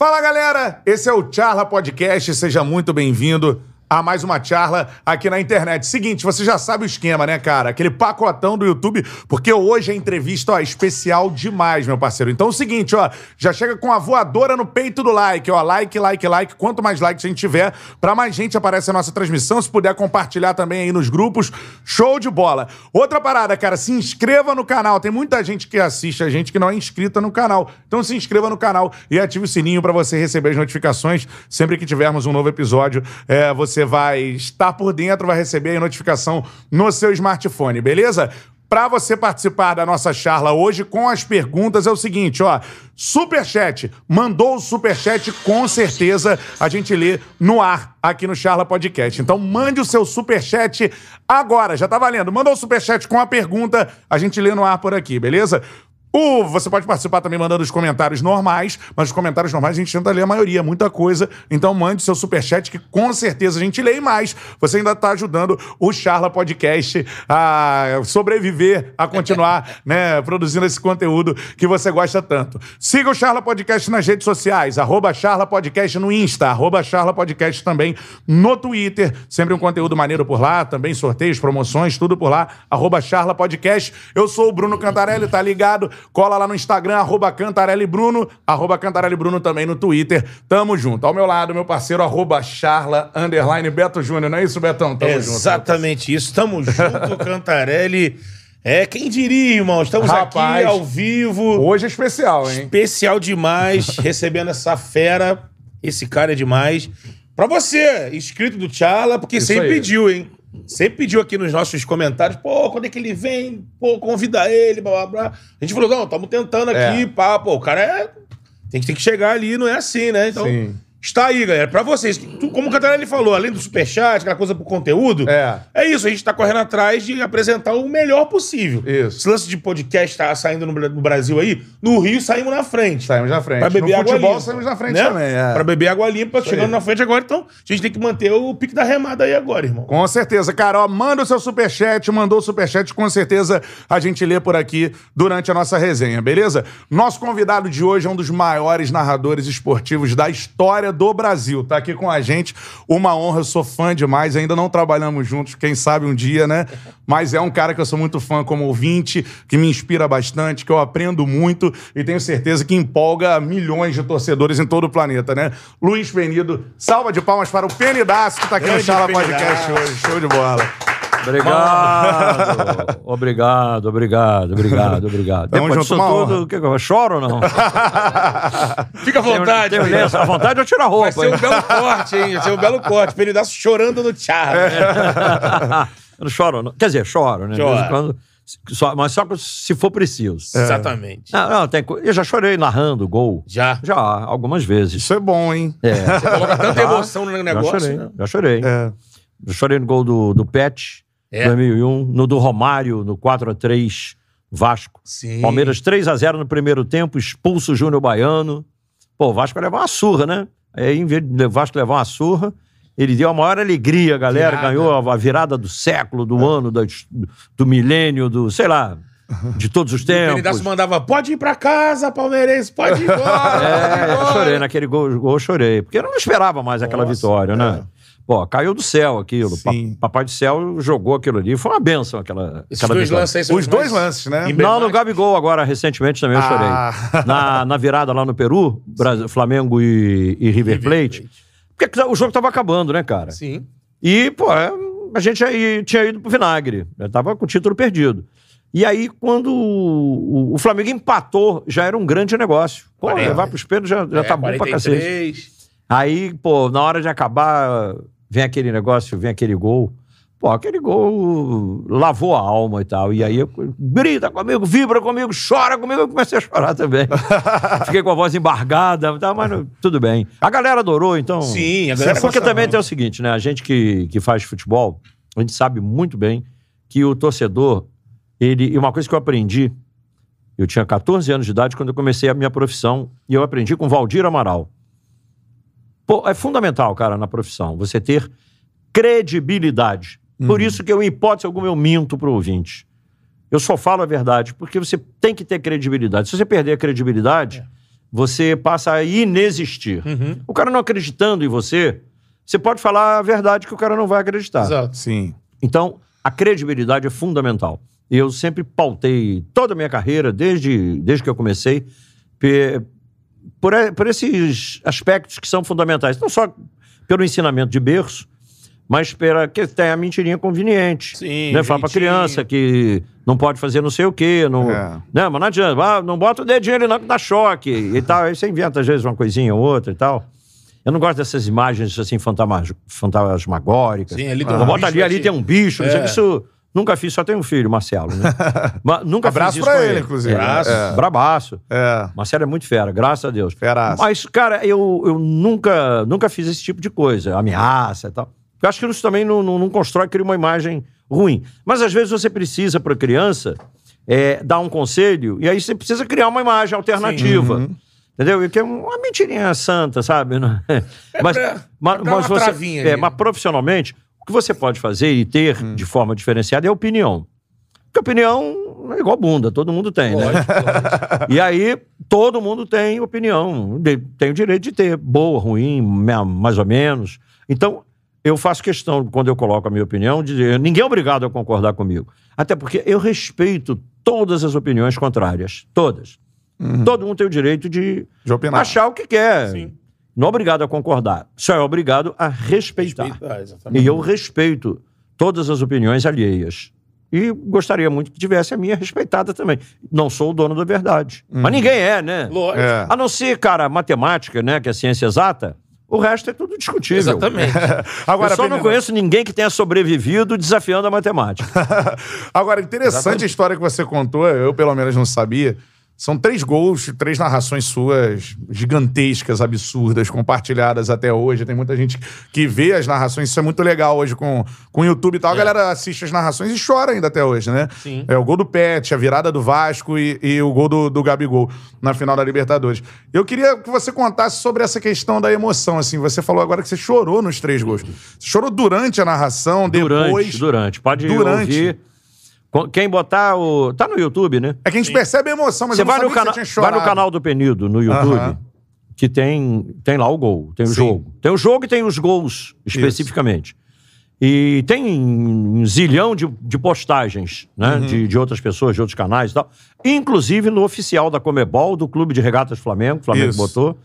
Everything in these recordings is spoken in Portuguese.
Fala galera, esse é o Charla Podcast, seja muito bem-vindo a mais uma charla aqui na internet. Seguinte, você já sabe o esquema, né, cara? Aquele pacotão do YouTube, porque hoje a entrevista, ó, é especial demais, meu parceiro. Então é o seguinte, ó, já chega com a voadora no peito do like, ó, like, like, like. Quanto mais likes a gente tiver, pra mais gente aparece a nossa transmissão. Se puder compartilhar também aí nos grupos, show de bola. Outra parada, cara, se inscreva no canal. Tem muita gente que assiste a gente que não é inscrita no canal. Então se inscreva no canal e ative o sininho pra você receber as notificações sempre que tivermos um novo episódio. É, você vai estar por dentro, vai receber a notificação no seu smartphone, beleza? Para você participar da nossa charla hoje com as perguntas é o seguinte, ó, superchat, mandou o superchat, com certeza a gente lê no ar aqui no Charla Podcast. Então mande o seu superchat agora, já tá valendo. Mandou o superchat com a pergunta, a gente lê no ar por aqui, beleza? O, você pode participar também mandando os comentários normais, mas os comentários normais a gente tenta ler a maioria, muita coisa. Então mande seu superchat que com certeza a gente lê e mais. Você ainda está ajudando o Charla Podcast a sobreviver, a continuar né, produzindo esse conteúdo que você gosta tanto. Siga o Charla Podcast nas redes sociais, arroba Charla Podcast no Insta, arroba Charla Podcast também no Twitter. Sempre um conteúdo maneiro por lá, também sorteios, promoções, tudo por lá, arroba Charla Podcast. Eu sou o Bruno Cantarelli, tá ligado? Cola lá no Instagram, arroba Cantarelli Bruno, arroba Cantarelli Bruno também no Twitter. Tamo junto. Ao meu lado, meu parceiro, arroba Charla, underline Beto Júnior. Não é isso, Betão? Tamo Exatamente isso. Tamo junto, Cantarelli. É, quem diria, irmão? Estamos Rapaz, aqui ao vivo. Hoje é especial, hein? Especial demais, recebendo essa fera. Esse cara é demais. Pra você, inscrito do Tchala, porque Isso sempre aí. pediu, hein? Sempre pediu aqui nos nossos comentários, pô, quando é que ele vem? Pô, convida ele, blá blá blá. A gente falou, não, estamos tentando aqui, É. pá, pô, o cara é. Tem que, tem que chegar ali, não é assim, né? Então, Sim. Está aí, galera. Pra vocês, tu- como o Catarelli falou, além do superchat, aquela coisa pro conteúdo, É. é isso, a gente tá correndo atrás de apresentar o melhor possível. Isso. Esse lance de podcast tá saindo no, Bra- no Brasil aí, no Rio saímos na frente. Saímos na frente. Pra beber no água futebol limpa. saímos na frente né? também. É. Pra beber água limpa, chegando aí. na frente agora, então a gente tem que manter o pique da remada aí agora, irmão. Com certeza, cara. Ó, manda o seu superchat, mandou o superchat, com certeza a gente lê por aqui durante a nossa resenha, beleza? Nosso convidado de hoje é um dos maiores narradores esportivos da história do Brasil. Tá aqui com a gente. Uma honra, eu sou fã demais. Ainda não trabalhamos juntos, quem sabe um dia, né? Mas é um cara que eu sou muito fã como ouvinte, que me inspira bastante, que eu aprendo muito e tenho certeza que empolga milhões de torcedores em todo o planeta, né? Luiz Penido, salva de palmas para o Penidaço que tá aqui no Grande Chala Penidaço. Podcast hoje. Show de bola. Obrigado, obrigado, obrigado, obrigado, obrigado. Depois disso tudo, o que eu choro ou não? Fica à vontade. Tem, tem, filho. a vontade eu tiro a Vai roupa. ser um belo corte, hein? Vai ser um belo corte. Peridaço chorando no tchá. eu não choro, não. Quer dizer, choro, né? De vez em Chora. quando, só- mas só se for preciso. Exatamente. Não, não, tem, eu já chorei narrando gol. Já. Já, algumas vezes. Isso é bom, hein? É, Coloca tanta emoção no já negócio. chorei, né? já chorei. É. Já chorei no gol do, do Pet, É. 2001, no do Romário, no 4x3 Vasco. Sim. Palmeiras 3 a 0 no primeiro tempo, expulso o Júnior Baiano. Pô, o Vasco vai levar uma surra, né? Aí, em vez de o Vasco levar uma surra, ele deu a maior alegria, galera. Virada. Ganhou a, a virada do século, do ano, da- do milênio, do, sei lá, de todos os O tempos. Peridaço mandava, pode ir pra casa, palmeirense, pode ir embora. É, eu embora." chorei naquele gol, gol, eu chorei. Porque eu não esperava mais aquela Nossa, vitória, né? Pô, caiu do céu aquilo. Sim. Papai do céu jogou aquilo ali. Foi uma benção aquela, Esses aquela dois lances aí são Os dois lances, né? Não, no. Gabigol agora, recentemente também eu chorei. Ah. Na, na virada lá no Peru, Brasil- Flamengo e, e River Plate. Porque o jogo tava acabando, né, cara? Sim. E, pô, é, a gente aí tinha ido pro vinagre. Já tava com o título perdido. E aí, quando o, o Flamengo empatou, já era um grande negócio. Pô, 40. levar pros pênaltis já, já É, tá bom pra cacete. 43. Aí, pô, na hora de acabar, vem aquele negócio, vem aquele gol. Pô, aquele gol lavou a alma e tal. E aí, eu, grita comigo, vibra comigo, chora comigo. Eu comecei a chorar também. Fiquei com a voz embargada, mas não- tudo bem. A galera adorou, então. Sim, a galera É porque também tem o seguinte, né? A gente que, que faz futebol, a gente sabe muito bem que o torcedor, ele. E uma coisa que eu aprendi, eu tinha 14 anos de idade quando eu comecei a minha profissão, e eu aprendi com Valdir Amaral. Pô, é fundamental, cara, na profissão, você ter credibilidade. Por isso que eu, em hipótese alguma, eu minto pro ouvinte. Eu só falo a verdade, porque você tem que ter credibilidade. Se você perder a credibilidade, você passa a inexistir. O cara não acreditando em você, você pode falar a verdade que o cara não vai acreditar. Exato. Sim. Então, a credibilidade é fundamental. E eu sempre pautei toda a minha carreira, desde, desde que eu comecei, por, e- por esses aspectos que são fundamentais. Não só pelo ensinamento de berço, mas pela que tem a mentirinha conveniente. Sim, né? Falar pra criança que não pode fazer não sei o quê. Não, É. né? Mas não adianta. Ah, não bota o dedinho ali não que dá choque e tal. Aí você inventa às vezes uma coisinha ou outra e tal. Eu não gosto dessas imagens assim fantasmagóricas. Sim, ali tem Não, um bota bicho, ali, ali assim. tem um bicho. Não sei o É. que isso... Nunca fiz, só tenho um filho, Marcelo. Né? Mas nunca Abraço fiz isso pra com ele, inclusive. Abraço. É. Brabaço. É. Marcelo é muito fera, graças a Deus. Feraço. Mas, cara, eu, eu nunca, nunca fiz esse tipo de coisa, ameaça e tal. Eu acho que isso também não, não, não constrói, cria uma imagem ruim. Mas às vezes você precisa, para criança, é, dar um conselho, e aí você precisa criar uma imagem alternativa. Uhum. Entendeu? Que é uma mentirinha santa, sabe? Não- mas, pra- mas, pra uma você, é, mas profissionalmente, que você pode fazer e ter Hum. de forma diferenciada é opinião. Porque opinião é igual bunda, todo mundo tem, né? Lógico, lógico. E aí, todo mundo tem opinião, tem o direito de ter, boa, ruim, mais ou menos. Então, eu faço questão, quando eu coloco a minha opinião, de dizer, ninguém é obrigado a concordar comigo. Até porque eu respeito todas as opiniões contrárias, todas. Todo mundo tem o direito de, De opinar. achar o que quer. Sim. Não é obrigado a concordar, só é obrigado a respeitar. Respeitar, exatamente. E eu respeito todas as opiniões alheias. E gostaria muito que tivesse a minha respeitada também. Não sou o dono da verdade. Mas ninguém é, né? Lógico. É. A não ser, cara, matemática, né? Que é ciência exata. O resto é tudo discutível. Exatamente. Agora, eu só não conheço ninguém que tenha sobrevivido desafiando a matemática. Agora, interessante a história que você contou, eu pelo menos não sabia. São três gols, três narrações suas gigantescas, absurdas, compartilhadas até hoje. Tem muita gente que vê as narrações, isso é muito legal hoje com, com o YouTube e tal. A galera assiste as narrações e chora ainda até hoje, né? Sim. É o gol do Pet, a virada do Vasco e, e o gol do, do Gabigol na final da Libertadores. Eu queria que você contasse sobre essa questão da emoção, assim. Você falou agora que você chorou nos três gols. Você chorou durante a narração, Durante, depois... durante. Pode Durante. ouvir. Quem botar o... Tá no YouTube, né? É que a gente percebe a emoção, mas Você eu vai no, cana... que você tinha vai no canal do Penido, no YouTube, Aham. que tem, tem lá o gol, tem o Sim. jogo. Tem o jogo e tem os gols, especificamente. E tem um zilhão de, de postagens, né? Uhum. De, de outras pessoas, de outros canais e tal. Inclusive no oficial da Comebol, do Clube de Regatas Flamengo, o Flamengo Isso. botou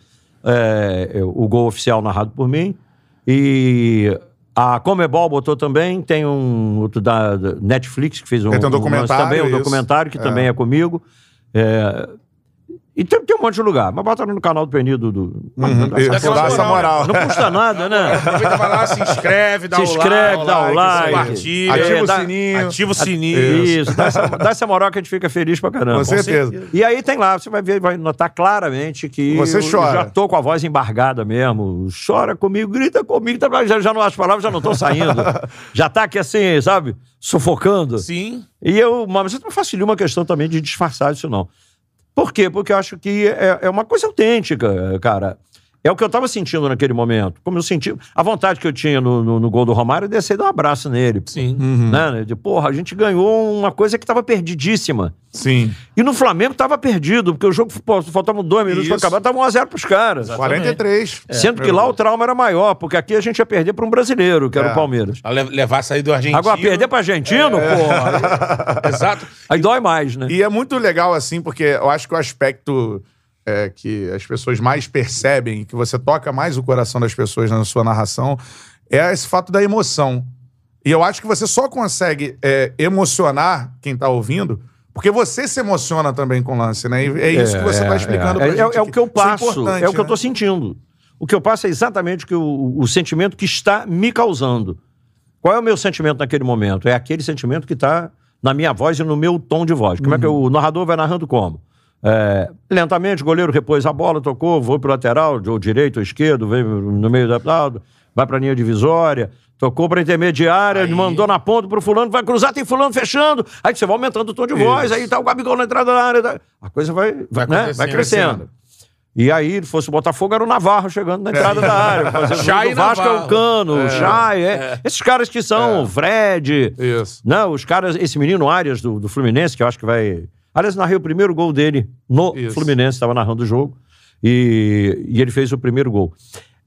é, o gol oficial narrado por mim. E a Comebol botou também, tem um outro da Netflix que fez um, Tem um documentário, também, um documentário que É. também é comigo. É, e tem, tem um monte de lugar, mas bota no canal do Penido. Do, Uhum. Essa moral. Não custa nada, né? Aproveita, vai lá, se inscreve, dá Se o inscreve, like, dá o like. compartilha. Ativa É, o dá- sininho. Ativa o sininho. Isso, dá essa, dá essa moral que a gente fica feliz pra caramba. Com certeza. E aí tem lá, você vai ver, vai notar claramente que Você eu chora. já tô com a voz embargada mesmo. Chora comigo, grita comigo, tá- já, já não, as palavras já não estão saindo. já tá aqui assim, sabe? Sufocando. Sim. E eu, mas não faço nenhuma questão também de disfarçar isso, não. Por quê? Porque eu acho que é, é uma coisa autêntica, cara. É o que eu tava sentindo naquele momento. Como eu senti. A vontade que eu tinha no, no, no gol do Romário é descer e dar um abraço nele. Sim. Né? De, porra, a gente ganhou uma coisa que tava perdidíssima. Sim. E no Flamengo tava perdido, porque o jogo pô, faltavam dois minutos pra Isso. acabar, tava 1x0 pros caras. 43. Sendo que lá o trauma era maior, porque aqui a gente ia perder pra um brasileiro, que era É. o Palmeiras. A le- levar a sair do Argentino. Agora, perder pra argentino, porra. Exato. Aí dói mais, né? E é muito legal, assim, porque eu acho que o aspecto é, que as pessoas mais percebem, que você toca mais o coração das pessoas na sua narração, é esse fato da emoção. E eu acho que você só consegue é, emocionar quem tá ouvindo, porque você se emociona também com o lance, né? E é isso que você tá explicando é, pra é, gente. é o que eu passo, é, o que eu né? tô sentindo. O que eu passo é exatamente o, que o, o sentimento que está me causando. Qual é o meu sentimento naquele momento? É aquele sentimento que está na minha voz e no meu tom de voz. Como é que o narrador vai narrando como? É, lentamente, o goleiro repôs a bola, tocou, vou pro lateral, ou direito ou esquerdo, veio no meio da. vai pra linha divisória, tocou pra intermediária, Aí. mandou na ponta pro fulano, vai cruzar, tem fulano fechando. Aí você vai aumentando o tom de voz, aí tá o Gabigol na entrada da área. tá- A coisa vai, Vai né? vai crescendo. E aí, se fosse o Botafogo, era o Navarro chegando na entrada da área. Chay o Vasco é o Navarro. Cano, o Chay, é. Esses caras que são, o Fred, Isso. não, os caras, esse menino Arias do, do Fluminense, que eu acho que vai. Aliás, narrei o primeiro gol dele no Isso. Fluminense, estava narrando o jogo. E, e ele fez o primeiro gol.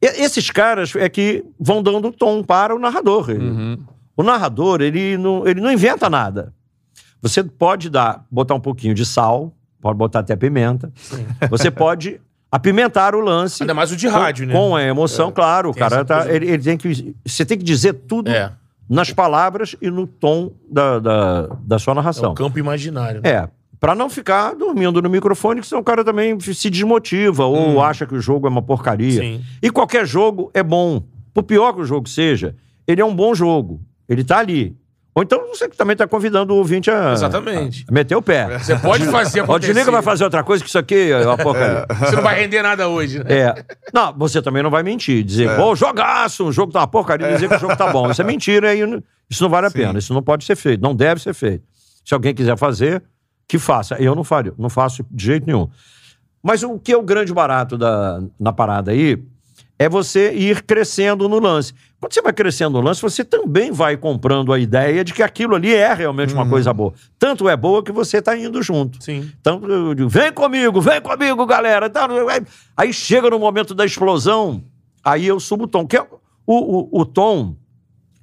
E- esses caras é que vão dando tom para o narrador. Ele- O narrador, ele não, ele não inventa nada. Você pode dar, botar um pouquinho de sal, pode botar até pimenta. Você pode apimentar o lance. Ainda mais o de com- rádio, né? Com a emoção, claro. O cara tá. Ele, ele tem que. Você tem que dizer tudo É. nas palavras e no tom da, da, da sua É narração. o campo imaginário. né? É. Pra não ficar dormindo no microfone, que senão o cara também se desmotiva ou acha que o jogo é uma porcaria. Sim. E qualquer jogo é bom. Por pior que o jogo seja, ele é um bom jogo. Ele tá ali. Ou então você também tá convidando o ouvinte a, Exatamente. a meter o pé. Você pode fazer acontecer. desliga, vai fazer outra coisa que isso aqui é uma porcaria. Você não vai render nada hoje, né? É. Não, você também não vai mentir. Dizer, pô, jogaço, o jogo tá uma porcaria, dizer que o jogo tá bom. Isso é mentira não- isso não vale a pena. Isso não pode ser feito, não deve ser feito. Se alguém quiser fazer, que faça. Eu não faria, não faço de jeito nenhum. Mas o que é o grande barato da, na parada aí é você ir crescendo no lance. Quando você vai crescendo no lance, você também vai comprando a ideia de que aquilo ali é realmente uma coisa boa. Tanto é boa que você está indo junto. Sim. Então, eu digo, vem comigo, vem comigo, galera. Aí- Aí chega no momento da explosão, aí eu subo o tom. Que é o, o, o tom,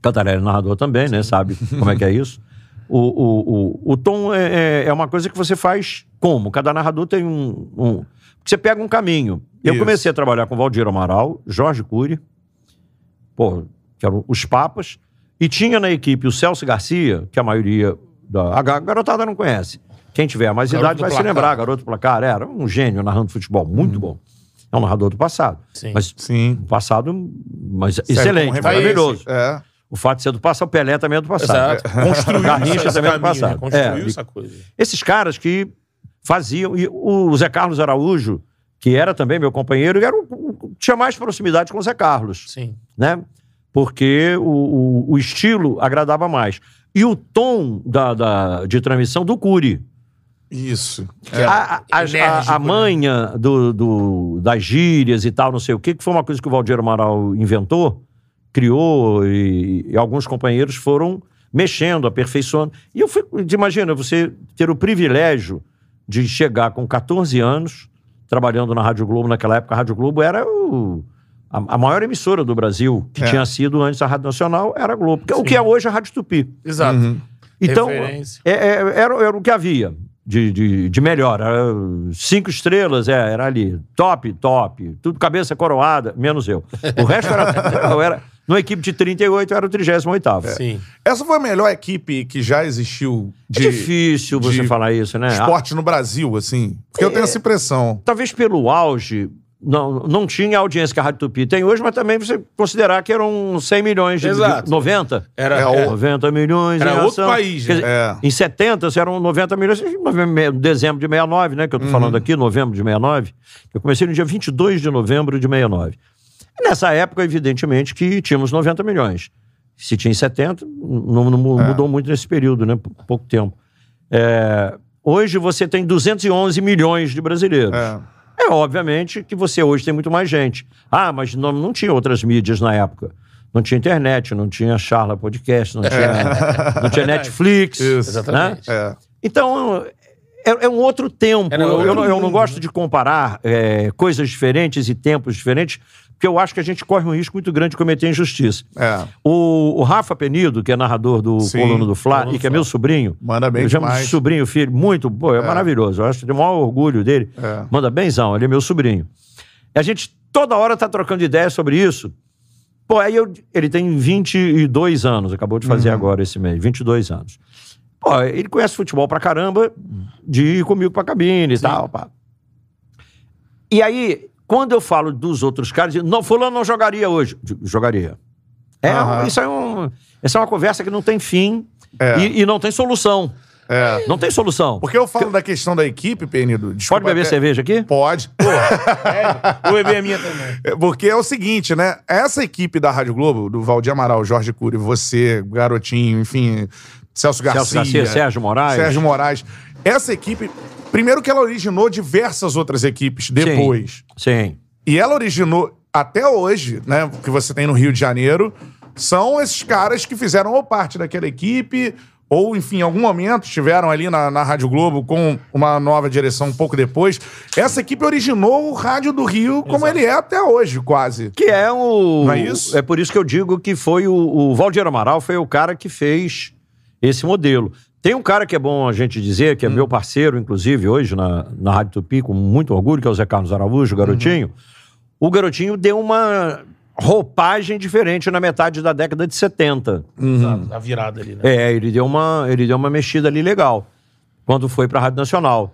Cantarelli é narrador também, né? Sabe como é que é isso? O, o, o, o tom é, é- é uma coisa que você faz como? Cada narrador tem um. um- você pega um caminho. Eu Isso. comecei a trabalhar com Valdir Amaral, Jorge Cury, pô, que eram os papas, e tinha na equipe o Celso Garcia, que a maioria da a ga- garotada não conhece. Quem tiver mais Garoto idade vai se placar. lembrar, garoto placar, era um gênio narrando futebol, muito bom. É um narrador do passado. Sim. Mas Sim. passado, mas Serve excelente, maravilhoso. É. O fato de ser do passado, o Pelé também é do passado. Exato. Construiu Garrincha esse também é do passado. né? Construiu É, essa coisa. Esses caras que faziam. E o Zé Carlos Araújo, que era também meu companheiro, era o, o- tinha mais proximidade com o Zé Carlos, Sim. né? Porque o, o- o estilo agradava mais. E o tom da, da- de transmissão do Cury. Isso. É. A, a- a- a né? manha do, do- das gírias e tal, não sei o quê, que foi uma coisa que o Valdir Amaral inventou, criou, e, e alguns companheiros foram mexendo, aperfeiçoando. E eu fui, imagina, você ter o privilégio de chegar com 14 anos, trabalhando na Rádio Globo, naquela época a Rádio Globo era o- a, a maior emissora do Brasil, que É. tinha sido antes a Rádio Nacional, era a Globo, que é o que é hoje a Rádio Tupi. Exato. Uhum. Então, é- é- era, era o que havia de, de, de melhor. Era cinco estrelas, é, era ali. Top, top. Tudo cabeça coroada, menos eu. O resto era. eu era numa equipe de 38, eu era o 38. Sim. Essa foi a melhor equipe que já existiu É de difícil você de falar isso, né? esporte no Brasil, assim. Porque eu tenho essa impressão. Talvez pelo auge. Não, não tinha a audiência que a Rádio Tupi tem hoje, mas também você considerar que eram 100 milhões de, Exato. de 90. Era, É, o- é, 90 milhões Era em outro ação. país, né? dizer, É. Em 70, se eram 90 milhões, em dezembro de 69, né? Que eu tô falando aqui, novembro de 69. Eu comecei no dia 22 de novembro de 69. E nessa época, evidentemente, que tínhamos 90 milhões. Se tinha em 70, não, não mu- mudou muito nesse período, né? Pou- Pouco tempo. É, hoje você tem 211 milhões de brasileiros. É. É, obviamente que você hoje tem muito mais gente. Ah, mas não, não tinha outras mídias na época. Não tinha internet, não tinha Charla Podcast, não tinha, não tinha Netflix. Isso. Exatamente. Né? É. Então, é, é um outro tempo. Eu, outro eu não- eu não gosto né? de comparar é, coisas diferentes e tempos diferentes, porque eu acho que a gente corre um risco muito grande de cometer injustiça. É. O, o Rafa Penido, que é narrador do Sim, Coluna do Fla e que é meu sobrinho, Manda bem eu chamo de demais. sobrinho, filho, muito, pô, é, maravilhoso. Eu acho que tem o maior orgulho dele. É. Manda benzão, ele é meu sobrinho. E a gente toda hora tá trocando ideia sobre isso. Pô, aí eu, ele tem 22 anos, acabou de Uhum. fazer agora esse mês, 22 anos. Pô, ele conhece futebol pra caramba, de ir comigo pra cabine e tal, pá. E aí, quando eu falo dos outros caras, não, fulano não jogaria hoje. Jogaria. É, Aham. isso é um, essa é uma conversa que não tem fim É. e, e não tem solução. É. Não tem solução. Porque eu falo da questão da equipe, Penido. Pode beber até- cerveja aqui? Pode. Bebê é minha também. É, Porque é o seguinte, né? Essa equipe da Rádio Globo, do Valdir Amaral, Jorge Cury, você, Garotinho, enfim, Celso Garcia, Celso Garcia, Sérgio Moraes. Sérgio Moraes. Essa equipe, primeiro que ela originou diversas outras equipes depois. Sim. E ela originou até hoje, né? Que você tem no Rio de Janeiro, são esses caras que fizeram ou parte daquela equipe, ou, enfim, em algum momento estiveram ali na, na Rádio Globo com uma nova direção um pouco depois. Essa equipe originou o Rádio do Rio como ele é até hoje, quase. Que é o. Não é isso? É por isso que eu digo que foi o, o Valdir Amaral foi o cara que fez esse modelo. Tem um cara que é bom a gente dizer, que é meu parceiro, inclusive, hoje na, na Rádio Tupi, com muito orgulho, que é o Zé Carlos Araújo, o garotinho. O garotinho deu uma roupagem diferente na metade da década de 70. Exato, a virada ali, né? É, ele deu uma, ele deu uma mexida ali legal. Quando foi pra Rádio Nacional.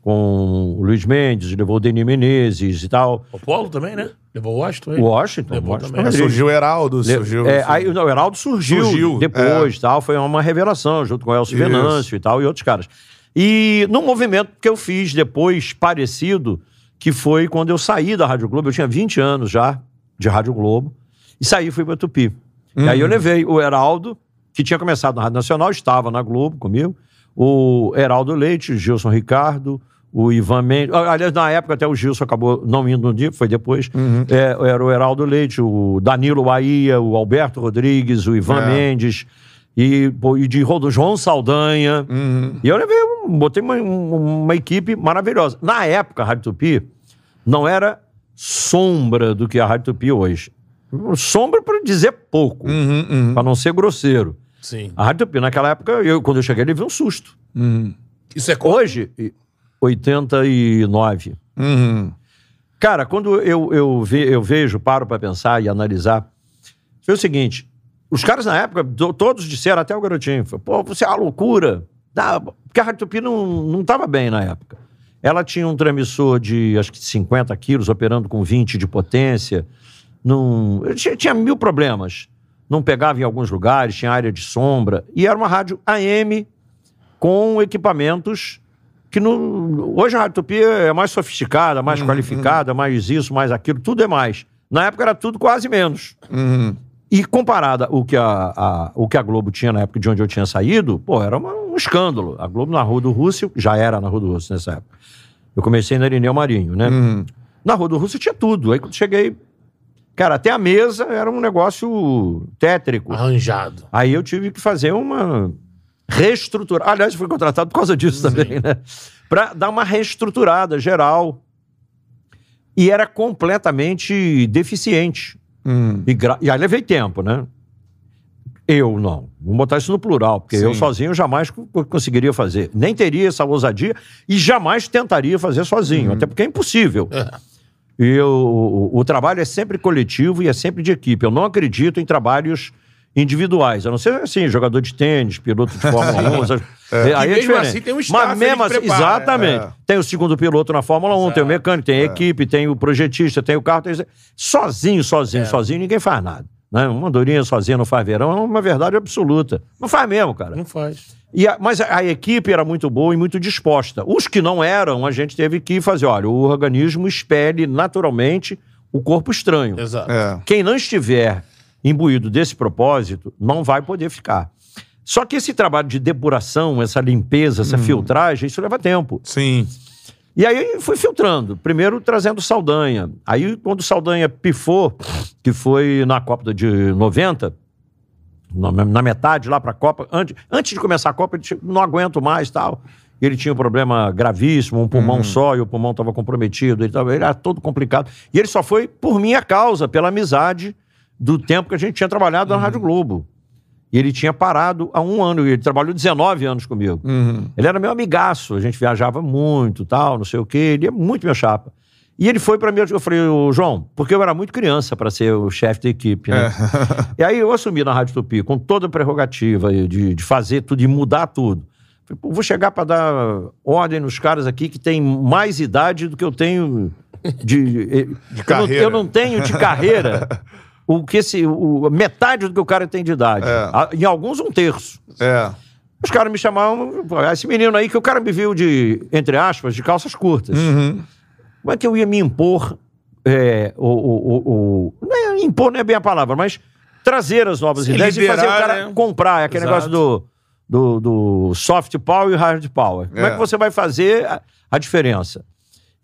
Com o Luiz Mendes, levou o Denis Menezes e tal. O Polo também, né? Levou o Washington, hein? Washington. Levou Washington também. É, surgiu o Heraldo, Le- surgiu. É, aí, não, o Heraldo surgiu, Surgiu, depois, tal, foi uma revelação, junto com o Elcio Isso. Venâncio e tal, e outros caras. E num movimento que eu fiz depois, parecido, que foi quando eu saí da Rádio Globo, eu tinha 20 anos já de Rádio Globo, e saí e fui pra Tupi. E aí eu levei o Heraldo, que tinha começado na Rádio Nacional, estava na Globo comigo, o Heraldo Leite, o Gilson Ricardo, o Ivan Mendes. ah, Aliás, na época até o Gilson acabou não indo no dia, foi depois. É, era o Heraldo Leite, o Danilo Bahia, o Alberto Rodrigues, o Ivan É. Mendes. E, e de Rodo João Saldanha. Uhum. E eu levei, botei uma, um- uma equipe maravilhosa. Na época, a Rádio Tupi não era sombra do que a Rádio Tupi hoje. Sombra para dizer pouco, Uhum, uhum, para não ser grosseiro. Sim. A Rádio Tupi, naquela época, eu, quando eu cheguei, ele viu um susto. uhum, Isso é Hoje, e- 89. uhum. Cara, quando eu, eu, ve- eu vejo, paro para pensar e analisar, foi o seguinte: os caras na época, do- todos disseram, até o garotinho, pô, você é uma loucura. Dá- porque a Rádio Tupi não, não tava bem na época. Ela tinha um transmissor de, acho que 50 quilos, operando com 20 de potência. Não, tinha, tinha mil problemas. Não pegava em alguns lugares, tinha área de sombra. E era uma rádio AM com equipamentos que não. Hoje a Rádio Tupi é mais sofisticada, mais qualificada, mais isso, mais aquilo, tudo é mais. Na época era tudo quase menos. Uhum. E comparada o que a, a- o que a Globo tinha na época de onde eu tinha saído, pô, era uma- um escândalo. A Globo na Rua do Rússio, já era na Rua do Rússio nessa época. Eu comecei na Irineu Marinho, né? Uhum. Na Rua do Rússio tinha tudo. Aí quando cheguei, cara, até a mesa era um negócio tétrico. Arranjado. Aí eu tive que fazer uma reestrutura. Aliás, fui contratado por causa disso também, né? Para dar uma reestruturada geral. E era completamente deficiente. Uhum. E, gra- e aí levei tempo, né? Eu não. Vamos botar isso no plural, porque Sim. eu sozinho jamais co- co- conseguiria fazer. Nem teria essa ousadia e jamais tentaria fazer sozinho, até porque é impossível. É. E eu- o, o trabalho é sempre coletivo e é sempre de equipe. Eu não acredito em trabalhos individuais. A não ser assim, jogador de tênis, piloto de Fórmula 1. essas- Aí E é mesmo diferente. assim tem um staff Mas mesmo assim, prepara, exatamente. é. Tem o segundo piloto na Fórmula 1, tem o Exato. mecânico, tem a equipe, tem o projetista, tem o carro. Tem... Sozinho, sozinho, É. sozinho, ninguém faz nada. Né? Uma andorinha sozinha não faz verão é uma verdade absoluta. Não faz mesmo, cara. Não faz. E a- mas a, a equipe era muito boa e muito disposta. Os que não eram, a gente teve que fazer, olha, o organismo espelhe naturalmente o corpo estranho. Exato. É. Quem não estiver imbuído desse propósito não vai poder ficar. Só que esse trabalho de depuração, essa limpeza, essa filtragem, isso leva tempo. Sim. E aí fui filtrando. Primeiro trazendo Saldanha. Aí, quando Saldanha pifou, que foi na Copa de 90, na, metade lá pra Copa, antes, antes de começar a Copa, ele disse, não aguento mais tal. Ele tinha um problema gravíssimo, um pulmão só, e o pulmão estava comprometido, ele, tava, ele era todo complicado. E ele só foi por minha causa, pela amizade do tempo que a gente tinha trabalhado na Rádio Globo. E ele tinha parado há um ano, ele trabalhou 19 anos comigo. Uhum. Ele era meu amigaço, a gente viajava muito, tal, não sei o quê, ele é muito meu chapa. E ele foi pra mim, eu falei, "Ô, João, porque eu era muito criança para ser o chefe da equipe, né? E aí eu assumi na Rádio Tupi com toda a prerrogativa de, de fazer tudo e mudar tudo. Falei, "Pô, vou chegar para dar ordem nos caras aqui que têm mais idade do que eu tenho de, de eu, não, carreira. eu não tenho de carreira o que esse, o, metade do que o cara tem de idade. É. Em alguns, um terço. É. Os caras me chamavam, esse menino aí que o cara me viu de, entre aspas, de calças curtas. Uhum. Como é que eu ia me impor? É, o, o, é impor não é bem a palavra, mas trazer as novas Sim, ideias e fazer o cara né? comprar. É aquele Exato. negócio do, do, do soft power e hard power. Como é, É. que você vai fazer a, a diferença?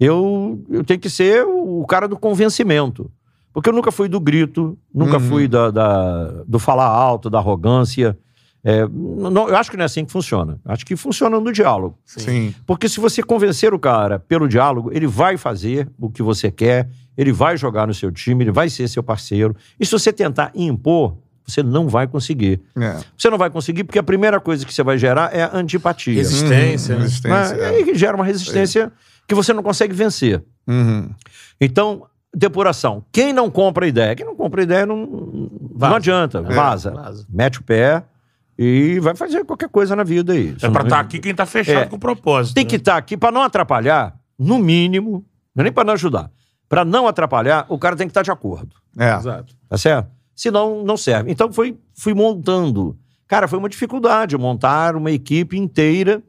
Eu, eu tenho que ser o cara do convencimento. Porque eu nunca fui do grito, nunca Uhum. fui da, da- do falar alto, da arrogância. É, não, eu acho que não é assim que funciona. Acho que funciona no diálogo. Sim. Porque se você convencer o cara pelo diálogo, ele vai fazer o que você quer, ele vai jogar no seu time, ele vai ser seu parceiro. E se você tentar impor, você não vai conseguir. É. Você não vai conseguir porque a primeira coisa que você vai gerar é a antipatia. Resistência. Uhum, né? resistência, Né? é. Aí gera uma resistência que você não consegue vencer. Uhum. Então, depuração. Quem não compra ideia? Quem não compra ideia não, não Vaza. adianta, vaza. vaza. Mete o pé e vai fazer qualquer coisa na vida aí. É pra estar aqui quem tá fechado É. com o propósito. Tem que né? estar aqui para não atrapalhar, no mínimo, não é nem para não ajudar. Para não atrapalhar, o cara tem que estar de acordo. É. Exato. Tá certo? Senão, não serve. Então, fui, fui montando. Cara, foi uma dificuldade montar uma equipe inteira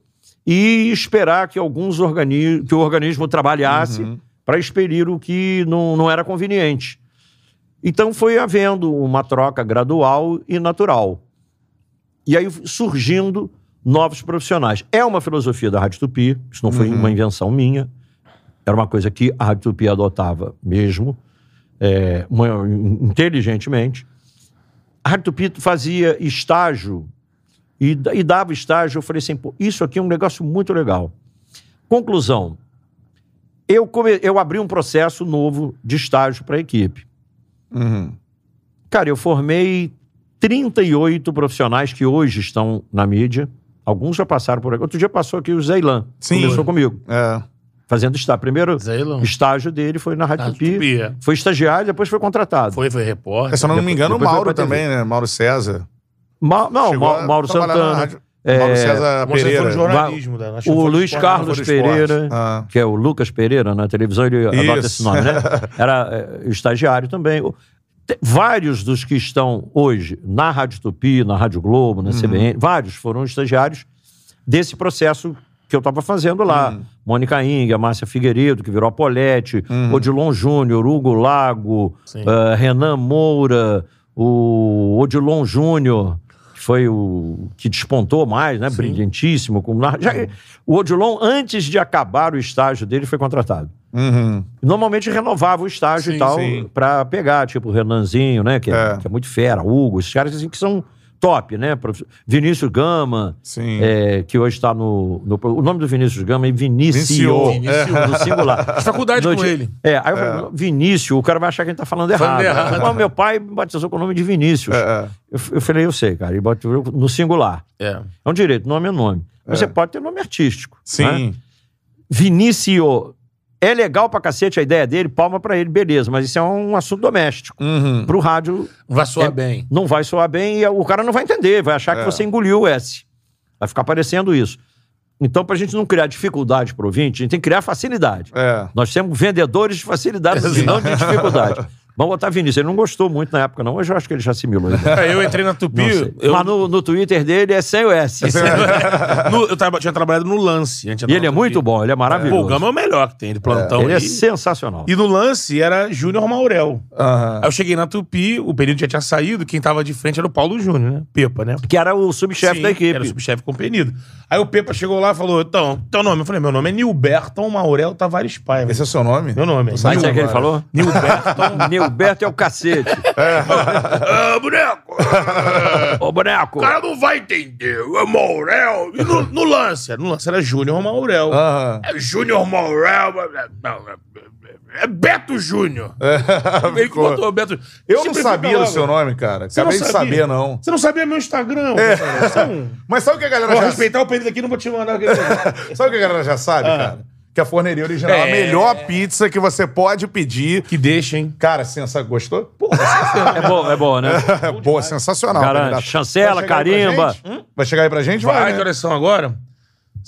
e esperar que alguns organismos, que o organismo trabalhasse Uhum. Para expelir o que não, não era conveniente. Então, foi havendo uma troca gradual e natural. E aí surgindo novos profissionais. É uma filosofia da Rádio Tupi, isso não foi Uhum. uma invenção minha, era uma coisa que a Rádio Tupi adotava mesmo, é, uma- inteligentemente. A Rádio Tupi fazia estágio e, e dava estágio. Eu falei assim, pô, isso aqui é um negócio muito legal. Conclusão, eu, come- eu abri um processo novo de estágio para a equipe. Uhum. Cara, eu formei 38 profissionais que hoje estão na mídia. Alguns já passaram por aqui. Outro dia passou aqui o Zeilan. Sim. Começou comigo, É. fazendo estágio. Primeiro Zeilão. estágio dele foi na Rádio Tupi. É. Foi estagiário, depois foi contratado. Foi, foi repórter. É, se eu não me engano, o depois Mauro também, né? Mauro César. Ma- não, Chegou Mauro Santana. rádio. É, Mauro César Você foi Pereira. jornalismo. que O Luiz esporte, Carlos. Pereira, Ah. que é o Lucas Pereira na televisão, ele adota Isso. esse nome, né? Era é, estagiário também. O- te- Vários dos que estão hoje na Rádio Tupi, na Rádio Globo, Uhum. na CBN, vários foram estagiários desse processo que eu estava fazendo lá. Uhum. Mônica Inga, Márcia Figueiredo, que virou a Polete, Uhum. Odilon Júnior, Hugo Lago, eh, Renan Moura, o Odilon Júnior, foi o que despontou mais, né? Brilhantíssimo. Como nar- já- o Odilon, antes de acabar o estágio dele, foi contratado. Uhum. Normalmente renovava o estágio Sim, e tal sim. pra pegar, tipo o Renanzinho, né? Que é, É. que é muito fera, Hugo, esses caras assim, que são top, né? Vinícius Gama, é, que hoje está no, no- O nome do Vinícius Gama é Vinícius. Vinícius. Vinícius. No singular. Faculdade No com ele. É, aí eu falei, Vinícius, o cara vai achar que a gente tá falando errado. Falando errado. Pô, meu pai me batizou com o nome de Vinícius. É, é. Eu, eu falei, eu sei, cara, ele batizou no singular. É. É um direito, nome é nome. Você pode ter nome artístico. né? Sim. É legal pra cacete a ideia dele, palma pra ele, beleza, mas isso é um assunto doméstico. Uhum. Pro rádio Vai soar É. bem. não vai soar bem e o cara não vai entender, vai achar É. que você engoliu o S. Vai ficar parecendo isso. Então, pra gente não criar dificuldade pro ouvinte, a gente tem que criar facilidade. É. Nós temos vendedores de facilidade e não de dificuldade. Vamos botar Vinícius. Ele não gostou muito na época, não. Hoje eu acho que ele já assimilou. É, eu entrei na Tupi. Eu, Mas no, no Twitter dele é sem o S. no- eu traba- tinha trabalhado no lance. antes E ele é muito bom, ele é Pô, maravilhoso. o Gama é o melhor que tem de plantão. ele é aí. sensacional. E no lance era Júnior Maurel. Aí eu cheguei na Tupi, o período já tinha saído, quem tava de frente era o Paulo Júnior, né? Pepa, né? Que era o subchefe da equipe. Era o subchefe com penido. Aí o Pepa chegou lá e falou: então, teu nome? Eu falei: meu nome é Nilberton Maurel Tavares Paiva. Esse é o seu nome? Meu nome. Sabe o que ele falou? Nilberton. Nilberto é o cacete. ah, boneco! Ô, boneco! O cara não vai entender. É Maurel. E no, no lance? No lance era Júnior Maurel. Aham. É Júnior Maurel. Não, é- é Beto Júnior. Ele que Ficou. botou Beto. Eu não Simplifica sabia do logo. seu nome, cara. Você não Acabei de sabia? saber, não. Você não sabia meu Instagram. cara. Você não- Mas sabe o que a galera Vou já respeitar o período aqui, não vou te mandar. Sabe o que a galera já sabe, cara? Que a forneria original é a É. melhor pizza que você pode pedir. que deixa, hein? Cara, sensa... gostou? Pô, É é né? é boa, sensacional. Garante. candidato. Chancela, Vai chegar aí pra carimba. Vai chegar aí pra gente? Vai, Vai, que né? horas são agora?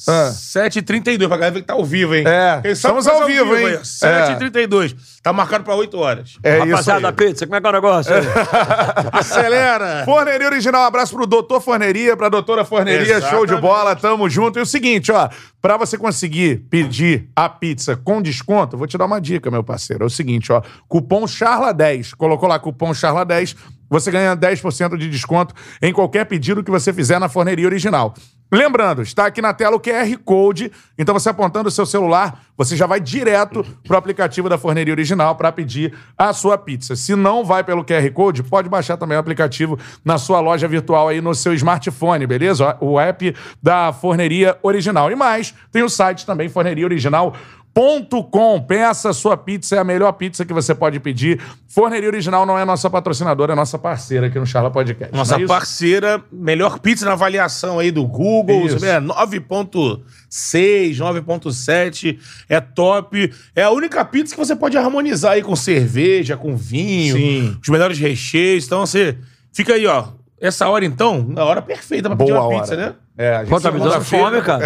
Ah. 7h32, pra galera que tá ao vivo, hein? É, Quem sabe estamos ao vivo, hein? aí, 7h32. Tá marcado pra 8 horas. É isso Rapaziada da aí. pizza, como é que é o negócio? Acelera! Forneria Original, um abraço pro Doutor Forneria, pra Doutora Forneria, show de Exatamente. bola, tamo junto. E o seguinte, ó, pra você conseguir pedir a pizza com desconto, vou te dar uma dica, meu parceiro. É o seguinte, ó, cupom CHARLA10, colocou lá cupom CHARLA10, você ganha 10% de desconto em qualquer pedido que você fizer na Forneria Original. Lembrando, está aqui na tela o QR Code, então você apontando o seu celular, você já vai direto pro aplicativo da Forneria Original para pedir a sua pizza. Se não vai pelo QR Code, pode baixar também o aplicativo na sua loja virtual aí no seu smartphone, beleza? O app da Forneria Original. E mais, tem o site também, Forneria Original. Com. Peça sua pizza, é a melhor pizza que você pode pedir. Forneria Original não é nossa patrocinadora, é nossa parceira aqui no Charla Podcast. Nossa não é parceira, melhor pizza na avaliação aí do Google. Isso. Você vê, é 9.6, 9.7. É top. É a única pizza que você pode harmonizar aí com cerveja, com vinho. Sim. Os melhores recheios. Então você fica aí, ó. Essa hora, então, a hora perfeita pra pedir Boa uma hora. pizza, né? É, a gente Pô, tá me dando fome, cara.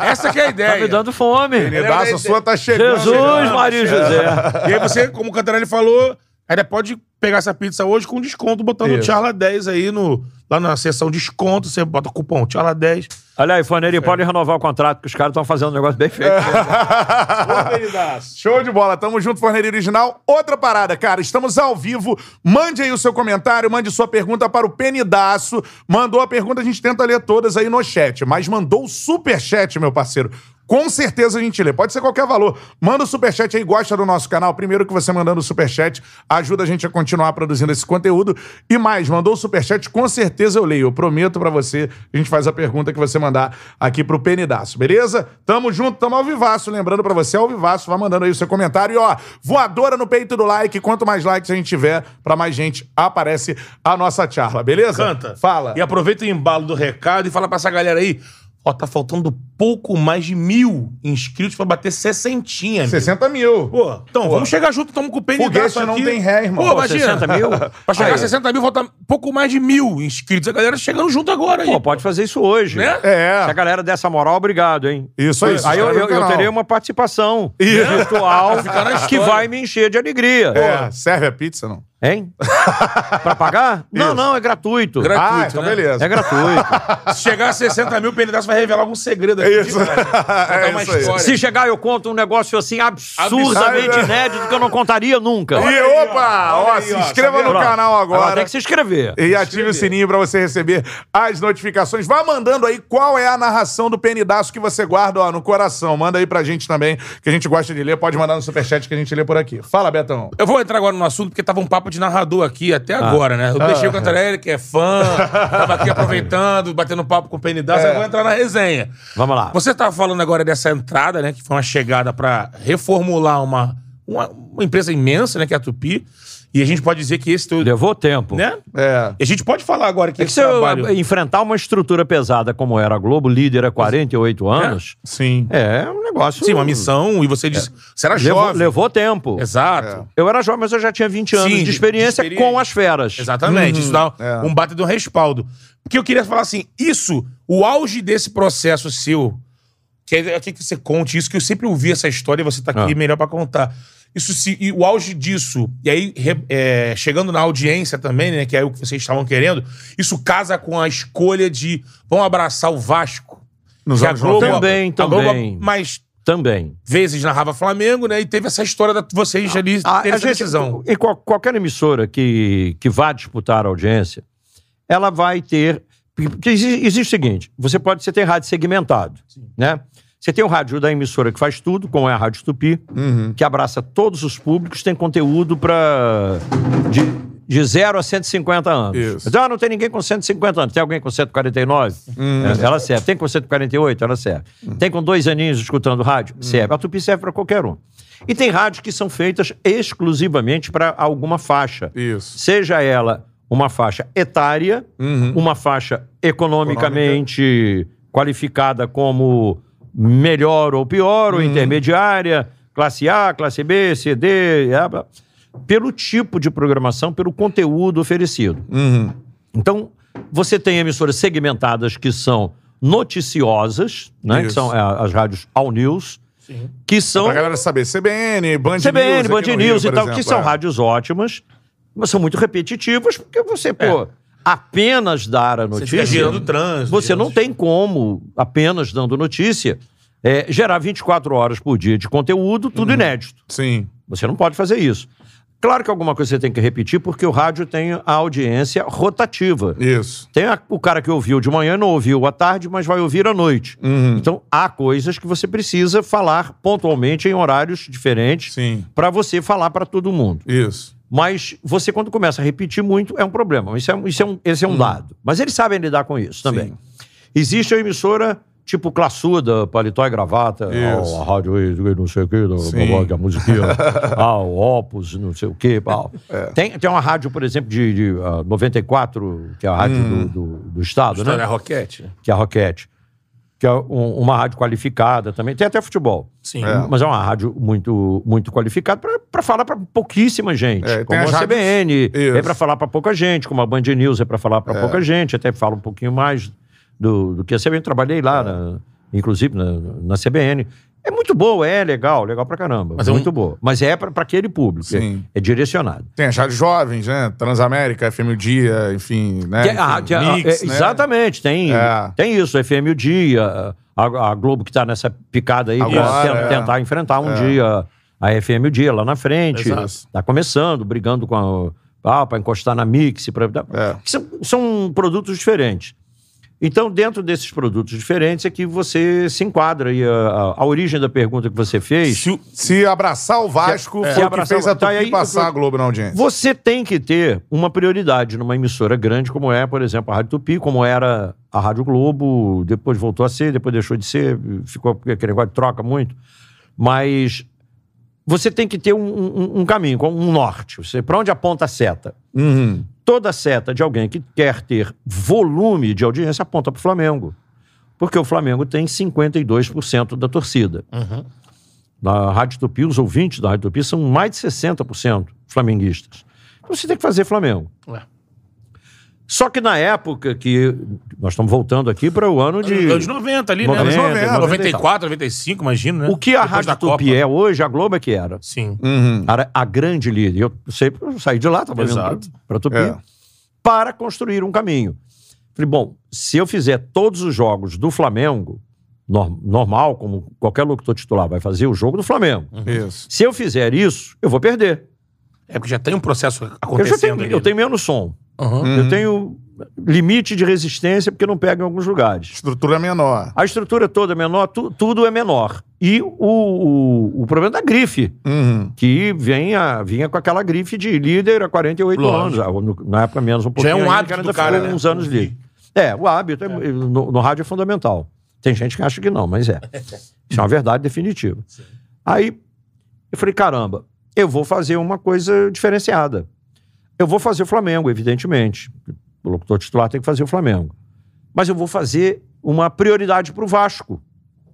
Essa que é a ideia. Tá me dando fome. Pedaço sua tá chegando. Jesus, chegando. Maria José. E aí você, como o Cantarelli falou, ainda pode pegar essa pizza hoje com desconto, botando o Isso. Charla 10 aí no, lá na seção desconto. Você bota o cupom Charla 10. Olha aí, Forneri, pode renovar o contrato, que os caras estão fazendo um negócio bem feito. Show de bola, tamo junto, Forneria Original. Outra parada, cara, estamos ao vivo. Mande aí o seu comentário, mande sua pergunta para o Penidaço. Mandou a pergunta, a gente tenta ler todas aí no chat, mas mandou o super chat, meu parceiro. Com certeza a gente lê. Pode ser qualquer valor. Manda o superchat aí, gosta do nosso canal. Primeiro que você mandando o superchat ajuda a gente a continuar produzindo esse conteúdo. E mais, mandou o superchat, com certeza eu leio. Eu prometo pra você, a gente faz a pergunta que você mandar aqui pro Penidaço, beleza? Tamo junto, tamo ao vivaço. Lembrando pra você, ao vivaço, vai mandando aí o seu comentário. E ó, voadora no peito do like. Quanto mais likes a gente tiver, pra mais gente aparece a nossa charla, beleza? Canta. Fala. E aproveita o embalo do recado e fala pra essa galera aí. Ó, tá faltando pouco mais de mil inscritos pra bater sessentinha. amigo. 60 mil. Pô, então vamos chegar junto, tamo com o PND Foguete não tem ré, irmão. Pô, Pô, imagina. 60 mil? Pra chegar Aí. a 60 mil, falta pouco mais de mil inscritos. A galera chegando junto agora aí. Pô, pode fazer isso hoje. Né? É. Se a galera dessa moral, obrigado, hein? Isso aí. Aí eu, eu, eu terei uma participação Isso. virtual que vai me encher de alegria. É, serve a pizza, não? Hein? pra pagar? Não, Isso. não, é gratuito. Gra- Gratuito, ah, então né? beleza. É gratuito. Se chegar a 60 mil, o PND vai revelar algum segredo aqui. Isso. de verdade. Contar É uma isso história. Se chegar, eu conto um negócio assim absurdamente inédito que eu não contaria nunca. E aí, opa, ó. ó, se ó, inscreva no canal agora. tem que se inscrever. E ative o sininho pra você receber as notificações. Vá mandando aí qual é a narração do penidaço que você guarda ó, no coração. Manda aí pra gente também, que a gente gosta de ler. Pode mandar no superchat que a gente lê por aqui. Fala, Betão. Eu vou entrar agora no assunto, porque tava um papo de narrador aqui até Ah. agora, né? Eu deixei o Cantarelli, que é fã, tava aqui aproveitando, batendo papo com o PNDAS, É. eu vou entrar na resenha. Vamos lá. Você tava falando agora dessa entrada, né? Que foi uma chegada pra reformular uma, uma, uma empresa imensa, né? Que é a Tupi. E a gente pode dizer que esse teu... Levou tempo. Né? É. E a gente pode falar agora que É que se eu trabalho... enfrentar uma estrutura pesada como era a Globo, líder há 48 anos, Sim. é, um negócio. Sim, uma missão, e você disse... Você era Levou, jovem. levou tempo. Exato. Eu era jovem, mas eu já tinha 20 anos Sim, de, experiência de experiência. com as feras. Exatamente. Isso dá É. um bate de um respaldo. Porque eu queria falar assim, isso, o auge desse processo seu, que é que você conte isso, que eu sempre ouvi essa história e você tá aqui Ah. melhor pra contar. Isso se, e o auge disso, e aí re- é, chegando na audiência também, né, que é o que vocês estavam querendo, isso casa com a escolha de vamos abraçar o Vasco. Nos que a anos Globo, 90. Também, a também. mais Também. vezes narrava Flamengo, né, e teve essa história de vocês ali A, terem a gente, decisão. em qual- qualquer emissora que, que vá disputar a audiência, ela vai ter. Porque exi- existe o seguinte: você pode você tem rádio segmentado, né? Você tem o rádio da emissora que faz tudo, como é a Rádio Tupi, Uhum. que abraça todos os públicos, tem conteúdo para de, de 0 a 150 anos. Isso. Mas, ah, não tem ninguém com 150 anos. Tem alguém com 149? Uhum. É, ela serve. Tem com 148? Ela serve. Tem com dois aninhos escutando rádio? Uhum. Serve. A Tupi serve para qualquer um. E tem rádios que são feitas exclusivamente para alguma faixa. Isso. Seja ela uma faixa etária, Uhum. uma faixa economicamente qualificada como melhor ou pior, Uhum. ou intermediária, classe A, classe B, C, D, é, blá, pelo tipo de programação, pelo conteúdo oferecido. Uhum. Então, você tem emissoras segmentadas que são noticiosas, né, que são é, as rádios All News, que são Pra galera saber, CBN, Band CBN, News. Band aqui no News Rio, e tal, exemplo, que são é. rádios ótimas, mas são muito repetitivas, porque você, pô, apenas dar a Você notícia. fica girando trânsito. Você não tem como, apenas dando notícia, é, gerar 24 horas por dia de conteúdo, Uhum. tudo inédito. Sim. Você não pode fazer isso. Claro que alguma coisa você tem que repetir, porque o rádio tem a audiência rotativa. Isso. Tem a- o cara que ouviu de manhã, não ouviu à tarde, mas vai ouvir à noite. Uhum. Então, há coisas que você precisa falar pontualmente em horários diferentes Sim. para você falar para todo mundo. Isso. Mas você, quando começa a repetir muito, é um problema. Isso é, isso é um, esse é um dado. Mas eles sabem lidar com isso também. Sim. Existe a emissora tipo classuda, paletó e gravata, ah, a rádio não sei o quê, Sim. da musiquinha, ah, o Opus, não sei o quê. É. Tem, tem uma rádio, por exemplo, de, de ah, 94, que é a rádio Hum. do, do, do Estado, História né? Roquete. né? Que é a Roquete. Que é um- uma rádio qualificada também. Tem até futebol. Sim. É. Mas é uma rádio muito, muito qualificada para falar para pouquíssima gente. É, como a rádios- CBN, é para falar para pouca gente, como a Band News é para falar para pouca gente, até fala um pouquinho mais do, do que a CBN. Trabalhei É. lá, na- inclusive na, na CBN. É muito boa, é legal, legal pra caramba. Mas é um- muito boa. Mas é para aquele público. Sim. É, é direcionado. Tem as rádios jovens, né? Transamérica, FM o Dia, enfim, né? Que é- a- Enfim, que é- Mix, é, né? Exatamente, tem, É. tem isso, FM o Dia, a, a Globo que está nessa picada aí, Agora, pra ten- é. tentar enfrentar um É. dia a FM o Dia lá na frente. Exato. Está começando, brigando com a. para encostar na Mix. Pra, É. são, são produtos diferentes. Então, dentro desses produtos diferentes é que você se enquadra. E a, a- a origem da pergunta que você fez. Se Se abraçar o Vasco Se foi o que abraçar fez a tá, aí- passar a Globo na audiência. Você tem que ter uma prioridade numa emissora grande, como é, por exemplo, a Rádio Tupi, como era a Rádio Globo, depois voltou a ser, depois deixou de ser, ficou aquele negócio de troca muito. Mas você tem que ter um, um- um caminho, um norte. Para onde aponta a seta? Uhum. Toda seta de alguém que quer ter volume de audiência aponta para o Flamengo. Porque o Flamengo tem 52% da torcida. Uhum. Na Rádio Tupi, os ouvintes da Rádio Tupi são mais de 60% flamenguistas. Então você tem que fazer Flamengo. Ué. Só que na época que. Nós estamos voltando aqui para o ano de. Anos 90 ali, né? 90, Anos 90, 90 94, 95, imagino, né? O que a Depois Rádio da Tupi Copa. é hoje, a Globo é que era. Sim. Uhum. Era a grande líder. Eu sei, eu saí de lá, estava Exato. vindo para Tupi, É. para construir um caminho. Falei, bom, se eu fizer todos os jogos do Flamengo, nor- normal, como qualquer locutor titular vai fazer o jogo do Flamengo. Isso. Se eu fizer isso, eu vou perder. É porque já tem um processo Eu, já acontecendo tenho, ali. eu tenho menos som. Uhum. Eu tenho limite de resistência porque não pega em alguns lugares. Estrutura menor. A estrutura toda é menor, tu- tudo é menor. E o, o, o problema da grife, Uhum. que vem a- vinha com aquela grife de líder há 48 Lógico. anos. No- Na época menos um Já pouquinho. é um hábito que ainda do cara, né? uns anos líder. É, o hábito é- no, no rádio é fundamental. Tem gente que acha que não, mas é. Isso é uma verdade definitiva. Aí eu falei, caramba, eu vou fazer uma coisa diferenciada. Eu vou fazer o Flamengo, evidentemente. O locutor titular tem que fazer o Flamengo. Mas eu vou fazer uma prioridade para o Vasco.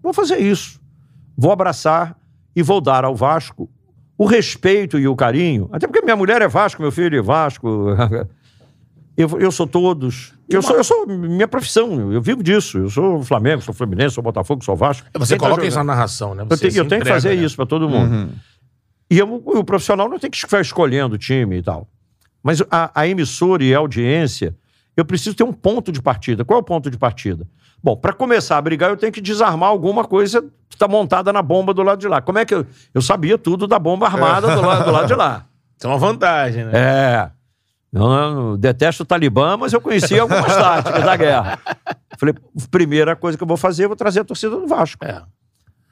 Vou fazer isso. Vou abraçar e vou dar ao Vasco o respeito e o carinho. Até porque minha mulher é Vasco, meu filho é Vasco. Eu, eu sou todos. Eu sou, eu sou minha profissão, eu vivo disso. Eu sou Flamengo, sou Fluminense, sou Botafogo, sou Vasco. Você Quem tá coloca isso na narração, né? Eu, Você tenho- se eu tenho que entrega, fazer né? isso para todo mundo. Uhum. E eu- o profissional não tem que ficar escolhendo o time e tal. Mas a, a emissora e a audiência, eu preciso ter um ponto de partida. Qual é o ponto de partida? Bom, para começar a brigar, eu tenho que desarmar alguma coisa que está montada na bomba do lado de lá. Como é que eu. Eu sabia tudo da bomba armada do, lado, do lado de lá. Isso é uma vantagem, né? É. Eu detesto o Talibã, mas eu conhecia algumas táticas da guerra. Falei, primeira coisa que eu vou fazer, eu vou trazer a torcida do Vasco. É.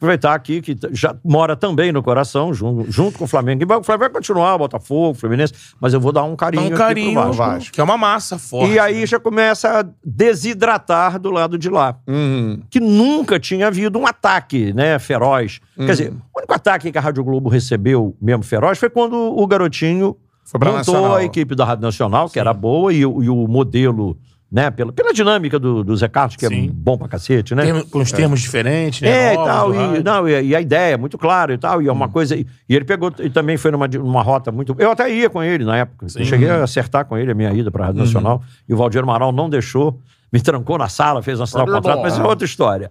Aproveitar aqui, que já mora também no coração, junto, junto com o Flamengo. E O Flamengo vai continuar, Botafogo, Fluminense, mas eu vou dar um Dá carinho, um carinho, pro Vasco. Que é uma massa forte. E aí né? já começa a desidratar do lado de lá. Uhum. Que nunca tinha havido um ataque, né, feroz. Uhum. Quer dizer, o único ataque que a Rádio Globo recebeu mesmo feroz foi quando o garotinho Foi montou Nacional. a equipe da Rádio Nacional, que era boa, e, o- e o modelo, né, pela, pela dinâmica do, do Zé Carlos, que Sim. é bom pra cacete, né? Termo- com os termos diferentes, né? É, e Novos tal, e, não, e, e a ideia é muito clara e tal, e é Hum. uma coisa. E, e ele pegou, e também foi numa, numa rota muito. Eu até ia com ele na época. Eu cheguei a acertar com ele a minha ida para a Rádio Uhum. Nacional, e o Valdir Amaral não deixou, me trancou na sala, fez assinar o contrato, bom, mas é é. outra história.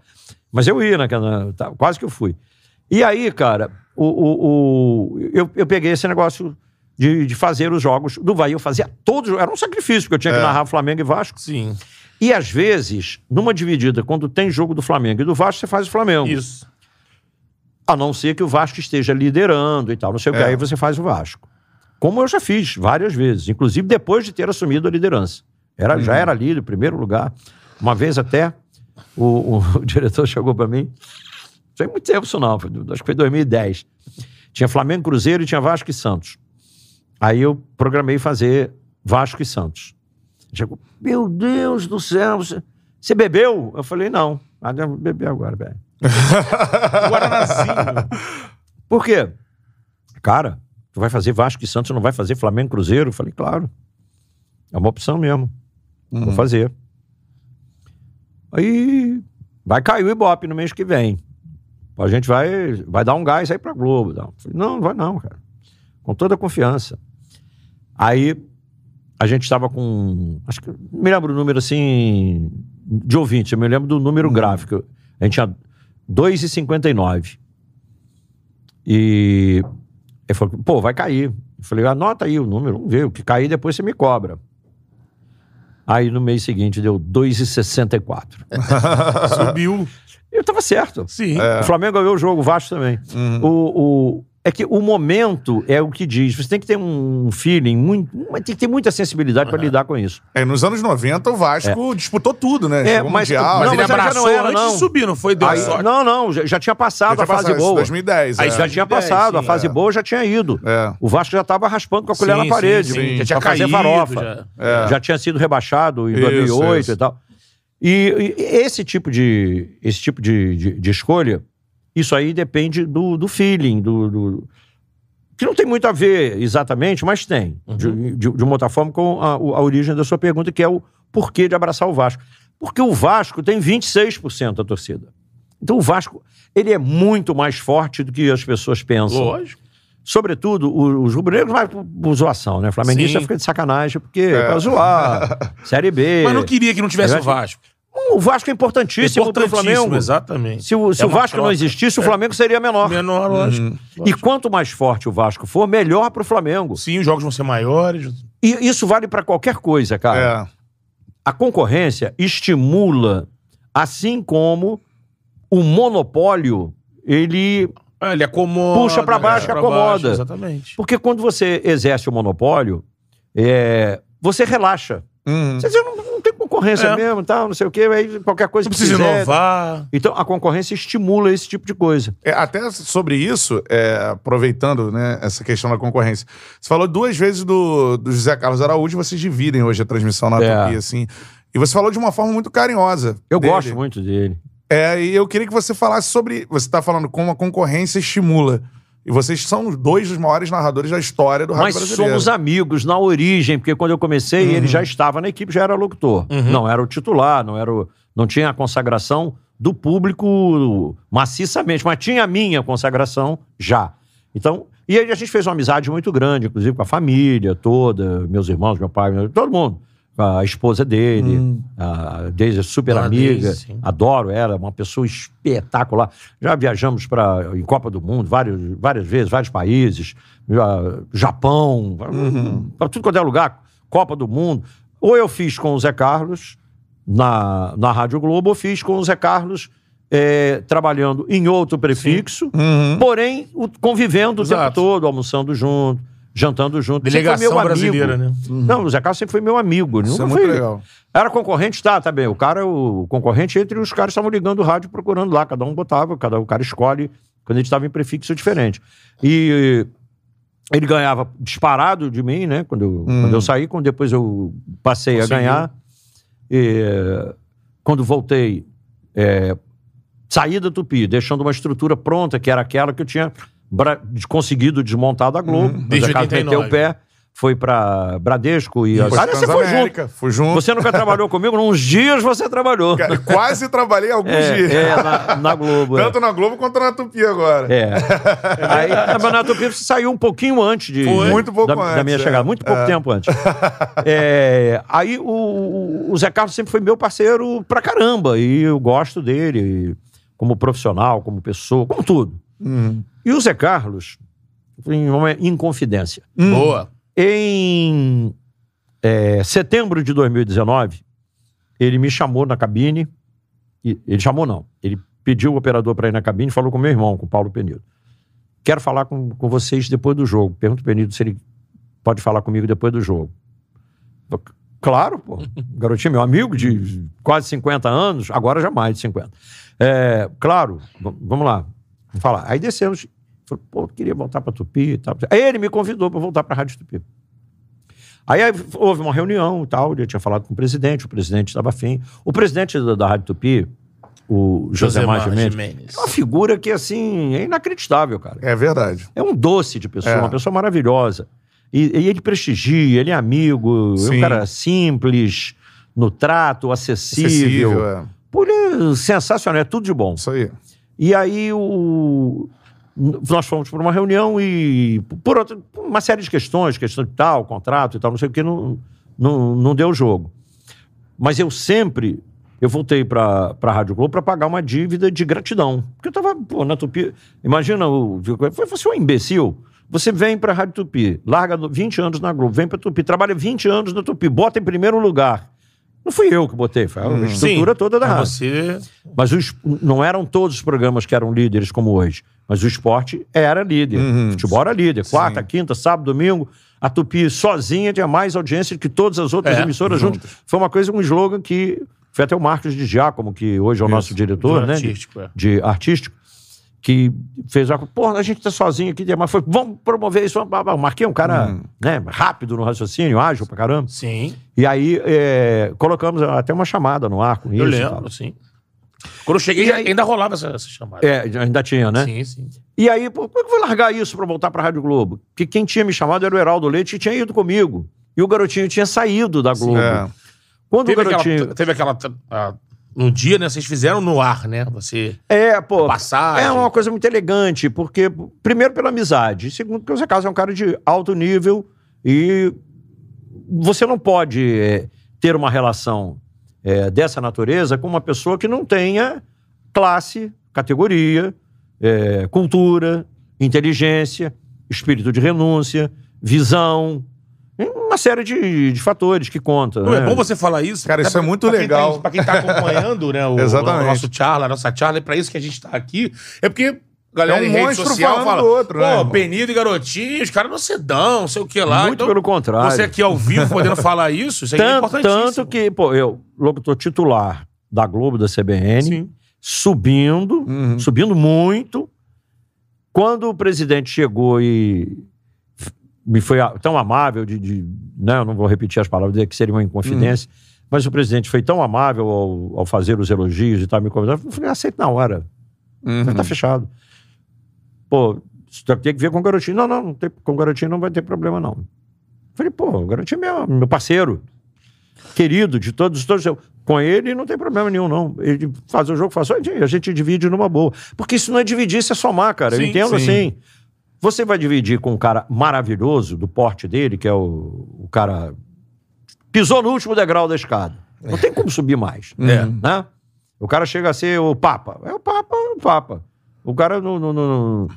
Mas eu ia, naquela, tá, quase que eu fui. E aí, cara, o, o, o- eu, eu peguei esse negócio de, de fazer os jogos do Bahia. Eu fazia todos, era um sacrifício, porque eu tinha que É. narrar Flamengo e Vasco. Sim. E às vezes, numa dividida, quando tem jogo do Flamengo e do Vasco, você faz o Flamengo. Isso. A não ser que o Vasco esteja liderando e tal, não sei o que. É. Aí você faz o Vasco. Como eu já fiz várias vezes, inclusive depois de ter assumido a liderança. Era, Já era líder, primeiro lugar. Uma vez até, o, o diretor chegou para mim, não foi muito tempo isso não, foi, acho que foi 2010. Tinha Flamengo, Cruzeiro e tinha Vasco e Santos. Aí eu programei fazer Vasco e Santos. Chegou, meu Deus do céu, você, você bebeu? Eu falei, não. Ah, devo beber agora, velho. Guaranazinho. Por quê? Cara, tu vai fazer Vasco e Santos, não vai fazer Flamengo e Cruzeiro? Eu falei, claro. É uma opção mesmo. Vou fazer. Aí vai cair o Ibope no mês que vem. A gente vai, vai dar um gás aí pra Globo. Não, falei, não, não vai não, cara. Com toda a confiança. Aí a gente estava com. Acho que. Não me lembro o número assim. De ouvinte, eu me lembro do número gráfico. A gente tinha 2,59. E. Ele falou, pô, vai cair. Eu falei, anota aí o número, vamos ver. O que cair, depois você me cobra. Aí no mês seguinte deu 2,64. Subiu. Eu tava certo. Sim. O Flamengo ganhou o jogo, o Vasco também. O, o- é que o momento é o que diz. Você tem que ter um feeling, muito, tem que ter muita sensibilidade para lidar com isso. É, nos anos 90, o Vasco disputou tudo, né? É, mas- Mundial. não, Mas ele mas já abraçou não era, antes não. de subir, não foi? Deu Aí- sorte. não, não, já, já tinha passado Já a fase tinha passado, boa. 2010, Aí é. já tinha 2010, passado, a sim, fase é. boa já tinha ido. É. O Vasco já estava raspando com a colher Sim, na parede. sim, sim. Já pra tinha fazer caído, farofa. já. Já tinha sido rebaixado em Isso, 2008 isso. e tal. E, e esse tipo de, esse tipo de, de, de escolha, isso aí depende do, do feeling, do, do- que não tem muito a ver exatamente, mas tem, de, de- de uma outra forma, com a, a origem da sua pergunta, que é o porquê de abraçar o Vasco. Porque o Vasco tem 26% da torcida. Então o Vasco, ele é muito mais forte do que as pessoas pensam. Lógico. Sobretudo, os rubro-negros vai por, zoação, né? Flamenguista Sim. fica de sacanagem, porque é pra zoar. Série B. Mas não queria que não tivesse o Vasco. O Vasco é importantíssimo, para o Flamengo. Exatamente. Se o, se É o Vasco não troca. existisse, o Flamengo seria menor. Menor, lógico. E quanto mais forte o Vasco for, melhor para o Flamengo. Sim, os jogos vão ser maiores. E isso vale para qualquer coisa, cara. É. A concorrência estimula, assim como o monopólio, ele Ah, Ele acomoda. Puxa pra baixo, puxa pra acomoda. baixo, exatamente. Porque quando você exerce o monopólio, é, você relaxa. Uhum. Você diz, não, não concorrência É. mesmo, tal, não sei o quê, aí qualquer coisa Não que precisa quiser. inovar. Então, a concorrência estimula esse tipo de coisa. É, até sobre isso, é, aproveitando né, essa questão da concorrência. Você falou duas vezes do, do José Carlos Araújo, vocês dividem hoje a transmissão na É. Tupi, assim. E você falou de uma forma muito carinhosa. Eu dele. gosto muito dele. É, e eu queria que você falasse sobre. Você está falando como a concorrência estimula. E vocês são dois dos maiores narradores da história do rádio Mas brasileiro. somos amigos na origem, porque quando eu comecei, ele Uhum. já estava na equipe, já era locutor. Não era o titular, não era o, não tinha a consagração do público maciçamente, mas tinha a minha consagração já. Então, e aí a gente fez uma amizade muito grande, inclusive com a família toda, meus irmãos, meu pai, todo mundo. A esposa dele, Hum. a Deise é super Ah, amiga, adoro ela, é uma pessoa espetacular. Já viajamos para em Copa do Mundo vários, várias vezes, vários países, Japão, para tudo quanto é lugar, Copa do Mundo. Ou eu fiz com o Zé Carlos na, na Rádio Globo, ou fiz com o Zé Carlos eh, trabalhando em outro prefixo, Uhum. porém o- convivendo o tempo Exato. todo, almoçando junto, jantando junto. Delegação meu amigo. brasileira, né? Não, o Zé Carlos sempre foi meu amigo. Isso é nunca muito foi- legal. era concorrente, tá, tá bem. O cara, o concorrente entre os caras estavam ligando o rádio procurando lá, cada um botava, cada o cara escolhe quando a gente estava em prefixo diferente. E ele ganhava disparado de mim, né? Quando eu, quando eu saí, quando depois eu passei Conseguiu. a ganhar. E, quando voltei, é, saí da Tupi, deixando uma estrutura pronta, que era aquela que eu tinha conseguido desmontar da Globo. Uhum. Desde Mas casa 89. meteu o pé, foi para Bradesco e... Foi Aliás, você foi junto. Fui junto. Você nunca trabalhou comigo? Uns dias você trabalhou. Cara, Quase trabalhei alguns É, dias. é, na, na Globo. é. Tanto na Globo quanto na Tupi agora. É. Aí, a Banato Pipo saiu um pouquinho antes de. Foi. Muito pouco da, da antes, minha é. chegada, muito pouco É. tempo antes. É, aí o, o- o Zé Carlos sempre foi meu parceiro pra caramba. E eu gosto dele como profissional, como pessoa, como tudo. Uhum. E o Zé Carlos, em uma inconfidência. Boa. Em é, setembro de 2019, ele me chamou na cabine. e- ele chamou, não. Ele pediu o operador para ir na cabine e falou com meu irmão, com o Paulo Penido. Quero falar com, com vocês depois do jogo. Pergunta o Penido se ele pode falar comigo depois do jogo. Eu, Claro, pô. O garotinho é meu amigo de quase 50 anos, agora já mais de 50. É, claro, vamos lá. Falar. Aí descemos. Falei, pô, eu queria voltar para Tupi e tal. Aí ele me convidou para voltar para a Rádio Tupi. Aí aí houve uma reunião e tal, eu tinha falado com o presidente, o presidente estava afim. O presidente da, da Rádio Tupi, o José Mar Josemar Gimenez, Gimenez. é uma figura que, assim, é inacreditável, cara. É verdade. É um doce de pessoa, É. uma pessoa maravilhosa. E, e ele prestigia, ele é amigo, é Sim. um cara simples, no trato, acessível. Acessível, é. Pô, ele é sensacional, é tudo de bom. Isso aí. E aí o... nós fomos para uma reunião e, por outra, uma série de questões, questão de tal, contrato e tal, não sei o que, não, não, não deu jogo. Mas eu sempre, eu voltei para a Rádio Globo para pagar uma dívida de gratidão. Porque eu estava, pô, na Tupi. Imagina, o, foi- você é um imbecil. Você vem para a Rádio Tupi, larga no- 20 anos na Globo, vem para Tupi, trabalha 20 anos na Tupi, bota em primeiro lugar. Não fui eu que botei, foi a estrutura toda da rádio. Você. Mas o es- não eram todos os programas que eram líderes como hoje. Mas o esporte era líder. O futebol era líder. Quarta, quinta, sábado, domingo. A Tupi sozinha tinha mais audiência que todas as outras É, emissoras juntas. Foi uma coisa, um slogan que. Foi até o Marcos de Giacomo, que hoje é o nosso diretor, do né? artístico, é. De artístico. Que fez a. Porra, a gente tá sozinho aqui, mas foi. Vamos promover isso. O Marquinhos é um cara né, rápido no raciocínio, ágil pra caramba. Sim. E aí é, colocamos até uma chamada no ar com Eu isso. e tal. lembro, sim. Quando eu cheguei, E aí- ainda rolava essa, essa chamada. É, ainda tinha, né? Sim, sim. E aí, pô, como é que eu vou largar isso pra voltar pra Rádio Globo? Porque quem tinha me chamado era o Heraldo Leite e tinha ido comigo. E o garotinho tinha saído da Globo. É. Quando Teve o garotinho. aquela, teve aquela. ah, no dia, né? Vocês fizeram no ar, né? Você. É, pô. Passagem. É uma coisa muito elegante, porque, primeiro, pela amizade, segundo, porque o Zé Carlos é um cara de alto nível e você não pode é, ter uma relação é, dessa natureza com uma pessoa que não tenha classe, categoria, é, cultura, inteligência, espírito de renúncia, visão, uma série de, de fatores que contam. Não, é né? bom você falar isso. Cara, isso é pra- muito pra tá- legal. pra quem tá acompanhando, né? O, Exatamente. o nosso charla, a nossa charla, é pra isso que a gente tá aqui. É porque. Galera É um em rede monstro social falando fala, do outro, né, pô, irmão? Penido e Garotinho, os caras não se dão, não sei o que lá. Muito pelo contrário. Você aqui ao vivo podendo falar isso, isso aí é Tanto, importantíssimo. tanto que, pô, eu, locutor titular da Globo, da CBN, Sim. subindo, Uhum. subindo muito. Quando o presidente chegou e me foi tão amável de, de- né, eu não vou repetir as palavras, que seria uma inconfidência, mas o presidente foi tão amável ao, ao fazer os elogios e tal, me convidar, eu falei, aceito na hora, Uhum. tá fechado. Pô, você tem que ver com o garotinho. Não, não, não tem, com o garotinho não vai ter problema, não. Falei, pô, o garotinho é meu, meu parceiro, querido de todos, todos. eu- Com ele não tem problema nenhum, não. Ele faz o jogo, faz a gente divide numa boa. Porque isso não é dividir, isso é somar, cara. eu Sim, entendo sim. assim. Você vai dividir com um cara maravilhoso, do porte dele, que é o, o cara. Pisou no último degrau da escada. Não tem como subir mais. É. Né? O cara chega a ser o Papa. É o Papa, é o Papa. O cara no, no, no,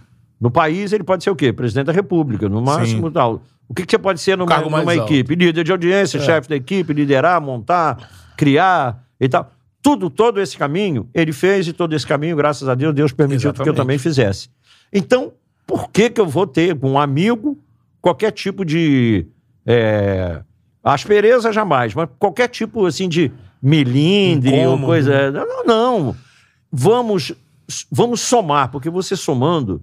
no país, ele pode ser o quê? Presidente da República, no máximo tal. O que, que você pode ser numa, numa equipe? Líder de audiência, chefe da equipe, liderar, montar, criar e tal. Tudo, todo esse caminho, ele fez e todo esse caminho, graças a Deus, Deus permitiu que eu Exatamente. também fizesse. Então, por que que eu vou ter com um amigo qualquer tipo de... É, aspereza jamais, mas qualquer tipo, assim, de melindre ou coisa... Não, não. Vamos, vamos somar, porque você somando,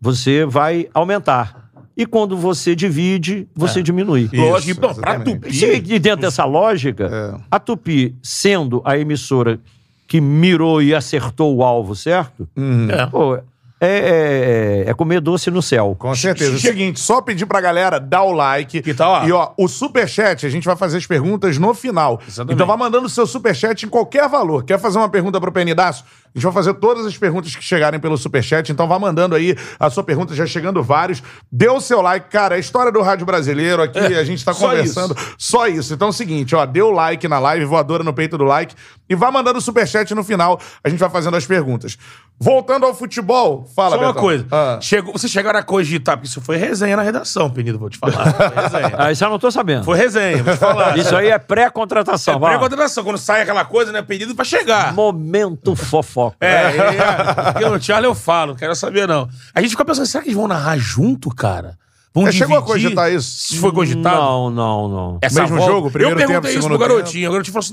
você vai aumentar. E quando você divide, você diminui. Isso, Lógico, então, exatamente. Tupi. E dentro dessa lógica, É. a Tupi, sendo a emissora que mirou e acertou o alvo certo, Uhum. É. pô, é, é, é comer doce no céu. Com certeza. É o seguinte, só pedir pra galera dar o like. Que tal, ó? E ó, o superchat, a gente vai fazer as perguntas no final. Exatamente. Então vai mandando o seu superchat em qualquer valor. Quer fazer uma pergunta pro Penidaço? A gente vai fazer todas as perguntas que chegarem pelo superchat. Então vai mandando aí a sua pergunta, já chegando vários. Dê o seu like. Cara, a história do rádio brasileiro aqui, a gente tá É, só conversando. Só isso. Então é o seguinte, ó, dê o like na live, voadora no peito do like. E vai mandando o superchat no final. A gente vai fazendo as perguntas. Voltando ao futebol, fala, Só uma Betão. coisa. Ah. Chegou, vocês chegaram a cogitar, porque isso foi resenha na redação, Penido, vou te falar. Foi resenha. Ah, isso eu não tô sabendo. Foi resenha, vou te falar. Isso aí é pré-contratação. é vá. pré-contratação. Quando sai aquela coisa, né? Pedido pra chegar. Momento fofoca. É, é, porque no Charlie eu falo, não quero saber não. A gente fica pensando, será que eles vão narrar junto, cara? Vamos É, chegou a cogitar isso? Se foi cogitado? Não, não, não. Essa Mesmo volta- jogo, primeiro Eu tempo, perguntei isso segundo pro tempo. garotinho. O garotinho falou assim: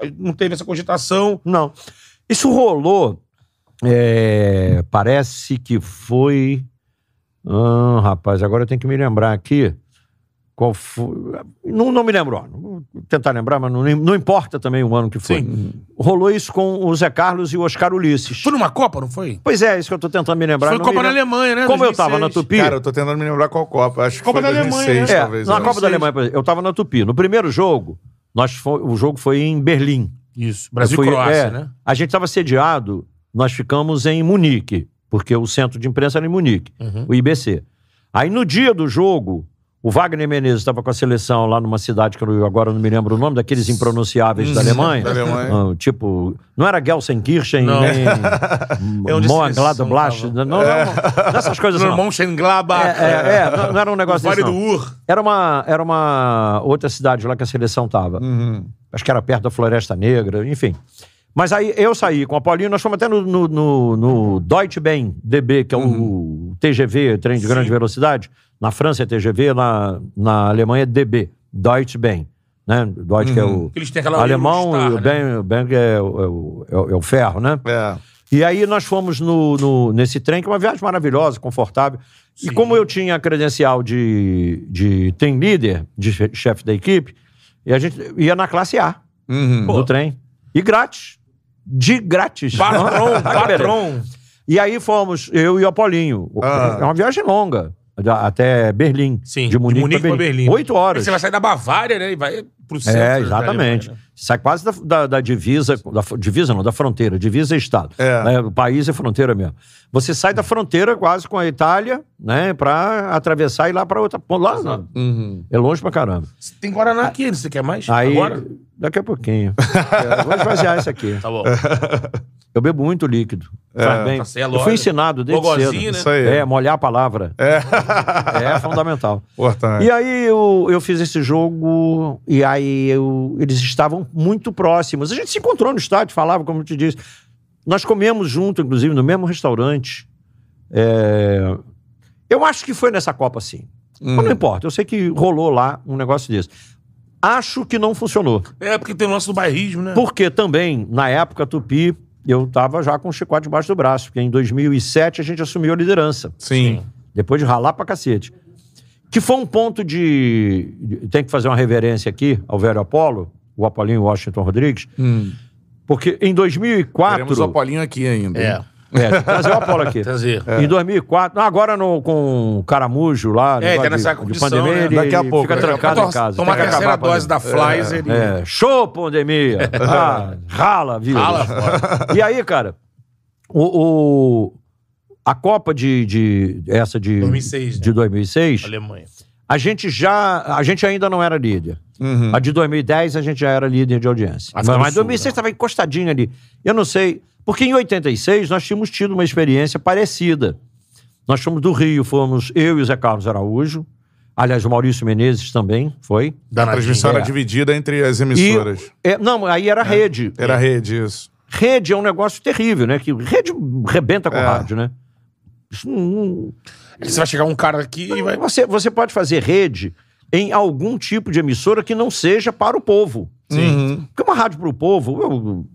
não, não teve essa cogitação. Não. Isso rolou. é, parece que foi. Ah, rapaz, agora eu tenho que me lembrar aqui. Qual foi. Não, não me lembro. ó. Vou tentar lembrar, mas não, não importa também o ano que foi. Sim. Rolou isso com o Zé Carlos e o Oscar Ulisses. Foi numa Copa, não foi? Pois é, isso que eu tô tentando me lembrar. Foi Copa na lembro. Alemanha, né? Como eu 2006. tava na Tupi. Cara, eu tô tentando me lembrar qual Copa. Acho que Copa foi da Alemanha, 2006, né? É, talvez. na né? Copa da Alemanha, por exemplo, eu tava na Tupi. No primeiro jogo, nós fo- o jogo foi em Berlim. Isso. Brasil e Fui- Croácia, é, né? A gente estava sediado, nós ficamos em Munique, porque o centro de imprensa era em Munique, Uhum. o IBC. Aí no dia do jogo, o Wagner Menezes estava com a seleção lá numa cidade que eu agora não me lembro o nome, daqueles impronunciáveis da Alemanha. da Alemanha. Ah, tipo, não era Gelsenkirchen, Não. nem É seleção não, não, não, nessas coisas não. Norman Schengladbach. É, é, é, não, não era um negócio desse, do não. Ur. Era uma, era uma outra cidade lá que a seleção tava. Uhum. Acho que era perto da Floresta Negra, enfim. Mas aí eu saí com a Paulinho, nós fomos até no, no, no, no Deutsche Bahn DB, que é o TGV, trem de grande velocidade. Na França é TGV, na, na Alemanha é DB, Deutsche Bahn. Né? Deutsche que é o Eles têm aquela alemão Eurostar, e o né? Bahn, é, o, é, o, é o- é o ferro, né? É. E aí nós fomos no, no- nesse trem, que é uma viagem maravilhosa, confortável. E Sim. como eu tinha credencial de, de team leader, de che- chefe da equipe, e a gente ia na classe A Uhum. do trem. E grátis. De grátis. Patrão, patrão. E aí fomos, eu e o Apolinho. Ah. É uma viagem longa. Até Berlim. Sim, De Munique, pra Berlim. Oito Aí horas. você vai sair da Bavária, né? E vai pro centro. É, exatamente. Alemanha, né? Sai quase da, da- da divisa, da divisa não, da fronteira, divisa é estado. É. Né, O país é fronteira mesmo. Você sai da fronteira quase com a Itália, né, pra atravessar e ir lá pra outra. Lá não, Uhum. é longe pra caramba. Tem Guaraná aqui, você quer mais? Aí, Agora? daqui a pouquinho. É, vou esvaziar isso aqui. Tá bom. Eu bebo muito líquido. Faz bem. Tá certo, Eu fui ensinado desde Gogozinho, cedo. né? Isso aí. É, molhar a palavra. É. É fundamental. Importante. E aí eu, eu fiz esse jogo e aí eu- eles estavam muito próximos. A gente se encontrou no estádio, falava, como eu te disse. Nós comemos junto, inclusive, no mesmo restaurante. É, Eu acho que foi nessa Copa, sim. Mas não importa, eu sei que rolou lá um negócio desse. Acho que não funcionou. É, porque tem o lance do bairrismo, né? Porque também, na época, Tupi, eu tava já com o chicote debaixo do braço. Porque em 2007 a gente assumiu a liderança. Sim. Depois de ralar pra cacete. Que foi um ponto de. Tem que fazer uma reverência aqui ao velho Apolo, o Apolinho Washington Rodrigues, Hum. porque em 2004. Teremos o Apolinho aqui ainda. É. hein? É, trazer o Apolo aqui. Trazer. Em 2004, não, agora no, com o Caramujo lá, É, tá nessa de, de condição, pandemia, né? ele Daqui a pouco, fica a trancado em casa. Tomar a terceira dose da pandemia. Flies, ele... É, show pandemia. Ah, rala, viu? Rala fora. E aí, cara, o, o- a Copa de, de essa de 2006, né? de 2006, Alemanha. a gente já, a gente ainda não era líder. Uhum. A de 2010 a gente já era líder de audiência. Mas, mas Sul, 2006 né? estava encostadinho ali. Eu não sei, porque em 86 nós tínhamos tido uma experiência parecida. Nós fomos do Rio, fomos eu e o Zé Carlos Araújo. Aliás, o Maurício Menezes também foi. A transmissão era É. dividida entre as E, emissoras. é, não, aí era rede. Era rede, isso. Rede é um negócio terrível, né? Que rede rebenta com É. rádio, né? Isso não- não, Você vai chegar um cara aqui e vai... Você, você pode fazer rede em algum tipo de emissora que não seja para o povo. Sim. Porque uma rádio para o povo, eu,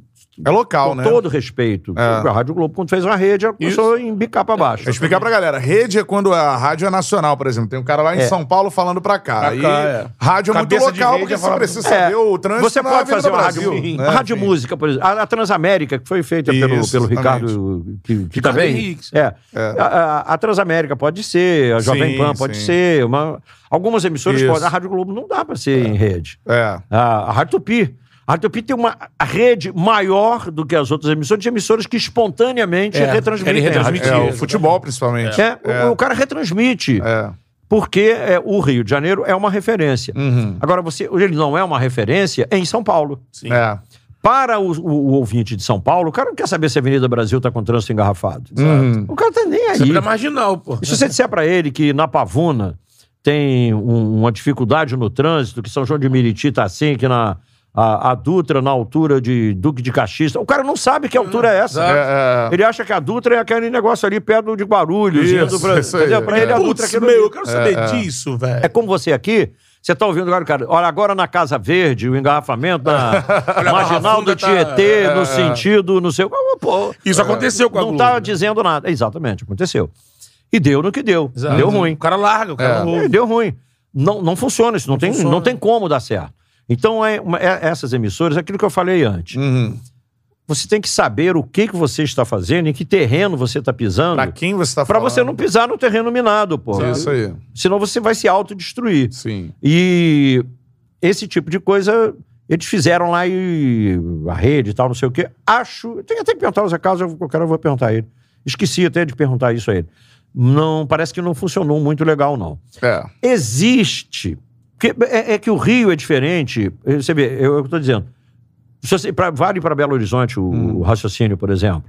É local, com né? todo respeito, É. a Rádio Globo, quando fez uma rede, ela começou a embicar para baixo. Vou explicar pra galera. Rede é quando a rádio é nacional, por exemplo. Tem um cara lá em É. Muito falando falando pra cá. Pra Aí, cá, é. rádio é muito local, porque é você precisa É. saber o trânsito Você pode fazer uma Brasil, rádio, né? rádio Enfim. música, por exemplo. A, a Transamérica, que foi feita pelo, Isso, pelo exatamente. Ricardo, que, que Ricardo também. É. A, a- a Transamérica pode ser, a Jovem Sim, Pan pode sim. ser. Uma, algumas emissoras Isso. podem. A Rádio Globo não dá para ser em rede. É. A, a Rádio Tupi. A Rádio Tupi tem uma rede maior do que as outras emissoras, de emissoras que espontaneamente É, retransmitem. retransmitir. É, o futebol, principalmente. É, o- O, cara retransmite. É. Porque é, o Rio de Janeiro é uma referência. Uhum. Agora, você, ele não é uma referência em São Paulo. Sim. É. Para o, o- o ouvinte de São Paulo, o cara não quer saber se a Avenida Brasil está com trânsito engarrafado. Uhum. O cara tá nem aí. Sempre é marginal, pô. E se você disser para ele que na Pavuna tem um- uma dificuldade no trânsito, que São João de Meriti tá assim, que na, a, a Dutra na altura de Duque de Caxias. O cara não sabe que altura é essa. É, é. Ele acha que a Dutra é aquele negócio ali perto de Guarulhos. Isso, pra, isso entendeu? Pra ele, a Dutra Putz, meu, eu quero saber disso, velho. É como você aqui, você tá ouvindo agora, cara, olha, agora na Casa Verde, o engarrafamento na Marginal do tá- Tietê, no sentido, não sei... Pô, Isso aconteceu com a não tá né? dizendo nada. Exatamente, aconteceu. E deu no que deu. Exato. Deu ruim. O cara larga, o cara É. não É, deu ruim. Não, não funciona isso, não, tem, funciona. não tem como dar certo. Então, é, uma- é- essas emissoras, aquilo que eu falei antes, Uhum. você tem que saber o que, que você está fazendo, em que terreno você está pisando, Pra quem você tá para você não pisar no terreno minado, pô. Isso aí. Senão você vai se autodestruir. Sim. E esse tipo de coisa eles fizeram lá e a rede e tal, não sei o quê. Acho. Tem até que perguntar o Zé Carlos, eu, hora eu vou perguntar a ele. Esqueci até de perguntar isso a ele. Não, parece que não funcionou muito legal, não. É. Existe. Porque é, é que o Rio é diferente. Você vê, eu estou dizendo. Você, pra, vale para Belo Horizonte o, o raciocínio, por exemplo.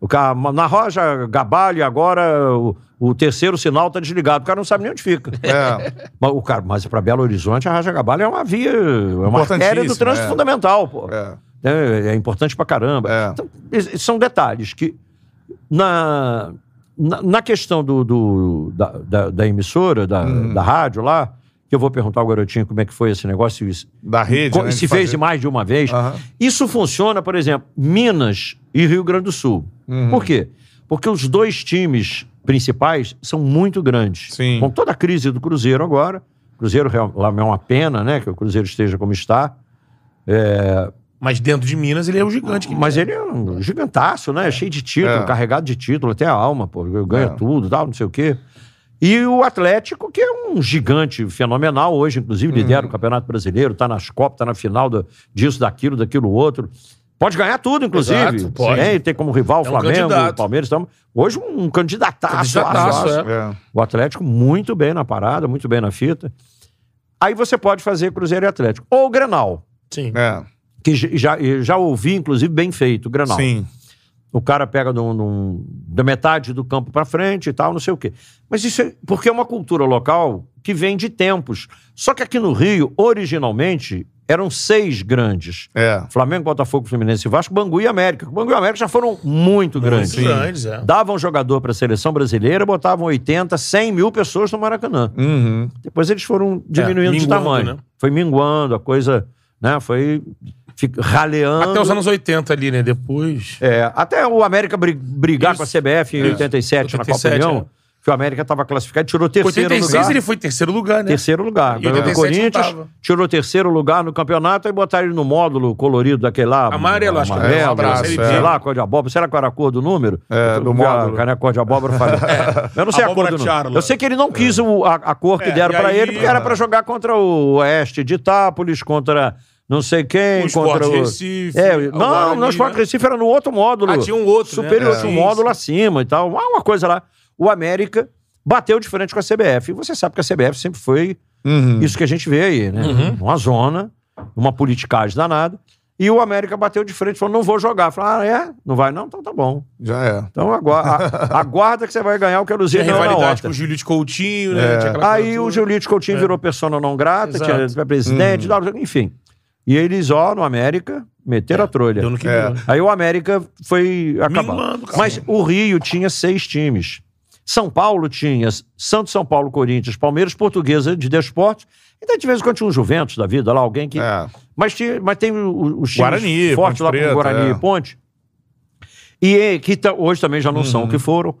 O cara, na Roja Gabalho, agora o, o terceiro sinal está desligado. O cara não sabe nem onde fica. É. Mas, o cara, mas para Belo Horizonte, a Raja Gabalho é uma via, é uma artéria do trânsito é. fundamental, pô. É. É, é importante pra caramba. É. Então, são detalhes que, na, na, na questão do, do- da, da, da emissora, da, Uhum. da rádio lá, que eu vou perguntar ao garotinho como é que foi esse negócio, se, Da rede, co- né, de se fez fazer. mais de uma vez. Aham. Isso funciona, por exemplo, Minas e Rio Grande do Sul. Uhum. Por quê? Porque os dois times principais são muito grandes. Sim. Com toda a crise do Cruzeiro agora, o Cruzeiro lá é uma pena, né, que o Cruzeiro esteja como está. É, Mas dentro de Minas ele é o gigante. que mas ele é um gigantaço, né? Cheio de título, É. carregado de título, até a alma, pô. Ganha É. tudo, tal, não sei o quê. E o Atlético, que é um gigante fenomenal hoje, inclusive, Uhum. lidera o Campeonato Brasileiro, tá nas Copas, tá na final do- disso, daquilo, daquilo, outro. Pode ganhar tudo, inclusive. Exato, pode. E tem como rival o É um Flamengo, o. Palmeiras. Então, hoje um candidataço. Candidataço, aço, aço. é. O Atlético muito bem na parada, muito bem na fita. Aí você pode fazer Cruzeiro e Atlético. Ou o Grenal, Sim. É. que já, já ouvi, inclusive, bem feito, o Grenal. Sim. O cara pega num- da metade do campo pra frente e tal, não sei o quê. Mas isso é porque é uma cultura local que vem de tempos. Só que aqui no Rio, originalmente, eram seis grandes. É. Flamengo, Botafogo, Fluminense e Vasco, Bangu e América. Bangu e América já foram muito grandes. Muito grandes, é. Davam jogador para a seleção brasileira, botavam 80, 100 mil pessoas no Maracanã. Uhum. Depois eles foram diminuindo de minguando, tamanho. né? Foi minguando, a coisa né, foi fi- raleando. Até os anos 80 ali, né? Depois. É, até o América bri- brigar Isso. com a CBF em É. 87, na Copa 87, União, que o América estava classificado, tirou terceiro 86 lugar. ele foi terceiro lugar, né? Terceiro lugar. E Ganhou do 87 Corinthians, tirou terceiro lugar no campeonato e botaram ele no módulo colorido daquele lá. Amarelo, acho que é, amarelo, um abraço, sei é. lá, cor de abóbora. Será que era a cor do número? É, do módulo. A caneca cor de abóbora falhou. Eu não sei a cor do número. Eu sei que ele não quis o- a, a cor que É, deram pra aí- ele, porque era pra jogar contra o Oeste de Itápolis, contra não sei quem, O Sport contra o... Recife, É, não, Guarani, não, o Sport né? Recife era no outro módulo. Ah, tinha um outro, né? Superior, É. tinha um Sim, módulo acima e tal. Uma, coisa lá. O América bateu de frente com a CBF. E você sabe que a CBF sempre foi Uhum. isso que a gente vê aí, né? Uma zona, uma politicagem danada. E o América bateu de frente falou: não vou jogar. Falou: ah, é? Não vai? Não, então tá bom. Já é. Então aguarda, aguarda que você vai ganhar o que a Luzia ganhou na rivalidade outra. com o Julito Coutinho, né? Aquela Aí o. Giulito Coutinho É. virou persona não grata, Exato. Uhum. tinha presidente, tal, enfim. E eles, ó, no América, meteram a trolha. Deu no que É. Aí o América foi acabar. Mas o Rio tinha seis times. São Paulo tinha Santos, São Paulo, Corinthians, Palmeiras, Portuguesa de Desportos. Então, de vez em quando tinha um Juventus da vida lá, alguém que. É. Mas, tinha, mas tem o- os times Guarani, fortes Ponte lá Preta, com o Guarani é. e Ponte. E que tá- hoje também já não são o que foram.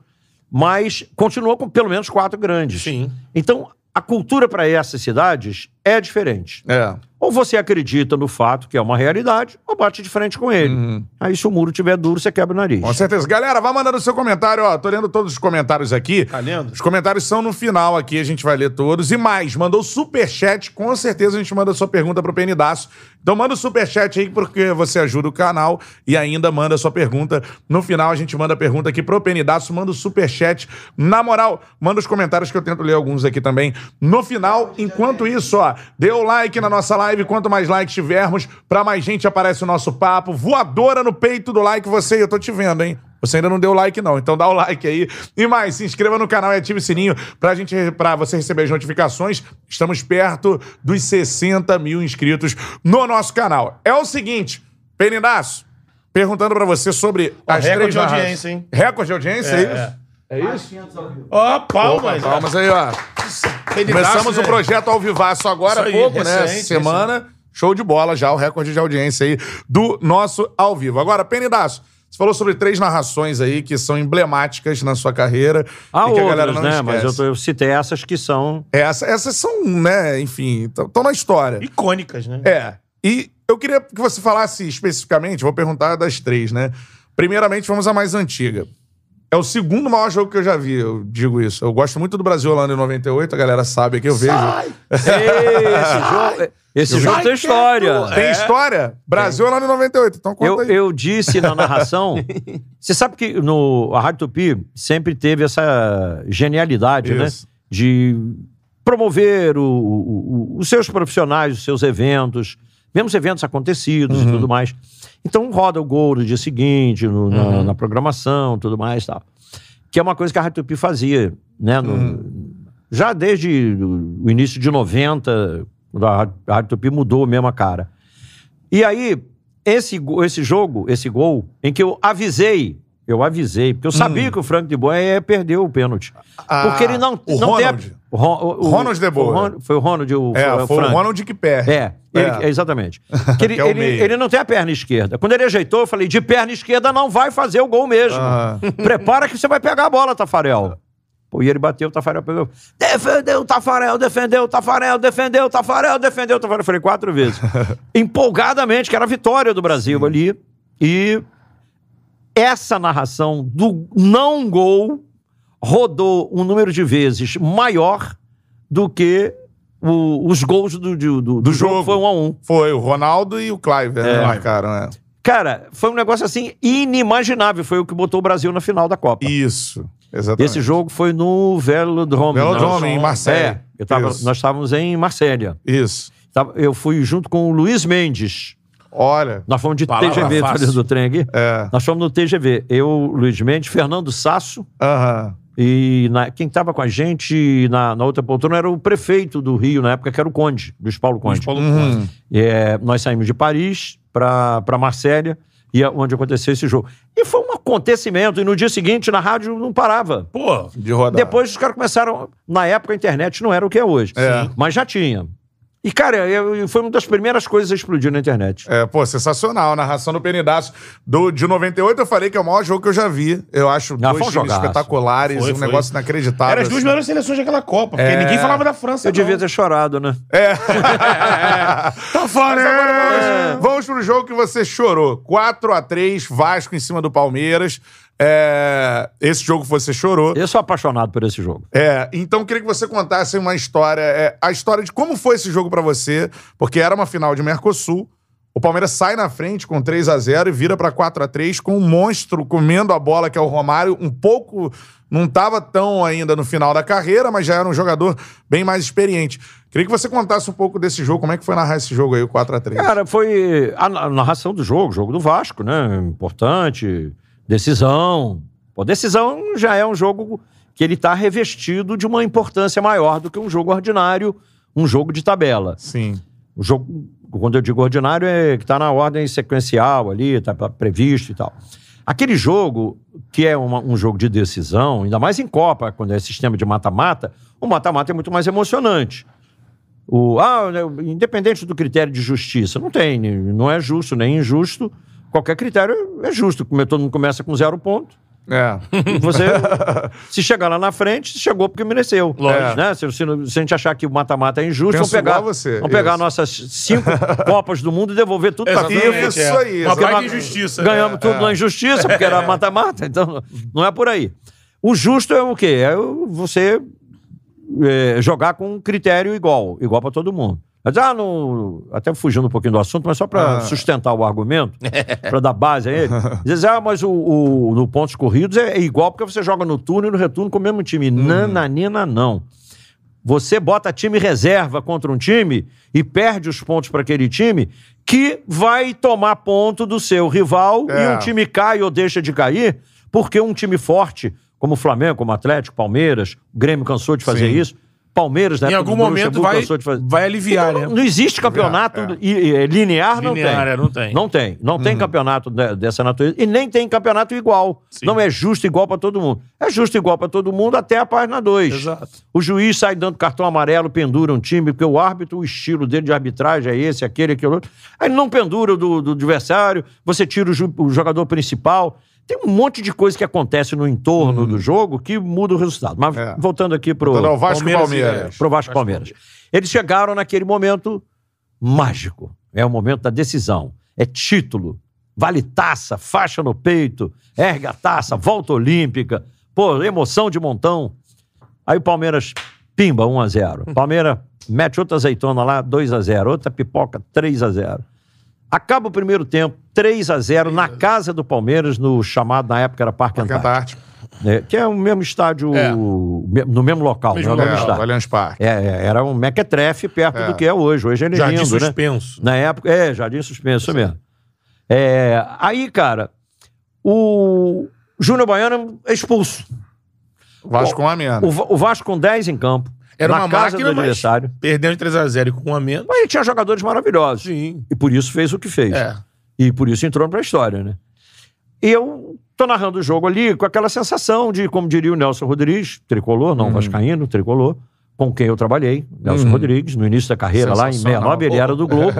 Mas continuou com pelo menos quatro grandes. Sim. Então, a cultura para essas cidades é diferente. É. Ou você acredita no fato que é uma realidade, ou bate de frente com ele. Aí, se o muro tiver duro, você quebra o nariz. Com certeza. Galera, vai mandando seu comentário, ó. Tô lendo todos os comentários aqui. Tá lendo? Os comentários são no final aqui, a gente vai ler todos. E mais, mandou superchat, com certeza a gente manda sua pergunta pro Penidaço. Então manda o superchat aí, porque você ajuda o canal e ainda manda sua pergunta. No final a gente manda a pergunta aqui pro Penidaço, manda o superchat. Na moral, manda os comentários que eu tento ler alguns aqui também. No final, enquanto isso, ó, dê o like na nossa live. Quanto mais likes tivermos, pra mais gente aparece o nosso papo. Voadora no peito do like, você, eu tô te vendo, hein? Você ainda não deu like, não. Então dá o like aí. E mais, se inscreva no canal e ative o sininho pra, gente, pra você receber as notificações. Estamos perto dos 60 mil inscritos no nosso canal. É o seguinte, Penindaço, perguntando pra você sobre as recorde três de audiência, hein? Recorde de audiência, é, É, isso? É isso? Ó, palmas. Palmas aí, ó. Começamos o projeto ao vivaço agora há pouco, né? recente, Semana, show de bola já, o recorde de audiência aí do nosso ao vivo. Agora, Penidaço, você falou sobre três narrações aí que são emblemáticas na sua carreira Há e que a outras, galera não né? esquece. Mas eu, tô- eu citei essas que são. Essa- essas são, né, enfim, estão na história. Icônicas, né? É. E eu queria que você falasse especificamente, vou perguntar das três, né? Primeiramente, vamos à mais antiga. É o segundo maior jogo que eu já vi, eu digo isso. Eu gosto muito do Brasil Holanda em 98, a galera sabe que eu vejo. Ei, esse jogo, esse jogo tem história. Tem história? Brasil Holanda em 98, então conta Eu, aí. eu disse na narração. Você sabe que no, a Rádio Tupi sempre teve essa genialidade, né? Isso. De promover o- o- o- os seus profissionais, os seus eventos, mesmo os eventos acontecidos Uhum. e tudo mais. Então roda o gol no dia seguinte, no- na, na programação, tudo mais tal. Que é uma coisa que a Rádio Tupi fazia, né? no- Já desde o início de 90, quando a Rádio- Tupi mudou mesmo a cara. E aí, esse, esse jogo, esse gol, em que eu avisei, eu avisei, porque eu sabia que o Frank de Boa ia perder o pênalti. Hum. Ah, porque ele não, o não Ronald. o, o- Ronald de Boa. Foi o Ron- Foi o Ronald, o, É, o foi o. Ronald que perde. É, ele- É. é, exatamente. Ele, é ele, ele não tem a perna esquerda. Quando ele ajeitou, eu falei: de perna esquerda não vai fazer o gol mesmo. Ah. Prepara que você vai pegar a bola, Tafarel. Pô, e ele bateu, o Tafarel pegou. Defendeu o Tafarel, defendeu o Tafarel, defendeu o Tafarel, defendeu o Tafarel. Eu falei quatro vezes. Empolgadamente, que era a vitória do Brasil ali. E essa narração do não gol rodou um número de vezes maior do que o- os gols do, do, do, do jogo. jogo. Foi um a um. Foi o Ronaldo e o Clive, né? É. Marcaram, né? Cara, foi um negócio assim inimaginável. Foi o que botou o Brasil na final da Copa. Isso. Exatamente. Esse jogo foi no Velodrome. Velodrome, em Marselha. É, tava- nós estávamos em Marselha. Isso. Eu fui junto com o Luiz Mendes. Olha. Nós fomos de TGV, fácil. do trem aqui. É. Nós fomos no TGV. Eu, Luiz Mendes, Fernando Sasso. Aham. E na- quem estava com a gente na, na outra poltrona era o prefeito do Rio, na época, que era o Conde, Luiz Paulo Conde. Luiz Paulo Uhum. Conde. É, nós saímos de Paris para Marsella, e é onde aconteceu esse jogo. E foi um acontecimento, e no dia seguinte, na rádio, não parava. Pô, De rodar. Depois os caras começaram. Na época a internet não era o que é hoje. É. Mas já tinha. E, cara, eu- foi uma das primeiras coisas a explodir na internet. É, pô, sensacional. A narração do Penidaço do, de 98, eu falei que é o maior jogo que eu já vi. Eu acho Ah, dois um times jogaço. espetaculares, Foi, um foi. negócio inacreditável. eram as duas assim. melhores seleções daquela Copa, porque É. ninguém falava da França. Eu devia não. ter chorado, né? Tá fora! Agora vamos, vamos pro jogo que você chorou. 4x3, Vasco em cima do Palmeiras. É, esse jogo você chorou. Eu sou apaixonado por esse jogo. É, então eu queria que você contasse uma história, é, a história de como foi esse jogo pra você, porque era uma final de Mercosul. O Palmeiras sai na frente com 3 a 0 e vira pra 4 a 3 com um monstro comendo a bola que é o Romário, um pouco não estava tão ainda no final da carreira, mas já era um jogador bem mais experiente. Queria que você contasse um pouco desse jogo, como é que foi narrar esse jogo aí, o 4 a 3 Cara, foi a, a narração do jogo, jogo do Vasco, né? Importante, decisão. Pô, decisão já é um jogo que ele tá revestido de uma importância maior do que um jogo ordinário, um jogo de tabela. Sim. O jogo, quando eu digo ordinário, é que tá na ordem sequencial ali, tá pra- previsto e tal. Aquele jogo, que é uma- um jogo de decisão, ainda mais em Copa, quando é sistema de mata-mata, o mata-mata é muito mais emocionante. O, ah, independente do critério de justiça, não tem, não é justo nem injusto. Qualquer critério é justo. Como todo mundo começa com zero ponto. É. Você, se chegar lá na frente, chegou porque mereceu. Lógico. Né? Se, se, se a gente achar que o mata-mata é injusto, Penso vamos pegar, você, vamos pegar isso. nossas cinco Copas do Mundo e devolver tudo para Exatamente, Isso é. aí, Uma baita injustiça. Ganhamos É. tudo na injustiça, porque era mata-mata. Então, não é por aí. O justo é o quê? É você é, jogar com um critério igual, igual para todo mundo. Mas, ah, no, até fugindo um pouquinho do assunto, mas só para Ah. sustentar o argumento, para dar base a ele. Dizer, ah, mas o, o- no pontos corridos é, é igual porque você joga no turno e no retorno com o mesmo time. Nananina, não. Você bota time reserva contra um time e perde os pontos para aquele time que vai tomar ponto do seu rival É. e um time cai ou deixa de cair Porque um time forte, como o Flamengo, como o Atlético, Palmeiras, o Grêmio cansou de fazer Sim. isso. Palmeiras, né? Em algum momento vai, vai aliviar, né? Não existe campeonato É, é. linear, não Linear, tem. é, não tem. Não tem. Não tem campeonato de- dessa natureza. E nem tem campeonato igual. Sim. Não é justo igual pra todo mundo. É justo igual pra todo mundo até a página 2. Exato. O juiz sai dando cartão amarelo, pendura um time, porque o árbitro, o estilo dele de arbitragem é esse, aquele, aquele outro. Aí não pendura do, do adversário, você tira o, o jogador principal. Tem um monte de coisa que acontece no entorno do jogo que muda o resultado. Mas É. voltando aqui pro Então, é o Vasco Palmeiras e- Palmeiras. pro Vasco e Palmeiras. Eles chegaram naquele momento mágico. É o momento da decisão. É título. Vale taça, faixa no peito, ergue a taça, volta olímpica. Pô, emoção de montão. Aí o Palmeiras, pimba, 1 a 0 Palmeiras mete outra azeitona lá, 2 a 0 Outra pipoca, 3 a 0 Acaba o primeiro tempo, 3 a 0 na casa do Palmeiras, no chamado, na época era Parque Parque Antártico. Né, que é o mesmo estádio, É. no mesmo local, Mesmo é o É, estádio. o Allianz Parque. É, é, era um mequetrefe perto É. do que é hoje. Hoje ele é Jardim lindo, né? suspenso. Na época, é, Jardim Suspenso, isso mesmo. É, aí, cara, o Júnior Baiano é expulso. Vasco com a menos. O, o Vasco com 10 em campo, Era na uma casa máquina, do adversário. perdendo de 3x0 e com um a menos. Mas ele tinha jogadores maravilhosos. Sim. E por isso fez o que fez. É. E por isso entrou pra história, né? E eu tô narrando o jogo ali com aquela sensação de, como diria o Nelson Rodrigues, tricolor, não vascaíno, tricolor, com quem eu trabalhei, Nelson Rodrigues, no início da carreira lá em Sensacional. 69, ele era do Globo.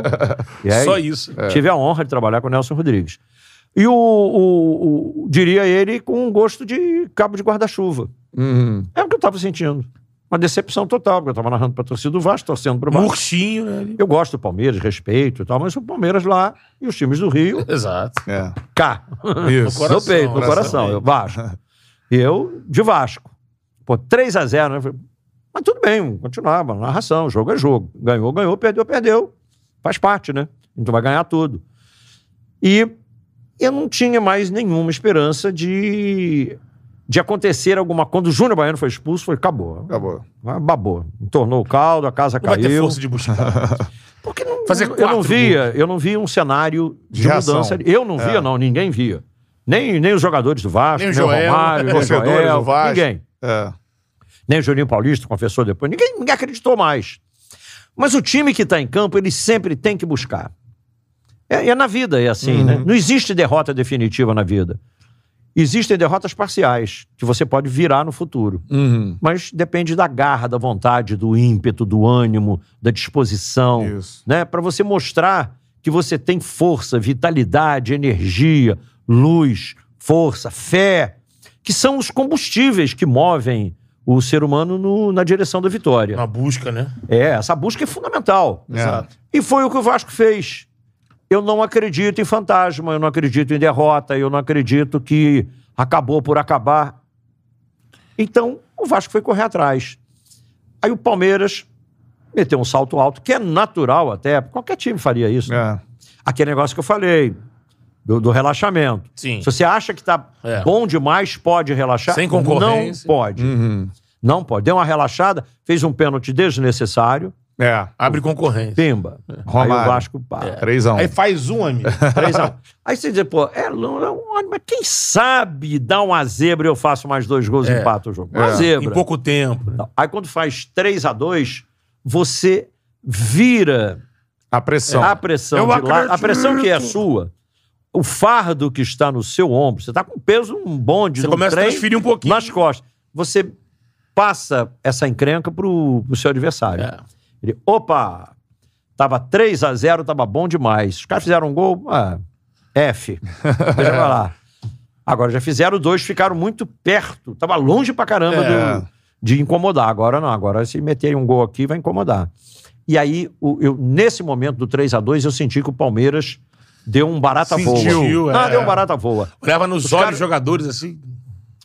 Aí, Só isso. Tive a honra de trabalhar com o Nelson Rodrigues. E o, o- o- diria ele, com um gosto de cabo de guarda-chuva. Uhum. É o que eu estava sentindo. Uma decepção total, porque eu estava narrando para a torcida do Vasco, torcendo para o Vasco. Murchinho, né? Eu gosto do Palmeiras, respeito e tal, mas o Palmeiras lá e os times do Rio, Exato. É. cá. Isso. coração, no peito, no coração. coração. Eu, Vasco. E eu, de Vasco. Pô, 3 a 0 né? Mas tudo bem, mano, narração, jogo é jogo. Ganhou, ganhou, perdeu, perdeu. Faz parte, né? A gente vai ganhar tudo. E eu não tinha mais nenhuma esperança de, de acontecer alguma Quando o Júnior Baiano foi expulso, foi acabou. Acabou. Ah, Babou. Entornou o caldo, a casa Não vai ter caiu. força de buscar. Porque não, Fazer eu não via, eu não via um cenário de, De mudança. Eu não via, não, ninguém via. Nem, nem os jogadores do Vasco, Nem nem, o Joel, Romário, nem o Joel, do Vasco. ninguém. É. Nem o Juninho Paulista confessou depois. Ninguém, ninguém acreditou mais. Mas o time que está em campo, ele sempre tem que buscar. É, é na vida, é assim, Uhum. né? Não existe derrota definitiva na vida. Existem derrotas parciais, que você pode virar no futuro. Uhum. Mas depende da garra, da vontade, do ímpeto, do ânimo, da disposição Isso. né? Para você mostrar que você tem força, vitalidade, energia, luz, força, fé, que são os combustíveis que movem o ser humano no- na direção da vitória. Uma busca, né? É, essa busca é fundamental. É. Exato. E foi o que o Vasco fez. Eu não acredito em fantasma, eu não acredito em derrota, eu não acredito que acabou por acabar. Então, o Vasco foi correr atrás. Aí o Palmeiras meteu um salto alto, que é natural até, qualquer time faria isso. É. Aquele negócio que eu falei, do, do relaxamento. Sim. Se você acha que tá É. bom demais, pode relaxar. Sem concorrência. Não pode. Uhum. Não pode. Deu uma relaxada, fez um pênalti desnessacário, É. Abre concorrência. pimba. Aí Romário. o Vasco para. Trêsão. Aí faz um, amigo. 3 a 1. Aí você diz, pô, é, não, é mas quem sabe dá uma zebra e eu faço mais dois gols e É. empato o jogo. Uma É. em zebra. pouco tempo. né? Aí quando faz 3 a 2 você vira A pressão. a pressão lá, a pressão que é sua, o fardo que está no seu ombro, você está com peso um bonde Você começa a trem transferir um pouquinho. nas costas. Você passa essa encrenca pro, pro seu adversário. É. Ele, opa, tava 3 a 0 tava bom demais. Os caras fizeram um gol, ah, F. Deixa pra lá. Agora já fizeram dois, ficaram muito perto. Tava longe pra caramba É. do- de incomodar. Agora não, agora se meter um gol aqui vai incomodar. E aí, eu, nesse momento do 3 a 2 eu senti que o Palmeiras deu um barata Sentiu, voa. é. Ah, deu um barata voa. Olhava nos Os olhos caras- dos jogadores assim.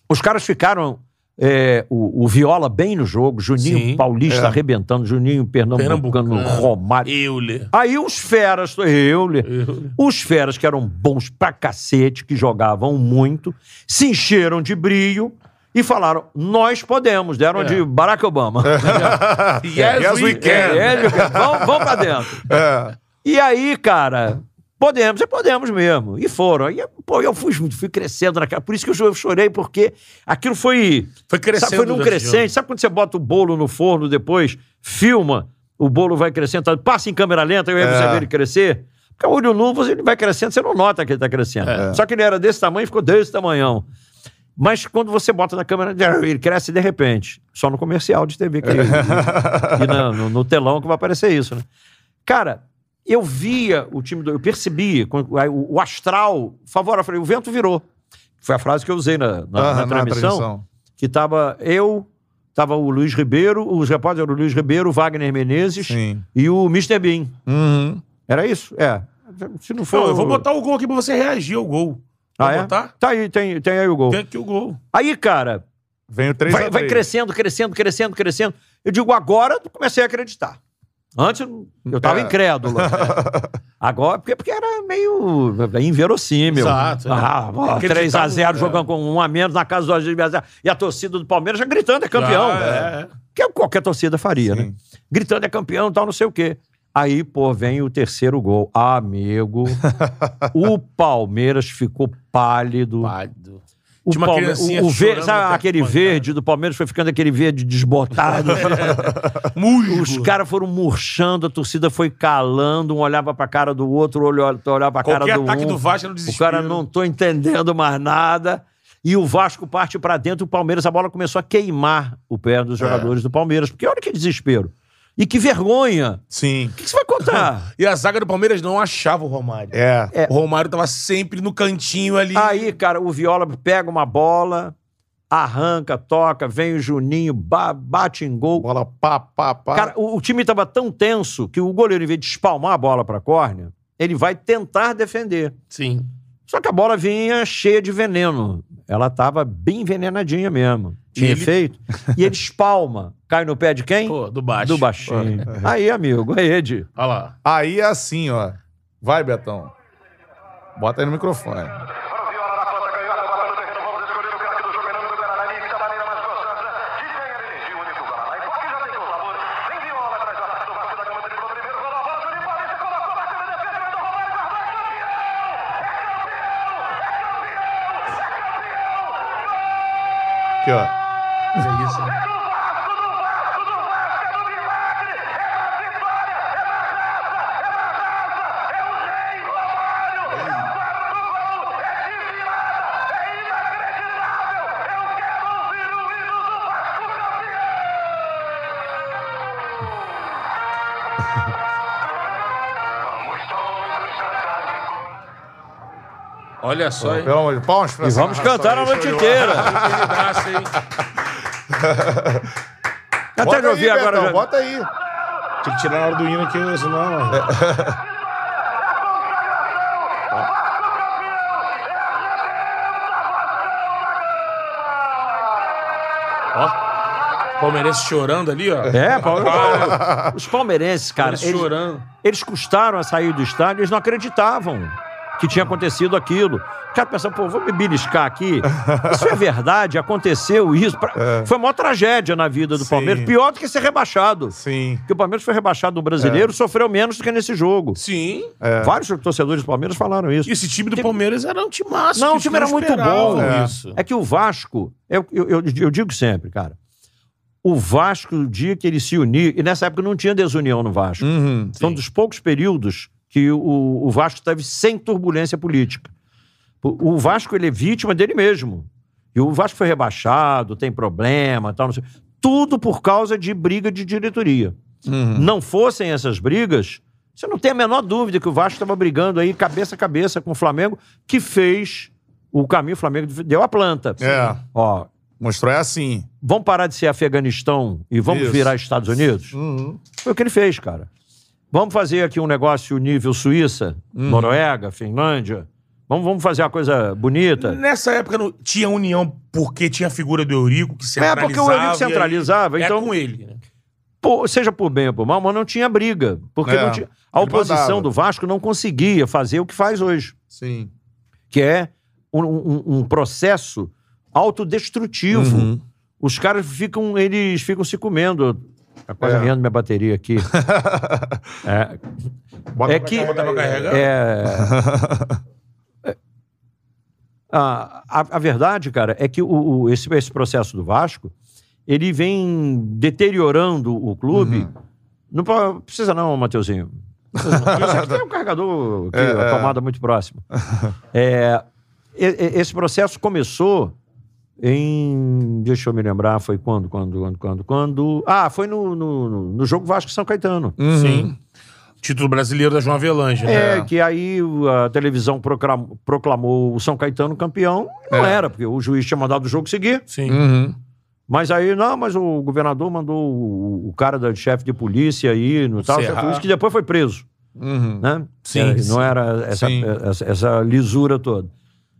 Os caras ficaram. É, o, o Viola bem no jogo, Juninho Sim, Paulista é. arrebentando, Juninho Pernambucano, Pernambucano. Romário. Euler. Aí os feras, eu, Euler. os feras que eram bons pra cacete, que jogavam muito, se encheram de brilho e falaram: nós podemos, deram É. de Barack Obama. Yes, Yes, we we can. can. É, ele- vamos, vamos pra dentro. É. E aí, cara, Podemos, e podemos mesmo. E foram. E, pô, eu fui, fui crescendo naquela. Por isso que eu chorei, porque aquilo foi. Foi crescendo. Sabe, foi num o crescente. Sabe quando você bota o bolo no forno depois, filma, o bolo vai crescendo, tá, passa em câmera lenta e aí você É. vê ele crescer? Porque a olho nu, você- ele vai crescendo, você não nota que ele tá crescendo. É. Só que ele era desse tamanho e ficou desse tamanhão. Mas quando você bota na câmera, ele cresce de repente. Só no comercial de TV que ele, e no, no telão que vai aparecer isso, né? Cara, eu via o time do. Eu percebi quando- aí o, o astral favorável. Eu falei, o vento virou. Foi a frase que eu usei na, na- Ah, na transmissão. Que tava eu, tava o Luiz Ribeiro, os repórteres eram o Luiz Ribeiro, o Wagner Menezes Sim. e o Mr. Bean. Uhum. Era isso? É. Se não for. Não, eu vou botar o gol aqui pra você reagir ao gol. Ah, é? botar? Tá aí, tem, tem aí o gol. Tem aqui o gol. Aí, cara, Vem o 3 vai, vai crescendo, crescendo, crescendo, crescendo. Eu digo, agora comecei a acreditar. Antes eu- eu tava É. incrédulo. Agora, porque, porque era meio inverossímil. Exato, é. Ah, Acreditava, 3x0 é. jogando com um a menos na casa do adversário. E a torcida do Palmeiras já gritando, é campeão. Ah, é, é. Que qualquer torcida faria, Sim. né? Gritando, é campeão, tal, não sei o quê. Aí, pô, vem o terceiro gol. Amigo, o Palmeiras ficou pálido. Pálido. O, uma Palme- o, o chorando sabe aquele verde do Palmeiras foi ficando aquele verde desbotado. Musgo. Os caras foram murchando, a torcida foi calando, um olhava pra cara do outro, outro olhava pra cara Qualquer do ataque um. do Vasco no O desespero. cara não tô entendendo mais nada. E o Vasco parte pra dentro, o Palmeiras, a bola começou a queimar o pé É. dos jogadores do Palmeiras. Porque olha que desespero. E que vergonha. Sim. O que que você vai contar? E a zaga do Palmeiras não achava o Romário. É. É. O Romário tava sempre no cantinho ali. Aí, cara, o Viola pega uma bola, arranca, toca, vem o Juninho, ba- bate em gol. Bola pá, pá, pá. Cara, o, o time estava tão tenso que o goleiro, em vez de espalmar a bola para a córnea, ele vai tentar defender. Sim. Só que a bola vinha cheia de veneno. Ela estava bem envenenadinha mesmo. Tinha ele- efeito. E ele espalma. Cai no pé de quem? Pô, do baixo. Do baixinho. Aí, amigo, aí, Ed. Olha lá. Aí é assim, ó. Vai, Betão. Bota aí no microfone. Viola na Olha só, hein? Pelo amor de Palmas pra E essa vamos narração cantar a noite show de inteira. Aquele braço, hein? Até Bota que eu aí, vi agora. Betão, já- Bota aí. Tinha que tirar na hora do hino aqui, senão... Ó. Palmeirense chorando ali, ó. É, Paulo. Os palmeirenses, cara, Eles eles, chorando. eles custaram a sair do estádio, eles não acreditavam que tinha acontecido aquilo. O cara pensava, pô, vou me beliscar aqui. Isso é verdade, aconteceu isso. Pra- Foi a maior tragédia na vida do Sim. Palmeiras, pior do que ser rebaixado. Sim. Porque o Palmeiras foi rebaixado no brasileiro, sofreu menos do que nesse jogo. Sim. Vários torcedores do Palmeiras falaram isso. E esse time do Palmeiras era um time massa. Não, o time era muito bom. É. Isso. É que o Vasco, eu, eu, eu, eu digo sempre, cara, o Vasco, o dia que ele se unir, e nessa época não tinha desunião no Vasco. Uhum. Foi um dos poucos períodos que o, o Vasco esteve sem turbulência política. O, Vasco ele é vítima dele mesmo. E o Vasco foi rebaixado, tem problema, tal, não sei. Tudo por causa de briga de diretoria. Uhum. Não fossem essas brigas, você não tem a menor dúvida que o Vasco estava brigando aí cabeça a cabeça com o Flamengo, que fez o caminho, o Flamengo deu a planta. É. Ó, Mostrou é assim. vamos parar de ser Afeganistão e vamos Isso. virar Estados Unidos? Uhum. Foi o que ele fez, cara. Vamos fazer aqui um negócio nível Suíça, Uhum. Noruega, Finlândia. Vamos, vamos fazer uma coisa bonita. Nessa época não tinha união porque tinha a figura do Eurico que É, centralizava. porque o Eurico e aí centralizava, É então, com ele, né? pô, seja por bem ou por mal, mas não tinha briga. Porque É, tinha- a oposição mandava. do Vasco não conseguia fazer o que faz hoje, Sim. que é um, um- um processo autodestrutivo. Uhum. Os caras ficam, eles ficam se comendo. Tá quase É. minha bateria aqui. é, Bota é pra que. Bota pra carregar? É, é- a, a, a verdade, cara, é que o, o- esse, esse processo do Vasco ele vem deteriorando o clube. Uhum. Não precisa, não, Mateuzinho. Isso aqui tem um carregador aqui, a tomada muito próxima. É, esse processo começou em. Deixa eu me lembrar, foi quando, quando, quando, quando, quando. Ah, foi no, no, no jogo Vasco e São Caetano. Uhum. Sim. Título brasileiro da João Avelange, né? É, que aí a televisão proclam- proclamou o São Caetano campeão. Não É. era, porque o juiz tinha mandado o jogo seguir. Sim. Uhum. Mas aí, não, mas o governador mandou o, o cara da chefe de polícia aí no tal, isso que depois foi preso. Uhum. Né? Sim, É, sim. Não era essa, essa, essa lisura toda.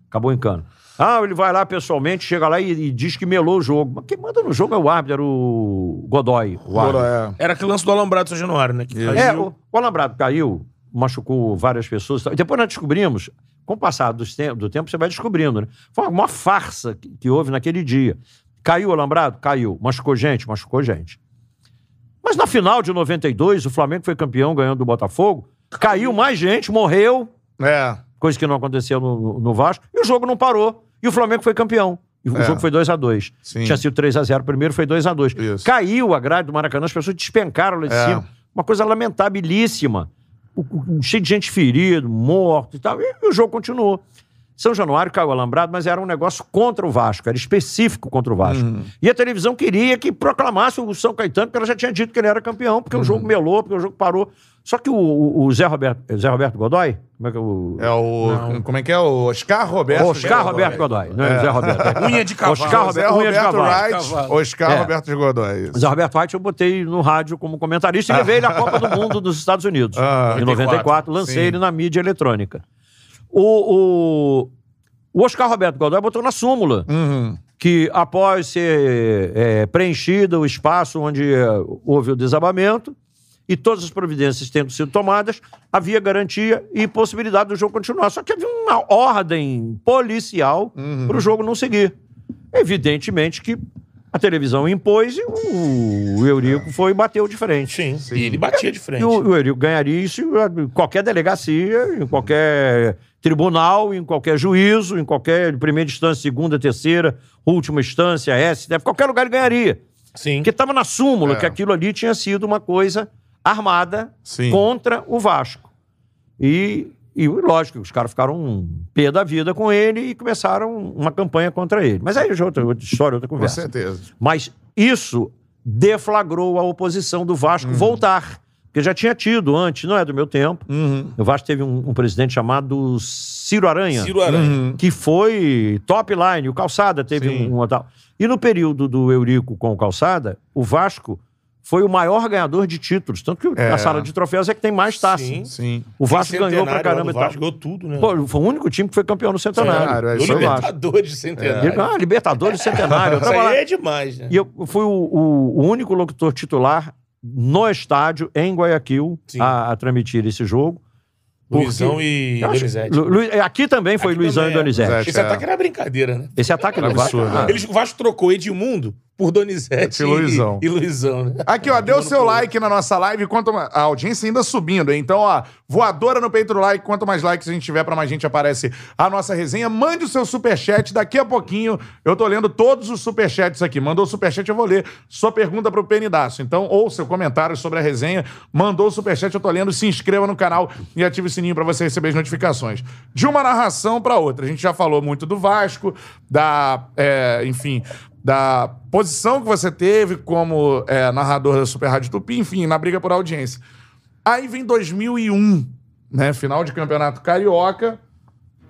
Acabou em cano. Ah, ele vai lá pessoalmente, chega lá e, e diz que melou o jogo. Mas quem manda no jogo é o árbitro, era o Godoy. O árbitro. É. Era aquele lance do Alambrado São Januário, né? Que É, o, o Alambrado caiu, machucou várias pessoas. depois nós descobrimos, com o passar dos tem- do tempo, você vai descobrindo, né? Foi uma, uma farsa que, que houve naquele dia. Caiu o Alambrado? Caiu. Machucou gente? Machucou gente. Mas na final de 92, o Flamengo foi campeão ganhando do Botafogo. Caiu mais gente, morreu, É. coisa que não aconteceu no, no- no Vasco, e o jogo não parou. E o Flamengo foi campeão. E o É. jogo foi 2 a 2 Sim. Tinha sido 3 a 0 primeiro, foi 2 a 2 Isso. Caiu a grade do Maracanã, as pessoas despencaram lá de É. cima. Uma coisa lamentabilíssima. O- o- cheio de gente ferido, morto e tal. E, e o jogo continuou. São Januário caiu alambrado, mas era um negócio contra o Vasco, era específico contra o Vasco. Uhum. E a televisão queria que proclamasse o São Caetano, porque ela já tinha dito que ele era campeão, porque o jogo Uhum. melou, porque o jogo parou. Só que o, o- o Zé, Roberto, Zé Roberto Godoy, como é que é o. É o. Como é que é? O Oscar Roberto. Oscar Roberto Godoy, não é, o Zé Roberto. é. Unha de cavalo. Oscar Roberto, Roberto cavalo. Wright. Cavalo. Oscar É. Roberto de Godoy. isso. Zé Roberto White eu botei no rádio como comentarista e levei ele à Copa do Mundo dos Estados Unidos. Ah, em 94, lancei sim. ele na mídia eletrônica. O, o, o Oscar Roberto Godoy botou na súmula Uhum. que após ser é, preenchido o espaço onde é, houve o desabamento e todas as providências tendo sido tomadas, havia garantia e possibilidade do jogo continuar. Só que havia uma ordem policial Uhum. para o jogo não seguir. Evidentemente que a televisão impôs e o, Eurico foi e bateu de frente. Sim. E ele batia de frente. E o, o Eurico ganharia isso em qualquer delegacia, em qualquer tribunal, em qualquer juízo, em qualquer primeira instância, segunda, terceira, última instância, STF, qualquer lugar ele ganharia. Sim. Porque estava na súmula É. que aquilo ali tinha sido uma coisa armada Sim. contra o Vasco. E, e lógico, os caras ficaram um pé da vida com ele e começaram uma campanha contra ele. Mas aí já é outra, outra história, outra Com conversa. certeza. Mas isso deflagrou a oposição do Vasco voltar. Porque já tinha tido antes, não é do meu tempo. Uhum. O Vasco teve um, um presidente chamado Ciro Aranha, Ciro Aranha. que foi top line. O Calçada teve Sim. um, um tal. E no período do Eurico com o Calçada, o Vasco foi o maior ganhador de títulos. Tanto que É. a sala de troféus é que tem mais taça. Sim. Sim. O Vasco ganhou pra caramba tal. Vasco, ganhou tudo, né? Pô, foi o único time que foi campeão no centenário. Centenário, é. Libertadores de centenário. Ah, Libertadores centenário. Eu Isso aí é demais, né? E eu fui o, o- o único locutor titular no estádio, em Guayaquil, a, a transmitir esse jogo. Luizão Porque- e acho- Donizete. Lu- aqui também foi Aqui Luizão também e é. Donizete. Donizete. Esse É. ataque era brincadeira, né? Esse ataque do Vasco. Absurdo. ah, Eles, o Vasco trocou Edmundo por Donizete E Luizão. E, Luizão, né? Aqui, ó, dê o seu like na nossa live, quanto a audiência ainda subindo, hein? Então, ó, voadora no peito do like, quanto mais likes a gente tiver, pra mais gente aparece a nossa resenha. Mande o seu superchat, daqui a pouquinho eu tô lendo todos os superchats aqui. Mandou o superchat, eu vou ler sua pergunta pro Penidaço. Então, ou seu comentário sobre a resenha, mandou o superchat, eu tô lendo, se inscreva no canal e ative o sininho pra você receber as notificações. De uma narração pra outra, a gente já falou muito do Vasco, da, é, enfim, da posição que você teve como é, narrador da Super Rádio Tupi, enfim, na briga por audiência. Aí vem 2001, né? Final de Campeonato Carioca.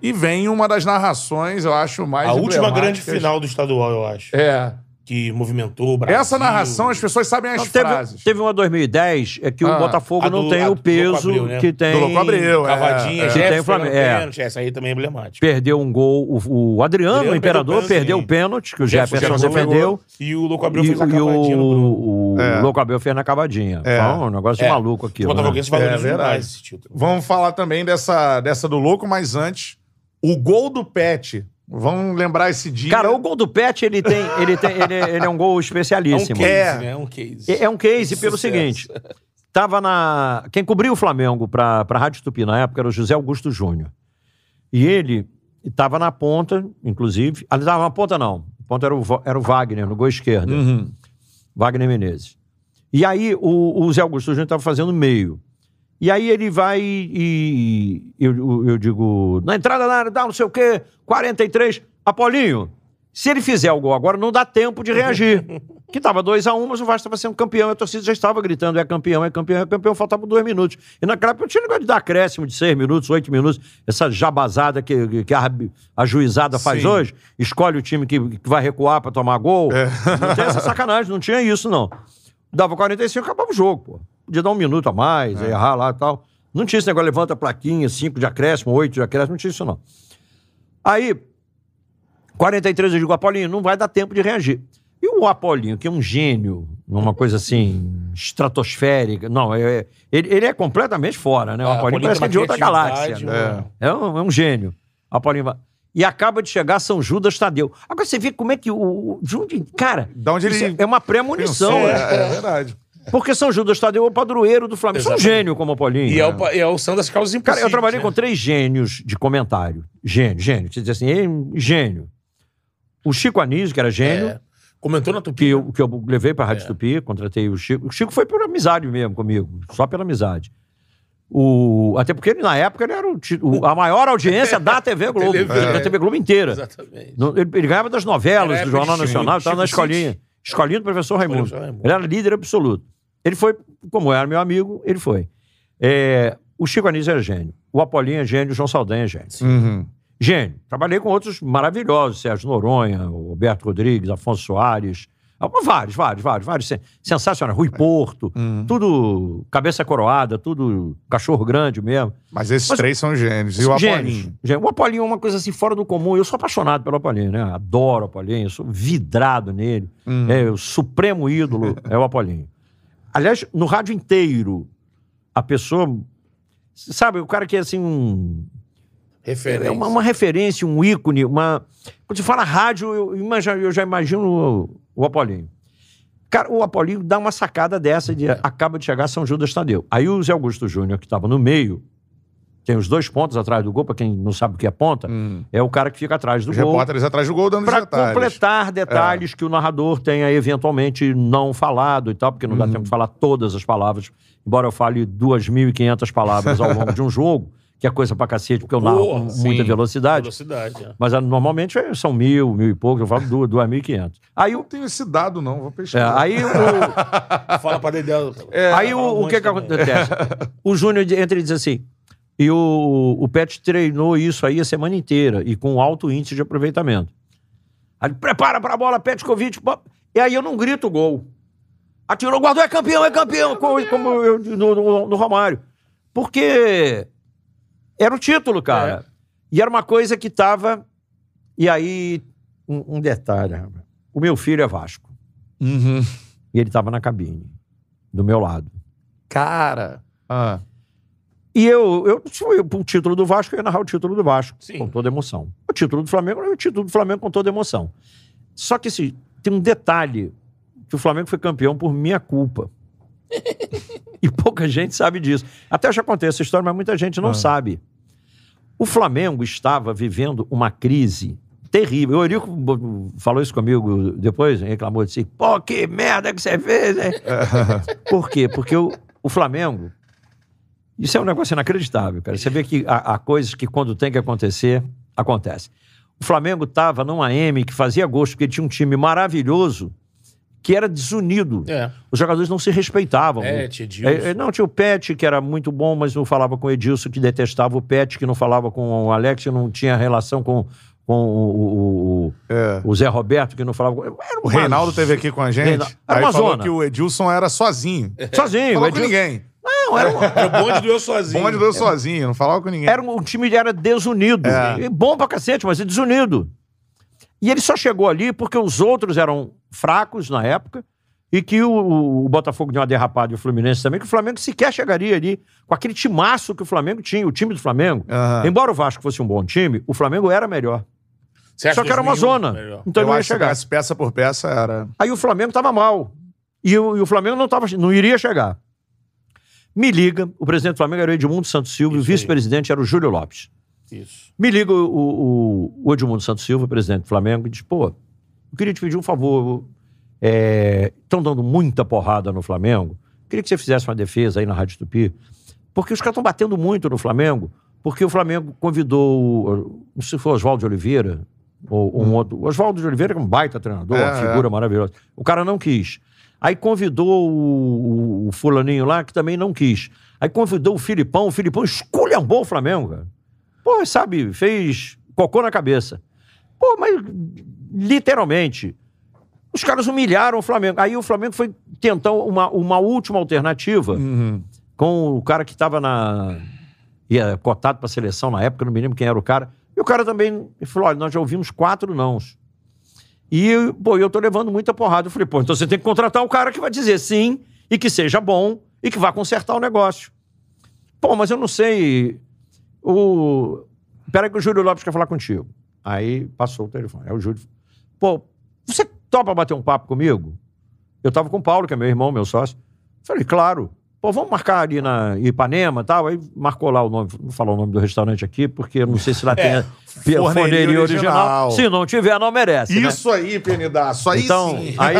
E vem uma das narrações, eu acho, mais A última grande final do estadual, eu acho. É. Que movimentou o Brasil. Essa narração, as pessoas sabem as Não, teve, frases. teve uma 2010 é que Ah, o Botafogo a não do- tem a o do peso Abreu, né? que tem. Do Louco Abreu, é. Cavadinha, é. Que tem o Flamengo, é. pênalti. Essa aí também é emblemática. Perdeu um gol. O, o Adriano, Adriano o imperador, perdeu o o pênalti, que o Jefferson defendeu. E o Louco Abreu E, fez a e cavadinha Bruno. o, o É. Louco Abreu fez na cavadinha. É. Foi um negócio de É. maluco Os aquilo. Né? botafoguenses É demais esse título. Vamos falar também dessa, dessa do louco, mas antes, o gol do Pet Vamos lembrar esse dia. Cara, o gol do Pet, ele tem. Ele, tem, ele, ele é um gol É um especialíssimo. case, É. né? É um case. É é um case pelo Sucesso. seguinte. Tava na. Quem cobriu o Flamengo pra, pra Rádio Tupi na época era o José Augusto Júnior. E ele estava na ponta, inclusive. Ali estava na ponta, não. A ponta era o, era o Wagner, no gol esquerdo. Uhum. Wagner Menezes. E aí o, o Zé Augusto Júnior estava fazendo meio. E aí ele vai e. Eu, eu- eu digo, na entrada da área, dá não sei o quê, 43. Apolinho, se ele fizer o gol agora, não dá tempo de reagir. que tava 2 a 1 mas o Vasco estava sendo campeão. A torcida já estava gritando: é campeão, é campeão, é campeão. Faltavam dois minutos. E naquela época tinha negócio de dar acréscimo de seis minutos, oito minutos. Essa jabazada que, que a, a juizada faz Sim. hoje. Escolhe o time que, que vai recuar para tomar gol. Não tem essa sacanagem, não tinha isso, não. Dava 45, acabava o jogo, pô. Podia dar um minuto a mais, errar lá e tal. Não tinha esse negócio, levanta a plaquinha, 5 de acréscimo, 8 de acréscimo, não tinha isso, não. Aí, 43 eu digo, Apolinho, não vai dar tempo de reagir. E o Apolinho, que é um gênio, numa coisa assim, estratosférica. Não, é, ele, ele é completamente fora, né? O Ah, Apolinho parece que é de outra galáxia. né? mano. É um, é um gênio. Apolinho vai- E acaba de chegar São Judas Tadeu. Agora você vê como é que o. o de onde, cara, Da onde ele é uma pré-munição. pensou, né? é, é verdade. Porque São Judas Tadeu é o padroeiro do Flamengo. Isso é um Exatamente. gênio como Apolinho. E é o, e é o das causas Cara, impossíveis. eu trabalhei né? com três gênios de comentário. Gênio, gênio. Você diz assim, "Ei, gênio. O Chico Anísio, que era gênio, É. Comentou na Tupi. que, eu, que eu levei pra É. Rádio Tupi, contratei o Chico. O Chico foi por amizade mesmo comigo, só pela amizade. O, até porque ele, na época, ele era o, o- a maior audiência da TV Globo, TV, da TV Globo inteira. Exatamente. No- Ele, ele ganhava das novelas do Jornal Nacional, estava na escolinha. Escolinha do. Professor Raimundo. Ele era líder absoluto. Ele foi, como era meu amigo, ele foi. É, o Chico Anísio era gênio. O Apolinho é gênio, o João Saldanha é gênio. Uhum. Gênio. Trabalhei com outros maravilhosos, Sérgio Noronha, Roberto Rodrigues, Afonso Soares. ah, Vários, vários, vários, vários. sen- Sensacional. Rui Porto, tudo cabeça coroada, tudo cachorro grande mesmo. Mas esses Mas- três são gênios. E o. Apolinho? Gênio. O Apolinho é uma coisa assim fora do comum. Eu sou apaixonado pelo Apolinho, né? Adoro o Apolinho, eu sou vidrado nele. É, o supremo ídolo é o Apolinho. Aliás, no rádio inteiro, a pessoa. Sabe, o cara que é assim um. Referência. É uma, uma referência, um ícone, uma. Quando você fala rádio, eu, imagino- eu já imagino o, o Apolinho. Cara, o Apolinho dá uma sacada dessa de acaba de chegar São Judas Tadeu. Aí o Zé Augusto Júnior, que estava no meio, tem os dois pontos atrás do gol, para quem não sabe o que é ponta, é o cara que fica atrás do Os gol. repórteres atrás do gol dando Para completar detalhes que o narrador tenha eventualmente não falado e tal, porque não dá tempo de falar todas as palavras, embora eu fale 2.500 palavras ao longo de um jogo, que é coisa pra cacete, porque eu narro Porra, com sim. muita velocidade. Velocidade. é. Mas ah, normalmente é- são mil, mil e pouco, eu falo duas, duas mil e quinhentos. Aí, Não o- tenho esse dado, não. Vou é, pesquisar. aí, o, Fala pra Dedé. aí o, o que, que acontece? O Júnior entra e diz assim, e o, o Pet treinou isso aí a semana inteira, e com alto índice de aproveitamento. Aí, prepara pra bola, Petkovic, e aí eu não grito gol. Atirou, guardou, é campeão, é campeão, como, como eu, no, no, no Romário. Porque era o título, cara. E era uma coisa que tava. E aí, um, um detalhe, rapaz. o meu filho é Vasco. Uhum. E ele tava na cabine, do meu lado. Cara. Ah. E eu, eu fui pro título do Vasco, eu ia narrar o título do Vasco, Sim. com toda emoção. O título do Flamengo o título do Flamengo com toda emoção. Só que esse, tem um detalhe, que o Flamengo foi campeão por minha culpa. e pouca gente sabe disso. Até eu já contei essa história, mas muita gente não sabe. O Flamengo estava vivendo uma crise terrível. O Eurico falou isso comigo depois, reclamou si. Pô, que merda que você fez, hein? Por quê? Porque o, o Flamengo. Isso é um negócio inacreditável, cara. Você vê que há, há coisas que, quando tem que acontecer, acontece. O Flamengo estava numa M que fazia gosto, porque tinha um time maravilhoso que era desunido. É. Os jogadores não se respeitavam. Pet, Edilson. É, é, não, tinha o Pet, que era muito bom, mas não falava com o Edilson, que detestava o Pet, que não falava com o Alex, que não tinha relação com, com o, o- o- É. o Zé Roberto, que não falava com... Era O Reinaldo teve aqui com a gente. Era Aí falou zona. que o Edilson era sozinho. Sozinho. Falou o com Edilson- ninguém. Não, era um, Era o bonde do eu sozinho. Bom de Deus sozinho, não falava com ninguém. Era um, o time era desunido. É. E Bom pra cacete, mas desunido. E ele só chegou ali porque os outros eram fracos na época e que o, o Botafogo deu uma derrapada e o Fluminense também, que o Flamengo sequer chegaria ali com aquele timaço que o Flamengo tinha, o time do Flamengo. Aham. Embora o Vasco fosse um bom time, o Flamengo era melhor. Só que era uma 2001 zona. melhor? Então eu não ia que chegar. se peça por peça era. Aí o Flamengo tava mal. E o, e o Flamengo não, tava, não iria chegar. Me liga, o presidente do Flamengo era o Edmundo Santos Silva e o vice-presidente era o Júlio Lopes. Isso. Me liga o, o, o Edmundo Santos Silva, presidente do Flamengo, e diz: pô, eu queria te pedir um favor. Estão dando muita porrada no Flamengo. Queria que você fizesse uma defesa aí na Rádio Tupi. Porque os caras estão batendo muito no Flamengo. Porque o Flamengo convidou, o- não sei se foi Oswaldo de Oliveira, ou um outro. O Oswaldo de Oliveira, que é um baita treinador, É, uma figura maravilhosa. O cara não quis. Aí convidou o, o, fulaninho lá, que também não quis. Aí convidou o Filipão, o Filipão esculhambou o Flamengo, cara. Pô, sabe, fez cocô na cabeça. Pô, mas literalmente, os caras humilharam o Flamengo. Aí o Flamengo foi tentar uma, uma última alternativa Uhum. com o cara que estava na. ia cotado para a seleção na época, não me lembro quem era o cara. E o cara também falou: olha, nós já ouvimos quatro nãos. E, pô, eu tô levando muita porrada. Eu falei, pô, então você tem que contratar um cara que vai dizer sim e que seja bom e que vá consertar o negócio. Pô, mas eu não sei. O. Peraí que o Júlio Lopes quer falar contigo. Aí passou o telefone. Aí o Júlio. Pô, você topa bater um papo comigo? Eu tava com o Paulo, que é meu irmão, meu sócio. Falei, claro. Pô, vamos marcar ali na Ipanema e tal. Aí marcou lá o nome, não vou falar o nome do restaurante aqui, porque eu não sei se lá tem a forneria forneria original. original. Se não tiver, não merece. né? Isso aí, Penidaço. Aí Então, sim. aí,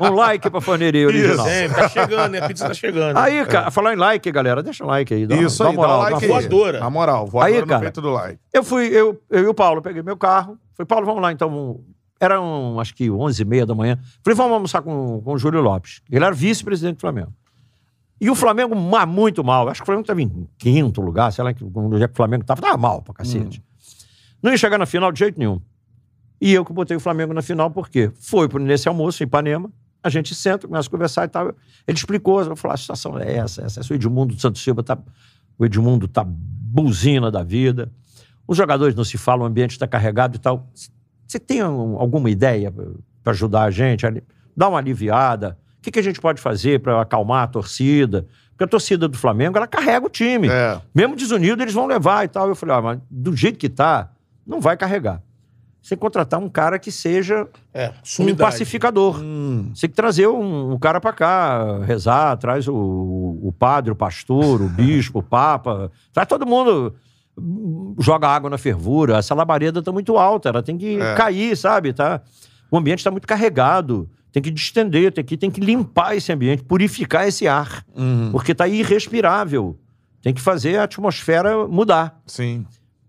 um like pra forneria original. É, tá chegando, né? A pizza tá chegando. Aí, cara, falar em like, galera, deixa um like aí. Dá, Isso dá aí, moral, dá dá um uma like aí. força. Voadora. Na moral, voadora Aí, no cara. peito do like. Eu fui, eu, eu e o Paulo, peguei meu carro. Falei, Paulo, vamos lá, então. Eram, acho que 11h30 da manhã. Falei, vamos almoçar com, com o Júlio Lopes. Ele era vice-presidente do Flamengo. E o Flamengo muito mal. Acho que o Flamengo estava em quinto lugar, sei lá, que- onde é que o Flamengo estava. Estava mal pra cacete. Não ia chegar na final de jeito nenhum. E eu que botei o Flamengo na final, por quê? Foi nesse almoço em Ipanema, a gente senta, começa a conversar e tal. Ele explicou, eu falei, a situação é essa, essa. O Edmundo Santos Silva tá. O Edmundo tá buzina da vida. Os jogadores não se falam, o ambiente está carregado e tal. Você tem um- alguma ideia para ajudar a gente? Dar uma aliviada? O que, que a gente pode fazer para acalmar a torcida? Porque a torcida do Flamengo, ela carrega o time. É. Mesmo desunido, eles vão levar e tal. Eu falei, ah, mas do jeito que tá, não vai carregar. Você tem que contratar um cara que seja É, um pacificador. Hum. Você tem que trazer um, um cara pra cá, rezar, traz o, o padre, o pastor, o bispo, o papa, traz todo mundo, joga água na fervura. Essa labareda tá muito alta, ela tem que É. cair, sabe? Tá? O ambiente está muito carregado, tem que distender, tem que, tem que limpar esse ambiente, purificar esse ar, Uhum. porque tá irrespirável. Tem que fazer a atmosfera mudar. Sim.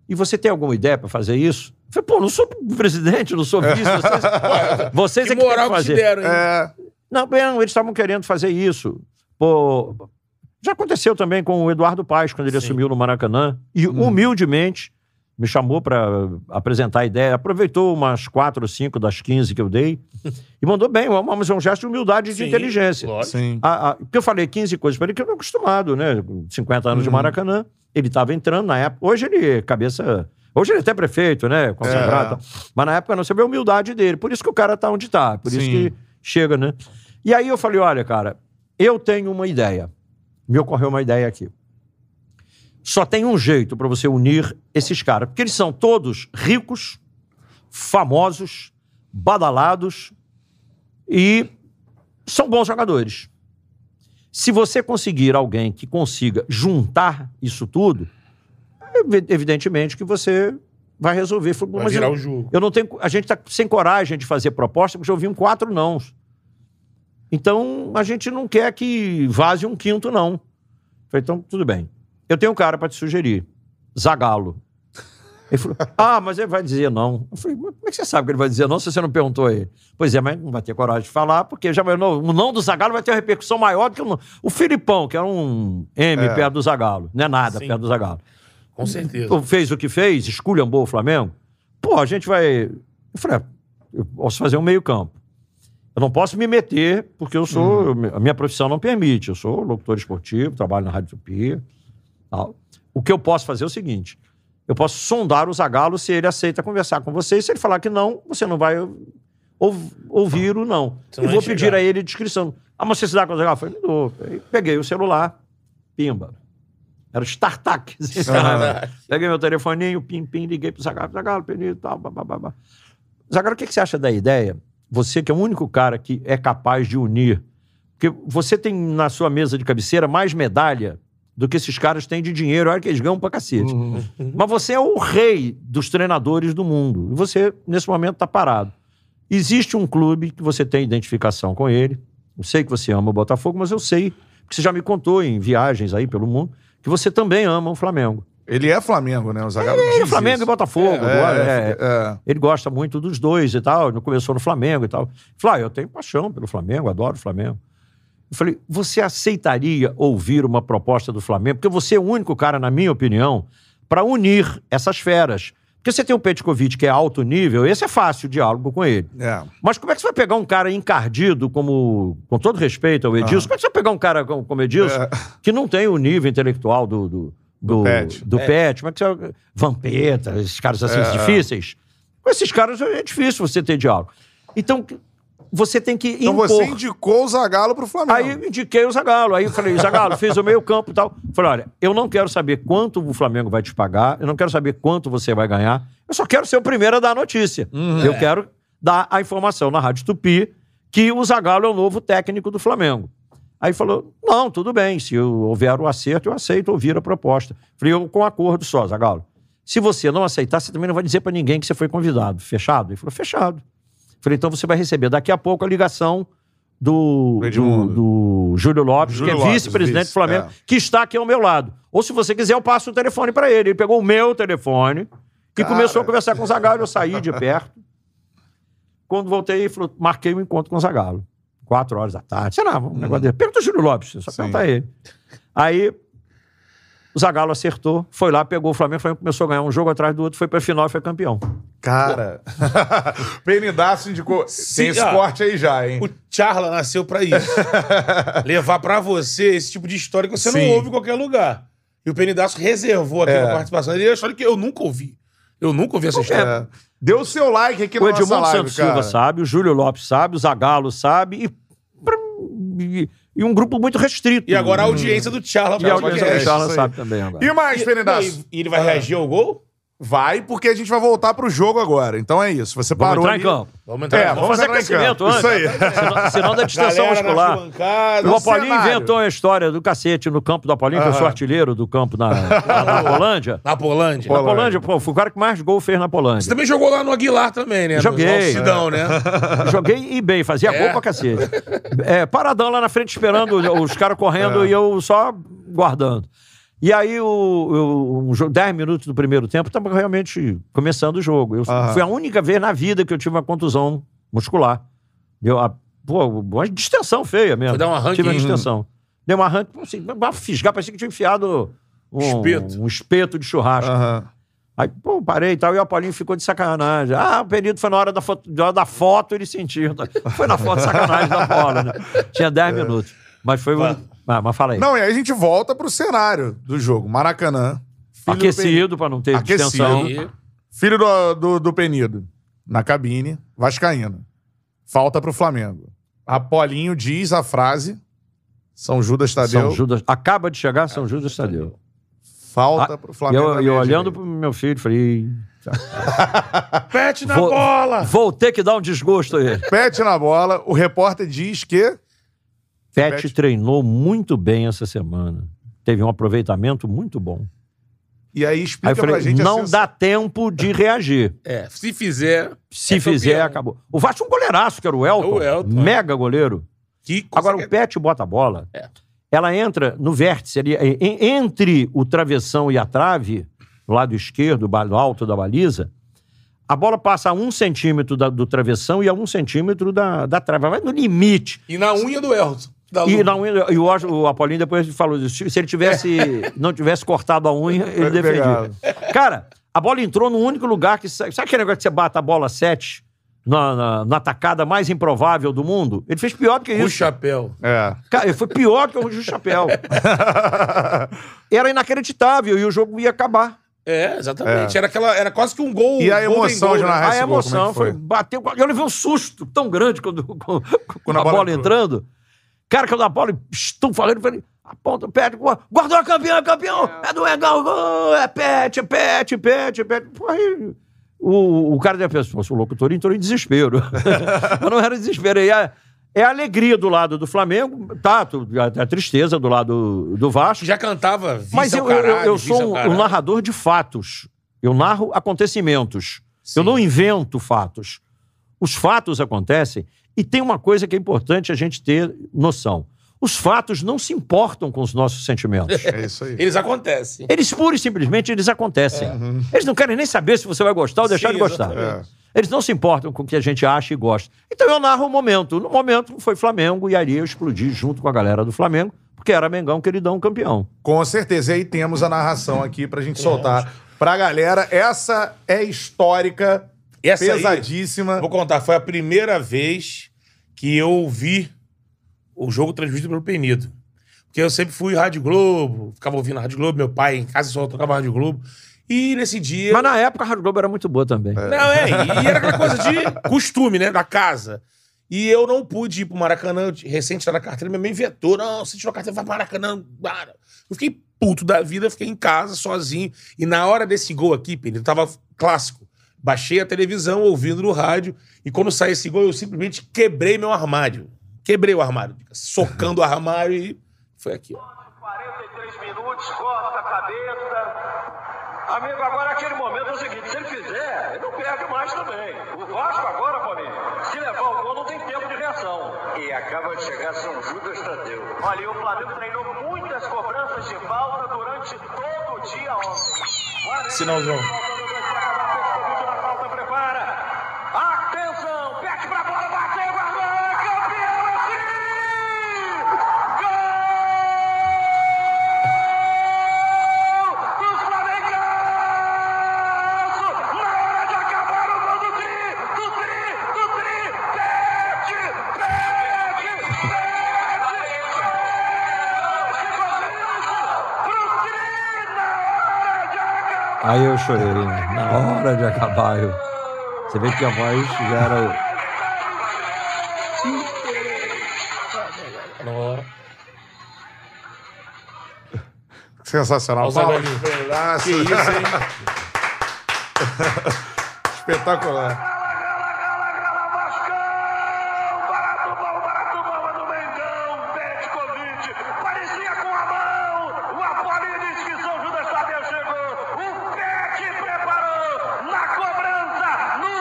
E você tem alguma ideia para fazer isso? Eu falei, pô, não sou presidente, não sou vice, vocês, vocês Que é que moral que te fazer. deram, hein? É. Não, bem, eles estavam querendo fazer isso. Pô, já aconteceu também com o Eduardo Paes, quando ele Sim. assumiu no Maracanã. E humildemente me chamou para apresentar a ideia. Aproveitou umas quatro ou cinco das 15 que eu dei e mandou bem. Mas é um gesto de humildade e de inteligência. A- a- porque eu falei 15 coisas para ele que eu não acostumado, né? Com 50 anos de Maracanã. Ele estava entrando na época. Hoje ele, cabeça. Hoje ele é até prefeito, né? Consagrado. É. Mas na época não, você vê a humildade dele. Por isso que o cara tá onde tá. Por isso Sim. que chega, né? E aí eu falei: olha, cara, eu tenho uma ideia. Me ocorreu uma ideia aqui. Só tem um jeito para você unir esses caras. Porque eles são todos ricos, famosos, badalados e são bons jogadores. Se você conseguir alguém que consiga juntar isso tudo, evi- evidentemente que você vai resolver. Vai "Mas virar eu- o jogo. eu não tenho, a gente está sem coragem de fazer proposta, porque já ouvi um quatro nãos. Então, a gente não quer que vaze um quinto, não. Então, tudo bem. Eu tenho um cara para te sugerir. Zagalo. Ele falou, ah, mas ele vai dizer não. Eu falei, mas como é que você sabe que ele vai dizer não se você não perguntou a ele? Pois é, mas não vai ter coragem de falar, porque já não, o não do Zagalo vai ter uma repercussão maior do que o não. O Filipão, que era um M É. perto do Zagalo. Não é nada Sim. perto do Zagalo. Com certeza. Pô, fez o que fez, esculhambou o Flamengo, pô, a gente vai. Eu falei, ah, eu posso fazer um meio-campo. Eu não posso me meter, porque eu sou. A minha profissão não permite. Eu sou locutor esportivo, trabalho na Rádio Tupi. O que eu posso fazer é o seguinte: eu posso sondar o Zagalo se ele aceita conversar com você. E se ele falar que não, você não vai ou- ouvir o não. Você e não vou pedir chegar. a ele descrição. Ah, mas você se dá com o Zagalo? Eu falei, dou. Aí peguei o celular, pimba. Era StarTAC. Startup. Peguei meu telefoninho, pim, pim, liguei pro Zagalo, Zagalo, Penito, tal, babá. Zagalo, o que, que você acha da ideia? Você que é o único cara que é capaz de unir. Porque você tem na sua mesa de cabeceira mais medalha do que esses caras têm de dinheiro. Olha que eles ganham pra cacete. Mas você é o rei dos treinadores do mundo. E você, nesse momento, tá parado. Existe um clube que você tem identificação com ele. Eu sei que você ama o Botafogo, mas eu sei, porque você já me contou em viagens aí pelo mundo, que você também ama o Flamengo. Ele é Flamengo, né? O Zagallo Ele é Flamengo isso. e Botafogo. É, é, é, é. Ele gosta muito dos dois e tal. Começou no Flamengo e tal. Ah, eu tenho paixão pelo Flamengo, adoro o Flamengo. Eu falei, você aceitaria ouvir uma proposta do Flamengo? Porque você é o único cara, na minha opinião, para unir essas feras. Porque você tem o Petkovic, que é alto nível, esse é fácil o diálogo com ele. É. Mas como é que você vai pegar um cara encardido, como, com todo respeito ao Edilson, como é que você vai pegar um cara como, como Edilson, É. que não tem o nível intelectual do, do, do, Pet. do Pet? Como é que você vai... Vampeta, esses caras assim É. difíceis. Com esses caras é difícil você ter diálogo. Então, você tem que Então impor. você indicou o Zagallo pro Flamengo. Aí eu indiquei o Zagalo. Aí eu falei, Zagalo, fiz o meio campo e tal. Falei, olha, eu não quero saber quanto o Flamengo vai te pagar, eu não quero saber quanto você vai ganhar, eu só quero ser o primeiro a dar a notícia. Eu quero dar a informação na Rádio Tupi que o Zagalo é o novo técnico do Flamengo. Aí falou, não, tudo bem, se houver o acerto, eu aceito ouvir a proposta. Falei, eu com acordo só, Zagalo. Se você não aceitar, você também não vai dizer pra ninguém que você foi convidado. Fechado? Ele falou, fechado. Falei, então você vai receber daqui a pouco a ligação do, Do do, Júlio Lopes, Júlio que é vice-presidente vice, do Flamengo, é. que está aqui ao meu lado. Ou se você quiser, eu passo o telefone para ele. Ele pegou o meu telefone e Cara. começou a conversar com o Zagallo. Eu saí de perto. Quando voltei, ele falou, marquei um encontro com o Zagallo. Quatro horas da tarde. Sei lá, um negócio dele. Pergunta o Júlio Lopes, só. Sim. pergunta ele. Aí o Zagallo acertou, foi lá, pegou o Flamengo, o Flamengo começou a ganhar um jogo atrás do outro, foi pra final e foi campeão. Cara. Penidaço indicou. Sim, Tem esse ó. corte aí já, hein? O Charla nasceu pra isso. Levar pra você esse tipo de história que você Sim. não ouve em qualquer lugar. E o Penidaço reservou aqui É. uma participação. Ele é história que eu nunca ouvi. Eu nunca ouvi essa história. É. Dê o seu like aqui O na nossa Edmundo live, Santos cara. Silva sabe, o Júlio Lopes sabe, o Zagallo sabe e, e, um grupo muito restrito. E agora a audiência do Charla. E a audiência do aí. sabe também agora. E mais, Penidaço? e ele vai reagir ao gol? Vai, porque a gente vai voltar pro jogo agora. Então é isso. Você Vamos parou entrar em ali- campo. Vamos entrar É, em vamos, campo. fazer entrar em aquecimento campo. antes. Isso aí. Senão, senão dá distensão muscular. O Apolinho inventou a história do cacete no campo do Apolinho, que eu sou artilheiro do campo na, na, na Polândia. Na Polândia. Na Polândia. Pô, fui o cara que mais gol fez na Você Polândia. também jogou lá no Aguilar também, né? Joguei. No Sidão, né? Joguei e bem, fazia É? gol pra cacete. É, paradão lá na frente esperando os caras correndo É. e eu só guardando. E aí, o, o, um jogo, 10 minutos do primeiro tempo, estava realmente começando o jogo. Eu. Foi a única vez na vida que eu tive uma contusão muscular. Deu a, pô, uma distensão feia mesmo. Foi dar um arranque. Tive uma Uhum. distensão. Deu um arranque, assim, uma fisgar, parecia que tinha enfiado um Espeto. um espeto de churrasco. Aham. Aí, pô, parei e tal, e o Apolinho ficou de sacanagem. Ah, o período foi na hora da foto, na hora da foto ele sentiu. Foi na foto de sacanagem da bola, né? Tinha 10 minutos. Mas foi. Vai. Ah, mas fala aí. Não, e aí a gente volta pro cenário do jogo. Maracanã. Aquecido pra não ter Aquecido. distensão. E- Filho do, do, do Penido. Na cabine, Vascaíno. Falta pro Flamengo. Apolinho diz a frase. São Judas Tadeu. São Judas. Acaba de chegar São Judas Tadeu. Falta Ah, pro Flamengo. eu, e eu meia olhando pro meu filho, falei. Pet na Vou- bola! Vou ter que dar um desgosto a ele. Pet na bola. O repórter diz que. Pet Pet. treinou muito bem essa semana. Teve um aproveitamento muito bom. E aí Aí explica eu falei, pra gente não dá tempo de reagir. É, se fizer. Se É fizer, campeão. acabou. O Vasco tinha um goleiraço, que era o Elton. O Elton, é. mega goleiro. Que Agora, o Pet bota a bola. É. Ela entra no vértice ali, e- entre o travessão e a trave, do lado esquerdo, do alto da baliza. A bola passa a um centímetro da- do travessão e a um centímetro da, da trave. Ela Vai no limite. E na unha do Elton. E, unha- e o, o Apolinho depois falou isso. Se ele tivesse, não tivesse cortado a unha, ele defendia. Cara, a bola entrou no único lugar que. Sabe aquele negócio que você bata a bola 7 na, na, na tacada mais improvável do mundo? Ele fez pior do que O isso. chapéu. É. Cara, ele foi pior que o Chapéu. Era inacreditável e o jogo ia acabar. É, exatamente. Era, aquela, era quase que um gol. E a emoção de né? a esse gol, como é emoção foi? foi. Bateu. Eu levei um susto tão grande quando, quando, Quando a bola bola, entrou. entrando. Cara, quando a bola estão falando, eu falei, aponta o pet, guardou a campeão, é campeão, é, do Mengão, gol, é pet, é pet, pet, pet. Porra, aí, o, o cara deve pensar, "Nossa, o locutor entrou em desespero. Mas não era desespero, aí é, é a alegria do lado do Flamengo, tá, a, a tristeza do lado do Vasco. Já cantava Mas eu, eu- eu- caralho, eu vice sou um, um narrador de fatos. Eu narro acontecimentos. Sim. Eu não invento fatos. Os fatos acontecem e tem uma coisa que é importante a gente ter noção. Os fatos não se importam com os nossos sentimentos. É isso aí. Eles acontecem. Eles pura e simplesmente eles acontecem. Eles não querem nem saber se você vai gostar ou deixar Sim, de gostar. exatamente. Eles não se importam com o que a gente acha e gosta. Então eu narro o momento. No momento foi Flamengo e ali eu explodi junto com a galera do Flamengo, porque era Mengão, queridão, campeão. Com certeza. E aí temos a narração aqui pra gente soltar pra galera. Essa é histórica, Essa aí, pesadíssima. Vou contar, foi a primeira vez que eu vi o jogo transmitido pelo Penido. Porque eu sempre fui Rádio Globo, ficava ouvindo a Rádio Globo, meu pai em casa só tocava Rádio Globo. E nesse dia. Mas na época a Rádio Globo era muito boa também. Não, é, e era aquela coisa de costume, né, da casa. E eu não pude ir pro Maracanã, recente estar na carteira, minha mãe vetou, não, você tirou a carteira, vai pro Maracanã. Eu fiquei puto da vida, fiquei em casa, sozinho. E na hora desse gol aqui, Pedro, tava clássico. Baixei a televisão, ouvindo no rádio, e quando saiu esse gol, eu simplesmente quebrei meu armário. Quebrei o armário, socando o armário e foi aqui, ó. 43 minutos, corta a cabeça. Amigo, agora aquele momento é o seguinte: se ele fizer, ele não perde mais também. O Vasco agora, Paulinho, se levar o gol, não tem tempo de reação. E acaba de chegar São Judas Tadeu. Olha, e o Flamengo treinou muitas cobranças de falta durante todo o dia ontem. Sinalzão. Aí eu chorei, né? na hora de acabar. Eu... Você vê que a voz já era. Sensacional. Olha o Palmas, Zagallo. pedaço. Que isso, hein? Espetacular. Gala, gala, gala, Vascão! Barato bom, barato bom, é do Mengão, Petkovic, parecia com a mão, o Apolinho disse que São Judas Tadeu chegou, o Pet preparou, na cobrança, no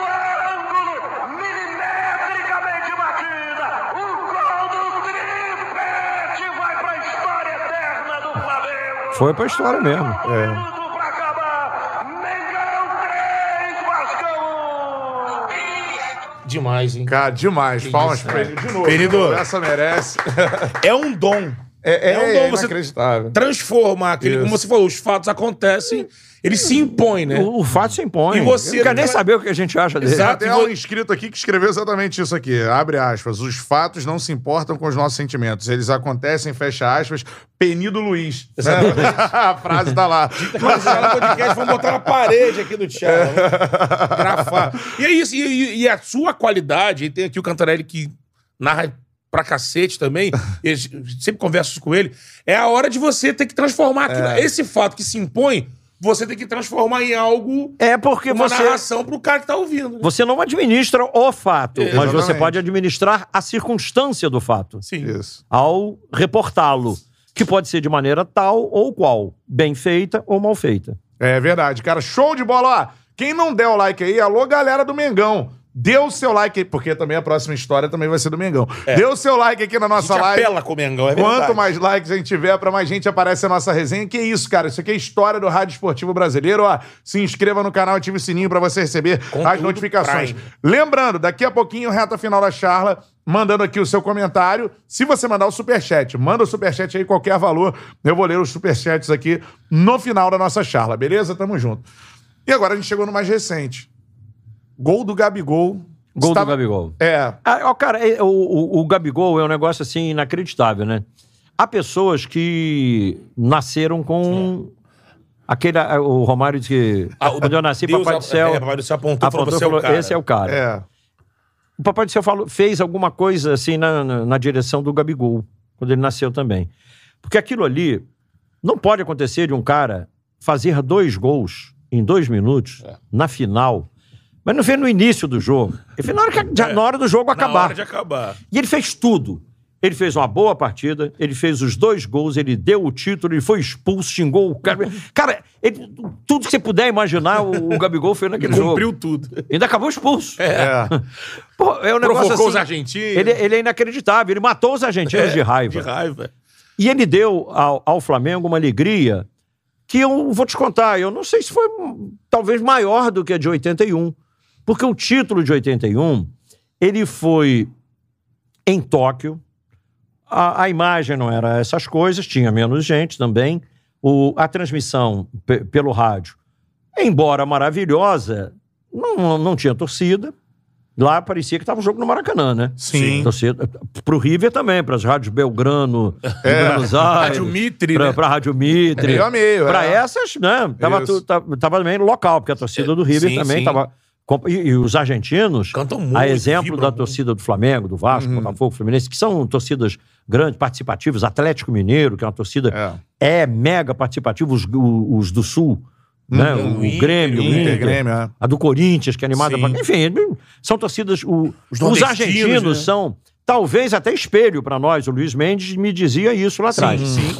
ângulo, milimetricamente batida, o gol do Tri, Pet vai pra história eterna do Flamengo. Foi pra história mesmo. É. minuto pra acabar, Mengão 3, Vascão 1. Demais, hein? Cara, demais. Palmas isso, pra ele de novo. Querido. Essa merece. É um dom. É, é, É um é dom você- inacreditável. transformar aquele, Isso. como você falou, os fatos acontecem, eles se impõem, né? O, o fato se impõe. E você- não quer nem saber o que a gente acha dele. Exato. Tem um inscrito aqui que escreveu exatamente isso aqui. Abre aspas. Os fatos não se importam com os nossos sentimentos. Eles acontecem, fecha aspas. Penido Luiz. A frase tá lá. Podcast, vamos botar na parede aqui do Thiago. Grafar. E é isso. E, e- a sua qualidade, e tem aqui o Cantarelli que narra pra cacete também, sempre converso com ele, é a hora de você ter que transformar aquilo. Esse fato que se impõe, você tem que transformar em algo, É porque uma você, narração pro cara que tá ouvindo. né? você não administra o fato, mas você pode administrar a circunstância do fato Sim. Isso. ao reportá-lo, que pode ser de maneira tal ou qual, bem feita ou mal feita. É verdade, cara. Show de bola. Ó, quem não der o like aí, alô, galera do Mengão. Dê o seu like porque também a próxima história também vai ser do Mengão. Dê o seu like aqui na A nossa gente live. apela com o Mengão, é verdade. Quanto mais likes a gente tiver, pra mais gente aparece a nossa resenha. Que isso, cara? Isso aqui é história do Rádio Esportivo Brasileiro. Ó, se inscreva no canal, ative o sininho pra você receber as notificações. Prime. Lembrando, daqui a pouquinho, reta final da charla, mandando aqui o seu comentário. Se você mandar o superchat, manda o superchat aí, qualquer valor. Eu vou ler os superchats aqui no final da nossa charla, beleza? Tamo junto. E agora a gente chegou no mais recente. Gol do Gabigol. Gol Estava- do Gabigol. É, Ah, ó, cara, é, o, o- o Gabigol é um negócio assim inacreditável, né? Há pessoas que nasceram com aquele. ah, O Romário disse que. Ah, quando eu nasci, Deus, Papai do Céu. É, Papai do Céu apontou, falou, apontou você é o falou, cara. esse é o cara. é. O Papai do Céu falou, fez alguma coisa assim na, na, na direção do Gabigol, quando ele nasceu também. Porque aquilo ali não pode acontecer de um cara fazer dois gols em dois minutos É. na final. Mas não fez no início do jogo. Ele fez na hora, que- já- na hora do jogo Na acabar. hora de acabar. E ele fez tudo. Ele fez uma boa partida, ele fez os dois gols, ele deu o título, ele foi expulso, xingou o cara. Cara, ele- tudo que você puder imaginar, o, o Gabigol fez naquele jogo. Cumpriu tudo. Ainda acabou expulso. É. Pô, é um Provocou os assim, argentinos. Ele, ele é inacreditável. Ele matou os argentinos de raiva. De raiva. E ele deu ao, ao Flamengo uma alegria que eu vou te contar. Eu não sei se foi talvez maior do que a de 81. Porque o título de 81, ele foi em Tóquio. A, a imagem não era essas coisas, tinha menos gente também. O, a transmissão pe- pelo rádio, embora maravilhosa, não, não tinha torcida. Lá parecia que estava um jogo no Maracanã, né? Sim. Torcida, pro River também, para as rádios Belgrano, de Buenos Aires. Rádio Mitre, pra, né? pra Rádio Mitre. Meio a meio, Pra é. essas, né? Tava, Isso. tu, tava, tava também local, porque a torcida do River sim, também sim. E, e os argentinos, Cantam muito, a exemplo vibram da torcida do Flamengo, do Vasco, Uhum. Botafogo, Fluminense, que são torcidas grandes, participativas, Atlético Mineiro, que é uma torcida É. é mega participativa, os, os do Sul, né? Uhum. O, O Inter, Grêmio, o Inter, Inter, Grêmio, é. a do Corinthians, que é animada. Sim. Pra... Enfim, são torcidas. O... Os Os, argentinos né? são talvez até espelho para nós. O Luiz Mendes me dizia isso lá atrás. sim.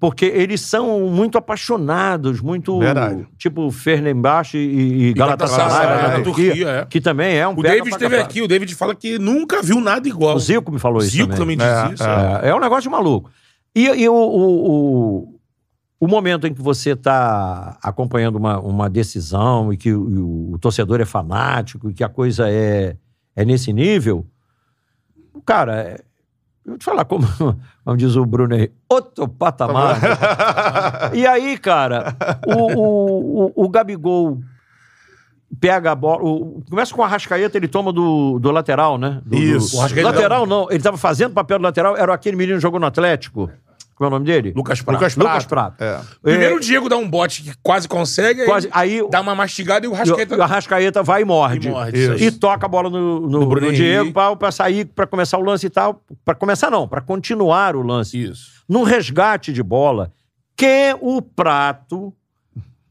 Porque eles são muito apaixonados, muito. Verdade. Tipo Fenerbahçe e, e Galatasaray, Galatasaray, da da Turquia, Turquia, é. que também é um O David esteve aqui. O David fala que nunca viu nada igual. O Zico me falou O isso Zico também. também diz É, isso. é. É, é um negócio de maluco. E, e o, o, o, o momento em que você está acompanhando uma, uma decisão e que o, o torcedor é fanático e que a coisa é, é nesse nível, cara, é- eu vou te falar como, como diz o Bruno aí, outro patamar. e aí, cara, o, o, o, o Gabigol pega a bola. o- começa com a Rascaeta, ele toma do, do lateral, né? Do, do- Isso. O Arrascaeta lateral não, ele estava fazendo papel do lateral, era aquele menino que jogou no Atlético. Como é o nome dele? Lucas Prato. Lucas Lucas Prato. Prato. É. Primeiro É, o Diego dá um bote que quase consegue, aí quase, aí dá uma mastigada e o o Rascaeta... a Rascaeta vai e morde. E morde, aí. E toca a bola no, no, No Bruno no Diego pra, pra sair, pra começar o lance e tal. Pra começar, não, pra continuar o lance. Isso. Num resgate de bola, que o Prato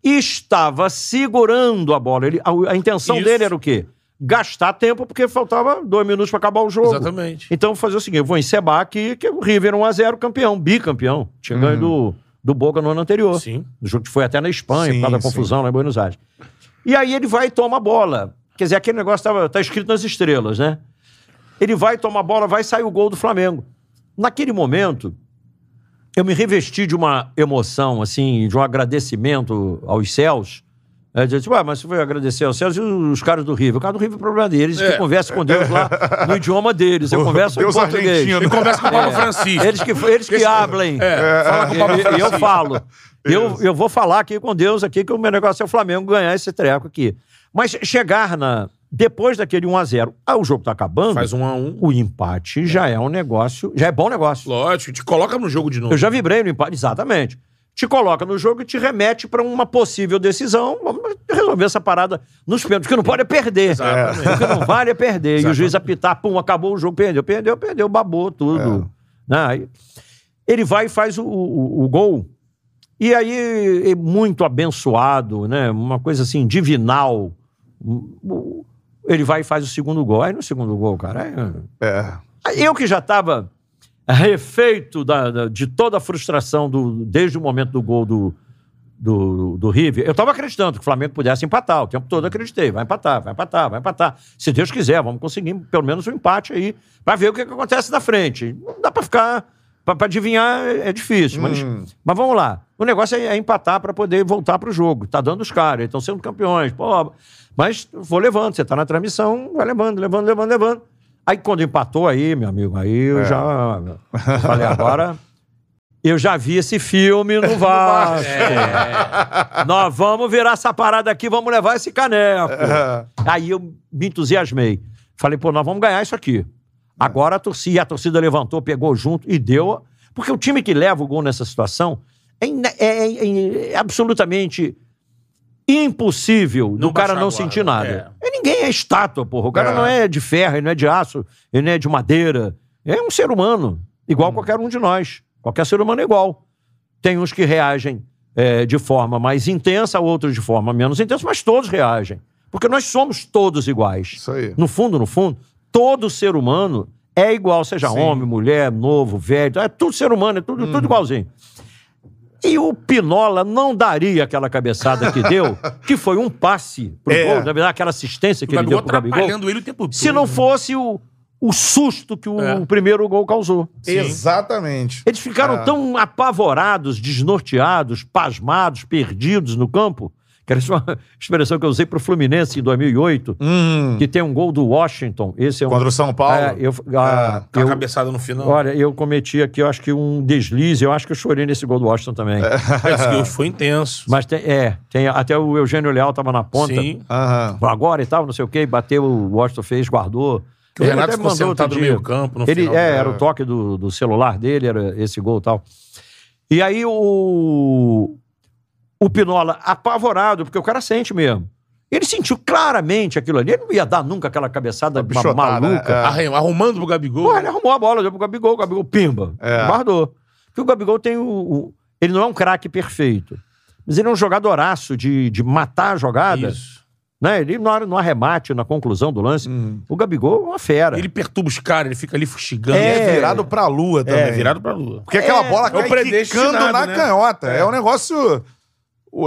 estava segurando a bola. Ele, a, a intenção Isso. dele era o quê? Gastar tempo, porque faltava dois minutos pra acabar o jogo. Exatamente. Então, vou fazer o seguinte: eu vou encebar aqui, que o River 1x0 campeão, bicampeão. Tinha ganho do, do Boca no ano anterior. Sim. O jogo que foi até na Espanha, Sim, por causa da sim. confusão lá em Buenos Aires. E aí ele vai e toma a bola. Quer dizer, aquele negócio tava, tá escrito nas estrelas, né? Ele vai, toma a bola, vai e sai o gol do Flamengo. Naquele momento, eu me revesti de uma emoção, assim, de um agradecimento aos céus. É, de, tipo, ah, mas você foi agradecer aos céus e os caras do River. O cara do River é problema deles, É. que conversa com Deus lá no idioma deles. Eu converso Deus em português. argentino. Ele conversa com o Papa Francisco. Eles que, eles que hablem. É, fala com o Papa E- e, eu Francisco. falo. Eu, eu vou falar aqui com Deus aqui que o meu negócio é o Flamengo ganhar esse treco aqui. Mas chegar na. Depois daquele 1x0, ah, o jogo tá acabando. Faz um a um. O empate já é um negócio. Já é bom negócio. Lógico, te coloca no jogo de novo. Eu já vibrei no empate, exatamente. Te coloca no jogo e te remete para uma possível decisão. Vamos resolver essa parada nos pênaltis. O que não pode é perder. Exatamente. O que não vale é perder. E o Exatamente. juiz apitar, pum, acabou o jogo, perdeu, perdeu, perdeu, babou tudo. Né? Aí Ele vai e faz o, o- o gol. E aí, é muito abençoado, né? Uma coisa assim, divinal. Ele vai e faz o segundo gol. Aí no segundo gol, cara. é- É. eu que já estava refeito da- da- de toda a frustração do, desde o momento do gol do, do, do River, eu estava acreditando que o Flamengo pudesse empatar. O tempo todo acreditei. Vai empatar, vai empatar, vai empatar. Se Deus quiser, vamos conseguir pelo menos um empate aí para ver o que, que acontece na frente. Não dá para ficar. Para adivinhar é é difícil, mas, mas vamos lá. O negócio é, é empatar para poder voltar para o jogo. Tá dando os caras, estão sendo campeões. Pô, mas vou levando, você tá na transmissão, vai levando, levando, levando, levando. Aí quando empatou aí, meu amigo, aí eu já falei, agora eu já vi esse filme no Vasco. Nós vamos virar essa parada aqui, vamos levar esse caneco. Aí eu me entusiasmei. Falei, pô, nós vamos ganhar isso aqui. Agora a torcida, a torcida levantou, pegou junto e deu. Porque o time que leva o gol nessa situação é, é- é- é absolutamente impossível do Não cara baixar não sentir nada. E ninguém é estátua, porra. O cara É. não é de ferro, ele não é de aço, ele não é de madeira. É um ser humano, igual Hum. qualquer um de nós. Qualquer ser humano é igual. Tem uns que reagem é, de forma mais intensa, outros de forma menos intensa, mas todos reagem. Porque nós somos todos iguais. Isso aí. No fundo, no fundo, todo ser humano é igual, seja Sim. homem, mulher, novo, velho, é tudo ser humano, é tudo, Uhum. tudo igualzinho. E o Pinola não daria aquela cabeçada que deu, que foi um passe pro É. gol, na verdade, aquela assistência que O ele deu Gabigol pro Gabigol. ele o tempo todo. Se não né? fosse o, o susto que o É. primeiro gol causou. Exatamente. Eles ficaram É. tão apavorados, desnorteados, pasmados, perdidos no campo, que era uma expressão que eu usei pro Fluminense em 2008, Hum, que tem um gol do Washington. Esse é um. contra o São Paulo. É, eu, ah, Com a eu- cabeçada no final. olha, eu cometi aqui, eu acho que um deslize, eu acho que eu chorei nesse gol do Washington também. Esse gol foi intenso. Mas tem, é, tem, até o Eugênio Leal tava na ponta. Sim. Aham. Agora e tal, não sei o quê, bateu, o Washington fez, guardou. Que o Ele Renato ficou sentado no meio campo, no Ele, final. é, era o toque do, do celular dele, era esse gol e tal. E aí o, o Pinola, apavorado, porque o cara sente mesmo. Ele sentiu claramente aquilo ali. Ele não ia dar nunca aquela cabeçada Uma bichotada, maluca. né? É. Arrum- Arrumando pro Gabigol. Pô, ele arrumou a bola, deu pro Gabigol, o Gabigol pimba. É. Guardou. Porque o Gabigol tem o. o- ele não é um craque perfeito. Mas ele é um jogadoraço de, de matar a jogada. Isso. Né? Ele no, no arremate, na conclusão do lance. O Gabigol é uma fera. Ele perturba os caras, ele fica ali fustigando. É, É. virado pra lua também. É, virado pra lua. Porque aquela É, bola é o cai quicando na né? canhota. É. É. um negócio...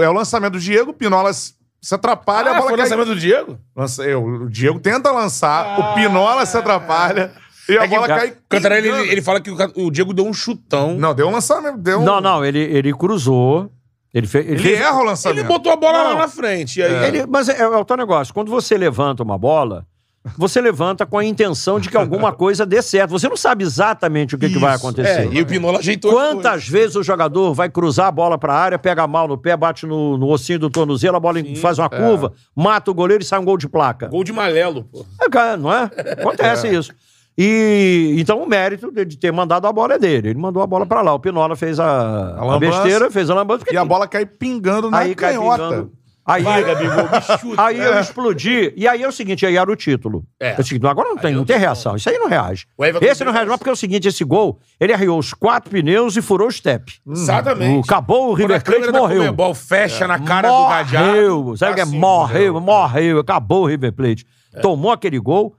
É o lançamento do Diego, o Pinola se atrapalha, a Ah, bola foi o cai... lançamento do Diego? Lança- é, O Diego tenta lançar, o Pinola se atrapalha e a É que bola o cai Cantarelli, ele, ele fala que o, Diego deu um chutão. Não, deu um lançamento, deu um... Não, não, ele, ele cruzou. Ele, fe, ele, Ele fez. erra o lançamento. Ele botou a bola lá Não. na frente. E aí, Ele- mas é, é o teu negócio. Quando você levanta uma bola, você levanta com a intenção de que alguma coisa dê certo. Você não sabe exatamente o que, que vai acontecer. É, e o Pinola ajeitou as Quantas vezes o jogador vai cruzar a bola para a área, pega mal no pé, bate no, no ossinho do tornozelo, a bola faz uma curva, mata o goleiro e sai um gol de placa. Gol de Malelo, pô. É, não é? Acontece isso. E então o mérito de ter mandado a bola é dele. Ele mandou a bola para lá. O Pinola fez a, a, lambança. besteira, fez a lambança. E a bola cai pingando na aí cai canhota. pingando. Aí, Vai, Gabigol, me chuta. aí eu explodi. E aí é o seguinte, aí era o título. É. É o seguinte, agora não tem, não tem reação. Isso aí não reage. O Everton Esse não reage mais porque é o seguinte, esse gol, ele arriou os quatro pneus e furou o step. Exatamente. O, acabou o River Plate da morreu. Comebol fecha na cara do Gadiardo. Morreu. Sabe o que é? assim, Morreu, morreu. Acabou o River Plate. Tomou aquele gol,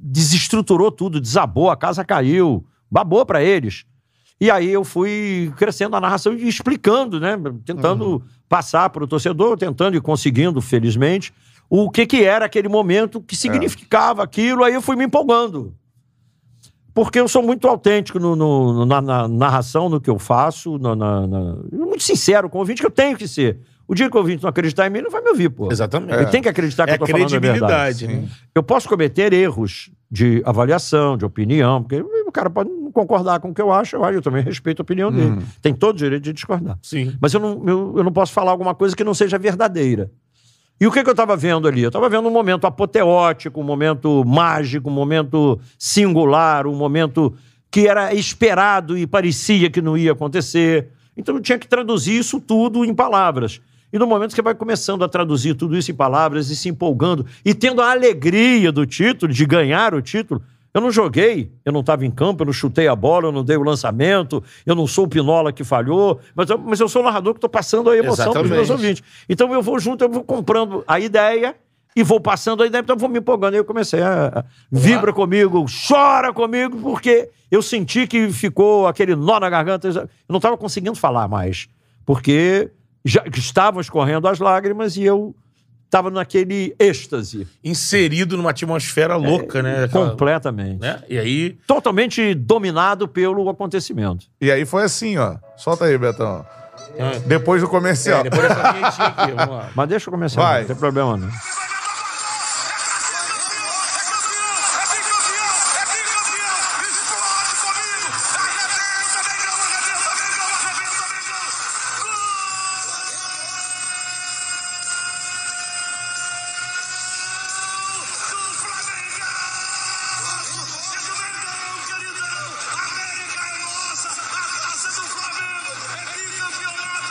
desestruturou tudo, desabou, a casa caiu. Babou pra eles. E aí eu fui crescendo a narração e explicando, né? Tentando passar para o torcedor, tentando e conseguindo, felizmente, o que, que era aquele momento, que significava aquilo. Aí eu fui me empolgando. Porque eu sou muito autêntico no- no- na, na narração, no que eu faço, na, na- na- muito sincero com o ouvinte, que eu tenho que ser. O dia que o ouvinte não acreditar em mim, não vai me ouvir, pô. Exatamente. Ele tem que acreditar que É eu tô falando a verdade. credibilidade, né? Eu posso cometer erros de avaliação, de opinião, porque o cara pode concordar com o que eu acho, eu, acho, eu também respeito a opinião dele. Tem todo o direito de discordar. Sim. Mas eu não, eu, eu não posso falar alguma coisa que não seja verdadeira. E o que, que eu estava vendo ali? Eu estava vendo um momento apoteótico, um momento mágico, um momento singular, um momento que era esperado e parecia que não ia acontecer. Então eu tinha que traduzir isso tudo em palavras. E no momento que você vai começando a traduzir tudo isso em palavras e se empolgando e tendo a alegria do título, de ganhar o título, eu não joguei, eu não estava em campo, eu não chutei a bola, eu não dei o lançamento, eu não sou o Pinola que falhou, mas eu, mas eu sou o narrador que estou passando a emoção para os meus ouvintes. Então eu vou junto, eu vou comprando a ideia e vou passando a ideia, então eu vou me empolgando. Aí eu comecei a. a- Vibra comigo, chora comigo, porque eu senti que ficou aquele nó na garganta. Eu não estava conseguindo falar mais, porque já estavam escorrendo as lágrimas e eu estava naquele êxtase Inserido numa atmosfera louca, né? Aquela- completamente. né? E aí, Totalmente dominado pelo acontecimento. E aí foi assim, ó. Solta aí, Betão. Ah. Depois do comercial. é, depois dessa aqui, vamos lá. Mas deixa eu começar, Vai. não tem problema não.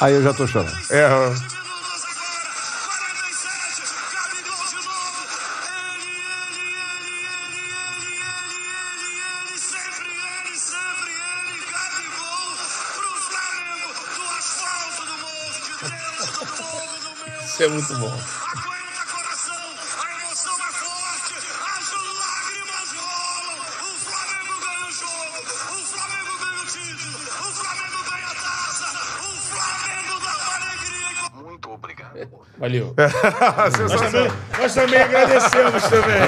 Aí eu já tô chorando. É. Isso é muito bom. Valeu. É. Sensacional. Nós também agradecemos também.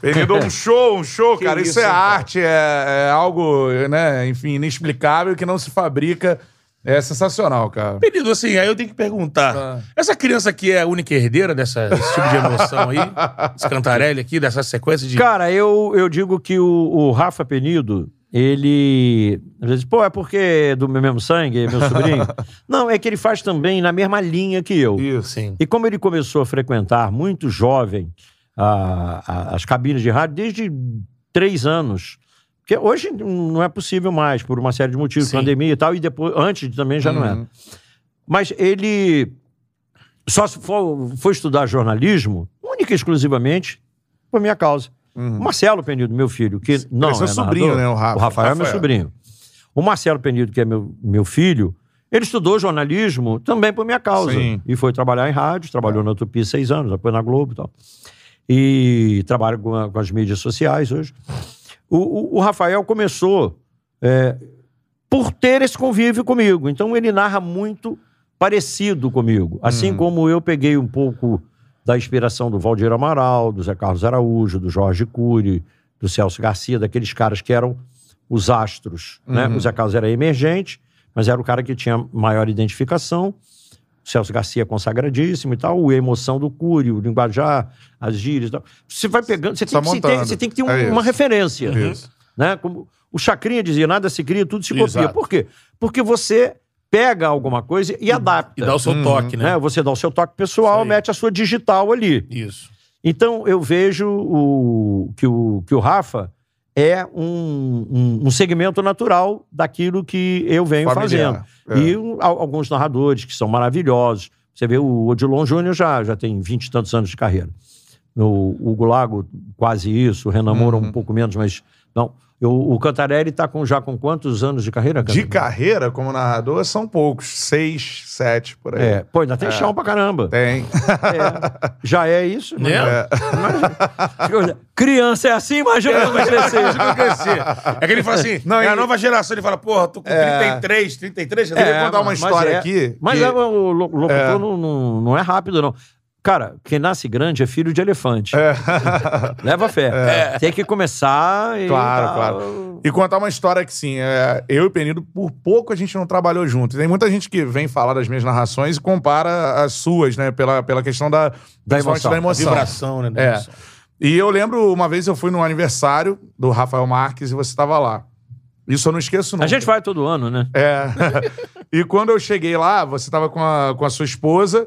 Penido, um show, um show, cara. Isso, isso, é cara? arte, é, é algo, né, enfim, inexplicável que não se fabrica. É sensacional, cara. Pedido assim, aí eu tenho que perguntar. Ah. Essa criança aqui é a única herdeira dessa, desse tipo de emoção aí? Esse cantarelli aqui, dessa sequência de. Cara, eu, eu digo que o, o Rafa Penido, ele. Às vezes, pô, é porque é do meu mesmo sangue, é meu sobrinho. Não, é que ele faz também na mesma linha que eu. Isso. Sim. E como ele começou a frequentar muito jovem a- a- as cabines de rádio desde três anos. Porque hoje não é possível mais, por uma série de motivos, Sim. pandemia e tal, e depois, antes também já não Uhum. era. Mas ele só se for, foi estudar jornalismo, única e exclusivamente, por minha causa. Uhum. O Marcelo Penido, meu filho, que não seu é sobrinho, narrador, né, o Rafa? O Rafael é meu Rafael. sobrinho. O Marcelo Penido, que é meu, meu filho, ele estudou jornalismo também por minha causa. Sim. E foi trabalhar em rádio, trabalhou na Utopia seis anos, depois na Globo e tal. E trabalha com, a- com as mídias sociais hoje. O, o- o Rafael começou é, por ter esse convívio comigo. Então ele narra muito parecido comigo. Assim Hum. como eu peguei um pouco da inspiração do Valdir Amaral, do Zé Carlos Araújo, do Jorge Cury, do Celso Garcia, daqueles caras que eram os astros. Né? Uhum. O Zé Carlos era emergente, mas era o cara que tinha maior identificação. O Celso Garcia consagradíssimo e tal, o emoção do Cury, o linguajar, as gírias e tal. Você vai pegando, você tem, Só que, tem- montando. você tem que ter um- É uma referência. Isso. Né? Como o Chacrinha dizia, nada se cria, tudo se copia. Exato. Por quê? Porque você pega alguma coisa e adapta. E dá o seu Uhum. toque, né? né? Você dá o seu toque pessoal, mete a sua digital ali. Isso. Então, eu vejo o, que, o, que o Rafa é um, um, um segmento natural daquilo que eu venho Familiar. fazendo. É. E um, al- alguns narradores que são maravilhosos. Você vê o Odilon Júnior já, já tem vinte e tantos anos de carreira. O Hugo Lago, quase isso. O Renan Moura, Uhum. um pouco menos, mas... Não. Eu- o Cantarelli está com, já com quantos anos de carreira, De Cantarelli? carreira, como narrador, são poucos. Seis, sete, por aí. É, pô, ainda tem chão pra caramba. Tem. É. Já é isso? Né? É. Criança é assim, imagina quando vai crescer. Imagina crescer. É que ele fala assim, Não, é e- a nova geração. Ele fala, porra, tô com É. 33, 33. Eu É, contar uma mas história é- aqui. Mas que- é, o lo- locutor É. Não, não, não é rápido, não. Cara, quem nasce grande é filho de elefante. Leva fé. Tem que começar e. É. Claro, tal. claro. E contar uma história que, sim, é, eu e o Penido, por pouco a gente não trabalhou junto. Tem muita gente que vem falar das minhas narrações e compara as suas, né? Pela, pela questão da, principalmente emoção. da emoção. vibração, né? da É. emoção. E eu lembro, uma vez eu fui no aniversário do Rafael Marques e você estava lá. Isso eu não esqueço, não. A gente vai todo ano, né? É. e quando eu cheguei lá, você estava com a, com a sua esposa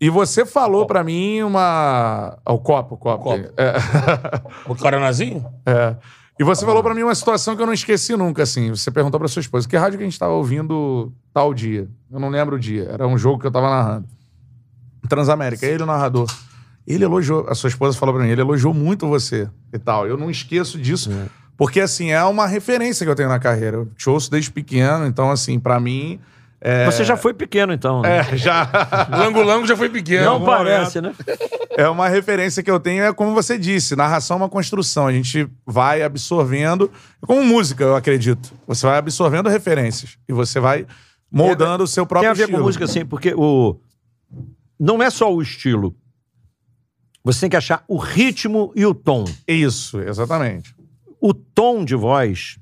e você falou pra mim uma. O copo, o copo. Copo. É. O Caranazinho? É. E você falou pra mim uma situação que eu não esqueci nunca, assim. Você perguntou pra sua esposa, que rádio que a gente tava ouvindo tal dia? Eu não lembro o dia. Era um jogo que eu tava narrando. Transamérica, ele o narrador. Ele elogiou, a sua esposa falou pra mim, ele elogiou muito você e tal. Eu não esqueço disso, porque, assim, é uma referência que eu tenho na carreira. Eu te ouço desde pequeno, então, assim, pra mim... É, Você já foi pequeno, então. Né? é, já... Lango Lango já foi pequeno. Não parece, né? É uma referência que eu tenho, é como você disse, narração é uma construção. A gente vai absorvendo, é como música, eu acredito. Você vai absorvendo referências e você vai moldando o seu Tem próprio a ver estilo. com música, assim, porque o. Não é só o estilo. Você tem que achar o ritmo e o tom. Isso, exatamente. O tom de voz.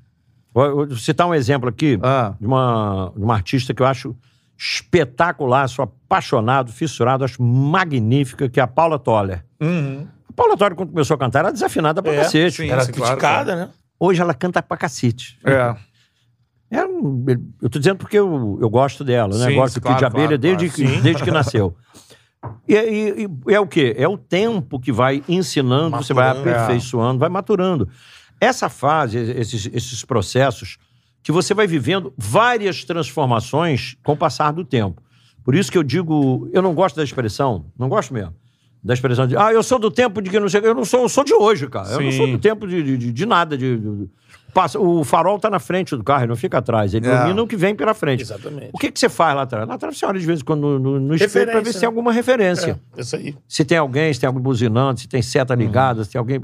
Vou vou citar um exemplo aqui Ah, de uma, de uma artista que eu acho espetacular, sou apaixonado, fissurado, acho magnífica, que é a Paula Toller. uhum. A Paula Toller, quando começou a cantar, era desafinada pra É, cacete. sim. Era Sim, claro, criticada, né? Hoje ela canta pra cacete. É. É um- eu tô dizendo porque eu, eu gosto dela, né? Sim, gosto do Kid claro, de Abelha claro, desde, claro. que, desde que nasceu. E, e- e é o quê? É o tempo que vai ensinando, você vai Maturando. aperfeiçoando, vai maturando. Essa fase, esses, esses processos, que você vai vivendo várias transformações com o passar do tempo. Por isso que eu digo, eu não gosto da expressão, não gosto mesmo. Da expressão de, ah, eu sou do tempo de que não sei. Eu não sou, eu sou de hoje, cara. Eu não sou Sim. do tempo de, de, de- de nada. De, de- passa, o farol tá na frente do carro, ele não fica atrás. Ele É. ilumina o que vem pela frente. Exatamente. O que, que você faz lá atrás? Lá atrás você olha de vez em quando no, no, no espelho pra ver se tem né? alguma referência. É, isso aí. Se tem alguém, se tem alguém buzinando, se tem seta Uhum. ligada, se tem alguém.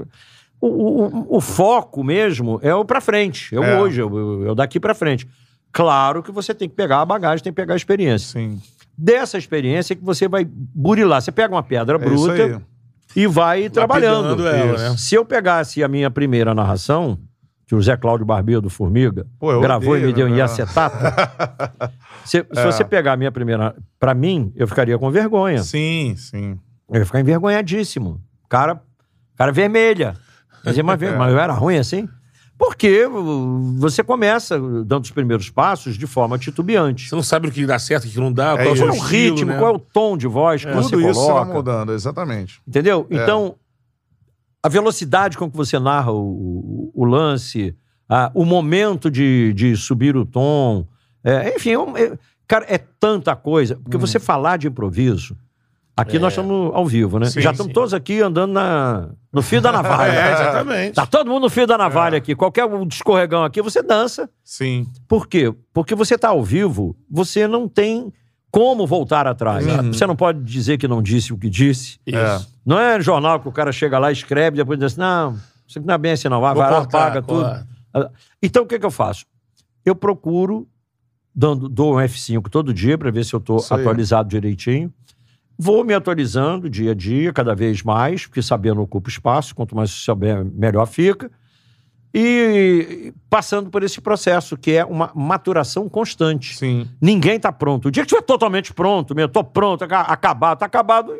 O, o, o- foco mesmo é o pra frente, é o É. hoje, é o, é o daqui pra frente. Claro que você tem que pegar a bagagem, tem que pegar a experiência. Sim. Dessa experiência é que você vai burilar. Você pega uma pedra É bruta e vai trabalhando. ela, né? Se eu pegasse a minha primeira narração, que o Zé Cláudio Barbeiro do Formiga Pô, gravou odeio, e me deu em né? acetato. se, se É. você pegar a minha primeira. Pra mim, eu ficaria com vergonha. Sim, sim. Eu ia ficar envergonhadíssimo. Cara, cara vermelha. Quer dizer, mas, mas eu era ruim assim? Porque você começa dando os primeiros passos de forma titubeante. Você não sabe o que dá certo, o que não dá, É qual é isso. Qual é o estilo, ritmo, né? qual é o tom de voz que você Tudo isso você vai coloca. mudando, exatamente. Entendeu? É. Então, a velocidade com que você narra o, o- o lance, a- o momento de, de subir o tom, é, enfim, é é- cara, é tanta coisa. Porque você falar de improviso, aqui nós estamos ao vivo, né? Sim, Já estamos sim. todos aqui andando na, no fio da navalha. É, exatamente. Tá todo mundo no fio da navalha aqui. Qualquer um escorregão aqui, você dança. Sim. Por quê? Porque você tá ao vivo, você não tem como voltar atrás. Uhum. Você não pode dizer que não disse o que disse. É. Não é jornal que o cara chega lá, escreve, depois diz assim, não, isso não é bem assim não, vai, Vou vai lá, paga corta. tudo. Então, o que que eu faço? Eu procuro, dando, dou um F5 todo dia para ver se eu estou Isso atualizado direitinho. Vou me atualizando dia a dia, cada vez mais, porque sabendo ocupa espaço, quanto mais você souber, melhor fica. E passando por esse processo, que é uma maturação constante. Sim. Ninguém está pronto. O dia que estiver totalmente pronto, meu, tô pronto, aca- acabado, tá acabado,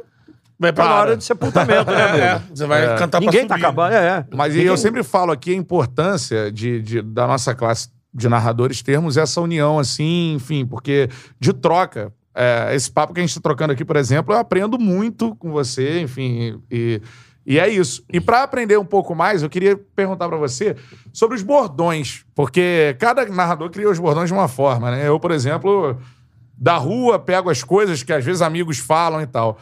Vai tá na para. hora de sepultamento, né, É, você vai É. cantar Ninguém tá subir. acabando, é. Mas e Ninguém- eu sempre falo aqui a importância de, de- da nossa classe de narradores termos essa união, assim, enfim, porque de troca. É, esse papo que a gente está trocando aqui, por exemplo, eu aprendo muito com você, enfim, e, e é isso. E para aprender um pouco mais, eu queria perguntar para você sobre os bordões, porque cada narrador cria os bordões de uma forma, né? Eu, por exemplo, da rua pego as coisas que às vezes amigos falam e tal.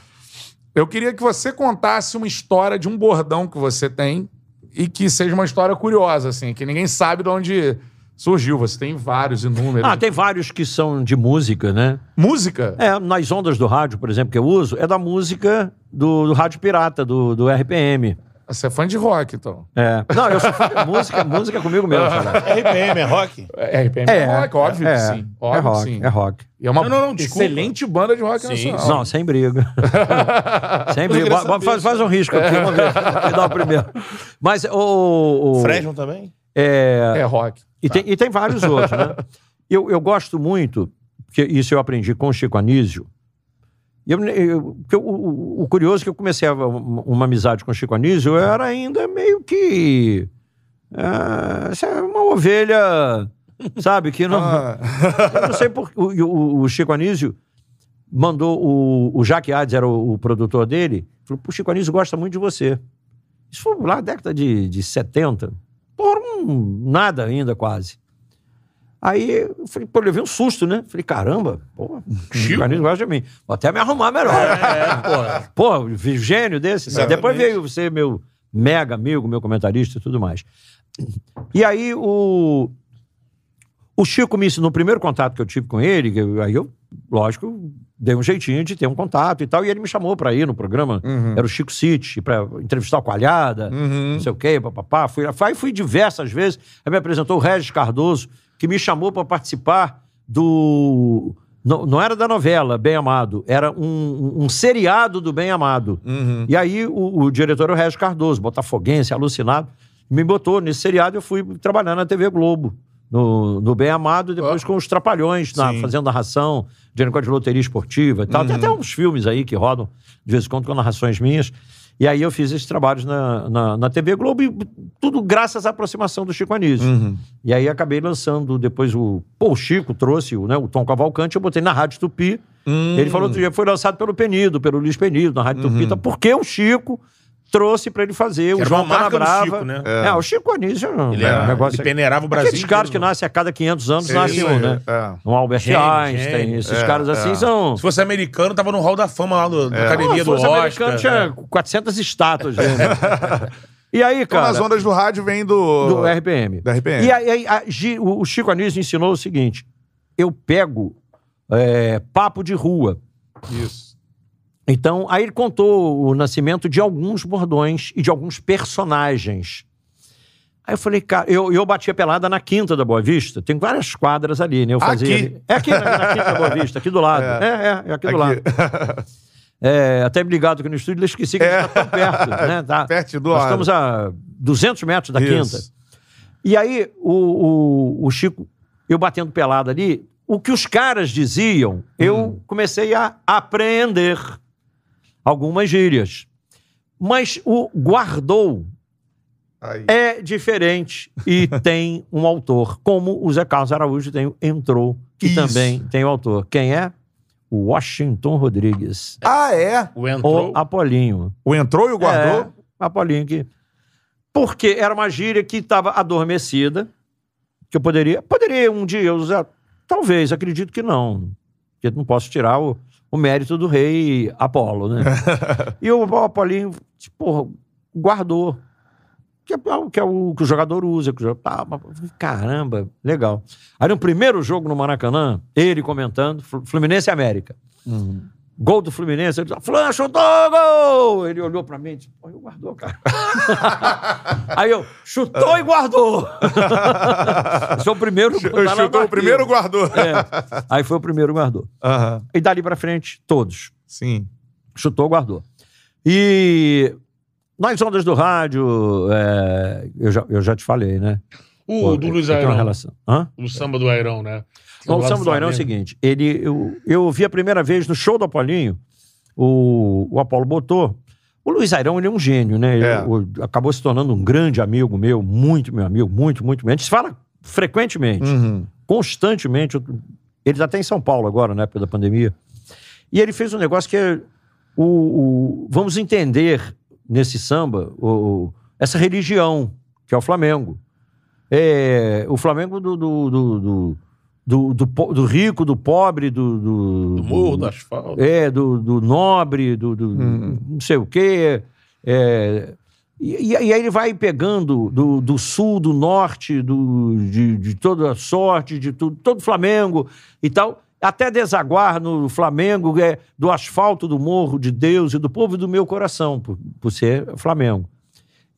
Eu queria que você contasse uma história de um bordão que você tem e que seja uma história curiosa, assim, que ninguém sabe de onde surgiu. Você tem vários inúmeros. Ah, tem vários que são de música, né? Música? É, nas ondas do rádio, por exemplo, que eu uso, é da música do, do Rádio Pirata, do, do RPM. Você é fã de rock, então. É. Não, eu sou fã de música, música comigo mesmo. cara. RPM, é rock? É, RPM é, rock, óbvio é, que sim. Óbvio é rock, que sim. é rock. E é uma Não, não, não, excelente banda de rock Sim, nacional. Não, sem briga. sem briga. Faz, faz um risco aqui, vamos ver. Dá o primeiro. Mas o. o Fresno também? é, É rock. E, tem, e tem vários outros, né? Eu, eu gosto muito, porque isso eu aprendi com o Chico Anísio. Eu, eu- porque o, o- curioso é que eu comecei a- uma, uma amizade com o Chico Anísio, eu era ainda meio que. ah, assim, uma ovelha, sabe? Que não. Ah, Eu não sei por o, o, o Chico Anísio mandou o, o Jaque Hades, era o, o produtor dele, falou: o Chico Anísio gosta muito de você. Isso foi lá na década de, de 70. Por um nada ainda, quase. Aí eu falei, pô, eu levei um susto, né? Falei, caramba, pô, o Chico Anísio gosta de mim. Vou até me arrumar melhor. É, porra. Pô, gênio desse. Exatamente. Depois veio você, meu mega amigo, meu comentarista e tudo mais. E aí o. O Chico me ensinou, no primeiro contato que eu tive com ele, aí eu, lógico, dei um jeitinho de ter um contato e tal, e ele me chamou pra ir no programa, era o Chico City, pra entrevistar o Coalhada, Uhum. não sei o quê, papapá. Fui, fui, fui diversas vezes, aí me apresentou o Regis Cardoso, que me chamou pra participar do... Não, não era da novela, Bem Amado, era um, um- um seriado do Bem Amado. Uhum. E aí o, o diretor era o Regis Cardoso, botafoguense, alucinado, me botou nesse seriado e eu fui trabalhar na TV Globo, no, no Bem Amado, depois com os Trapalhões, na, Sim. fazendo narração, de negócio de loteria esportiva e tal. Tem até uns filmes aí que rodam de vez em quando com narrações minhas. E aí eu fiz esses trabalhos na, na, na TV Globo e tudo graças à aproximação do Chico Anísio. Uhum. E aí acabei lançando depois o. Pô, o Chico trouxe o, né, o Tom Cavalcante, eu botei na Rádio Tupi. Hum. Ele falou outro dia, foi lançado pelo Penido, pelo Luiz Penido, na Rádio Uhum. Tupi. Tá, porque o Chico trouxe pra ele fazer. o era João Canabrava. Chico, né? É. o Chico Anísio é um Ele, é, era, um negócio... ele peneirava o Brasil. Aqueles caras que nascem a cada 500 anos, Sim, nasce um, é, né? é. Um Albert Gênio, Einstein, gênio. esses É, caras assim é. são... Se fosse americano, tava no hall da fama lá do, da academia Ah, do fosse Oscar. americano tinha 400 estátuas né? e aí, Então, cara... nas ondas do rádio vem do... Do RPM. Do RPM. E aí, aí, a o o Chico Anísio ensinou o seguinte: eu pego é, papo de rua. Isso. Então, aí ele contou o nascimento de alguns bordões e de alguns personagens. Aí eu falei, cara, eu, eu batia pelada na Quinta da Boa Vista. Tem várias quadras ali, né? Eu fazia. Aqui? ali- É aqui, na, na Quinta da Boa Vista, aqui do lado. É, é, é aqui do lado. Aqui. É, até me ligado aqui no estúdio, eu esqueci que a gente tá tão perto, né? Tá, Perto do Nós lado. estamos a 200 metros da Isso. Quinta. E aí, o, o, o Chico, eu batendo pelado ali, o que os caras diziam, eu comecei a apreender algumas gírias. Mas o guardou Aí. é diferente e tem um autor, como o Zé Carlos Araújo tem, o entrou, que Isso. também tem o autor. Quem é? O Washington Rodrigues. Ah, é? O entrou. O Apolinho. O entrou e o guardou? É, Apolinho que... Porque era uma gíria que estava adormecida, que eu poderia... Poderia um dia eu usar... Talvez, acredito que não. Porque eu não posso tirar o, o mérito do rei Apolo, né? e o Apolinho, porra, guardou. Que é, o- que é o que o jogador usa. Que o jogador, ah, caramba, legal. Aí no primeiro jogo no Maracanã, ele comentando, Flu- Fluminense e América. Gol do Fluminense, ele disse, Fulano chutou, gol! Ele olhou pra mim e disse, pô, eu guardou, cara. Aí eu, chutou e guardou. Esse foi o primeiro chutou o primeiro guardou. É. Aí foi o primeiro guardou. Aham. E dali pra frente, todos. Sim. Chutou, guardou. E nas ondas do rádio, é, eu, já, eu já te falei, né? O Pô, do Luiz tem uma Airão. relação. Hã? O samba do Airão, né? Não, o Lá samba do Airão é o seguinte: ele, eu, eu vi a primeira vez no show do Apolinho, o, o Apolo botou. O Luiz Airão, ele é um gênio, né? Ele, É. o- acabou se tornando um grande amigo meu, muito meu amigo, muito, muito. A gente se fala frequentemente, Uhum. constantemente. Ele está até em São Paulo agora, na época da pandemia. E ele fez um negócio que é o, o- vamos entender nesse samba o- essa religião que é o Flamengo. É, o Flamengo do, do, do, do, do, do do rico, do pobre, do, do, Do morro, do asfalto. é, do, do nobre, do, do não sei o quê. É, e, e aí ele vai pegando do, do sul, do norte, do, de, de toda a sorte, de tudo, todo o Flamengo e tal, até desaguar no Flamengo, é, do asfalto do morro de Deus e do povo do meu coração, por, por ser Flamengo.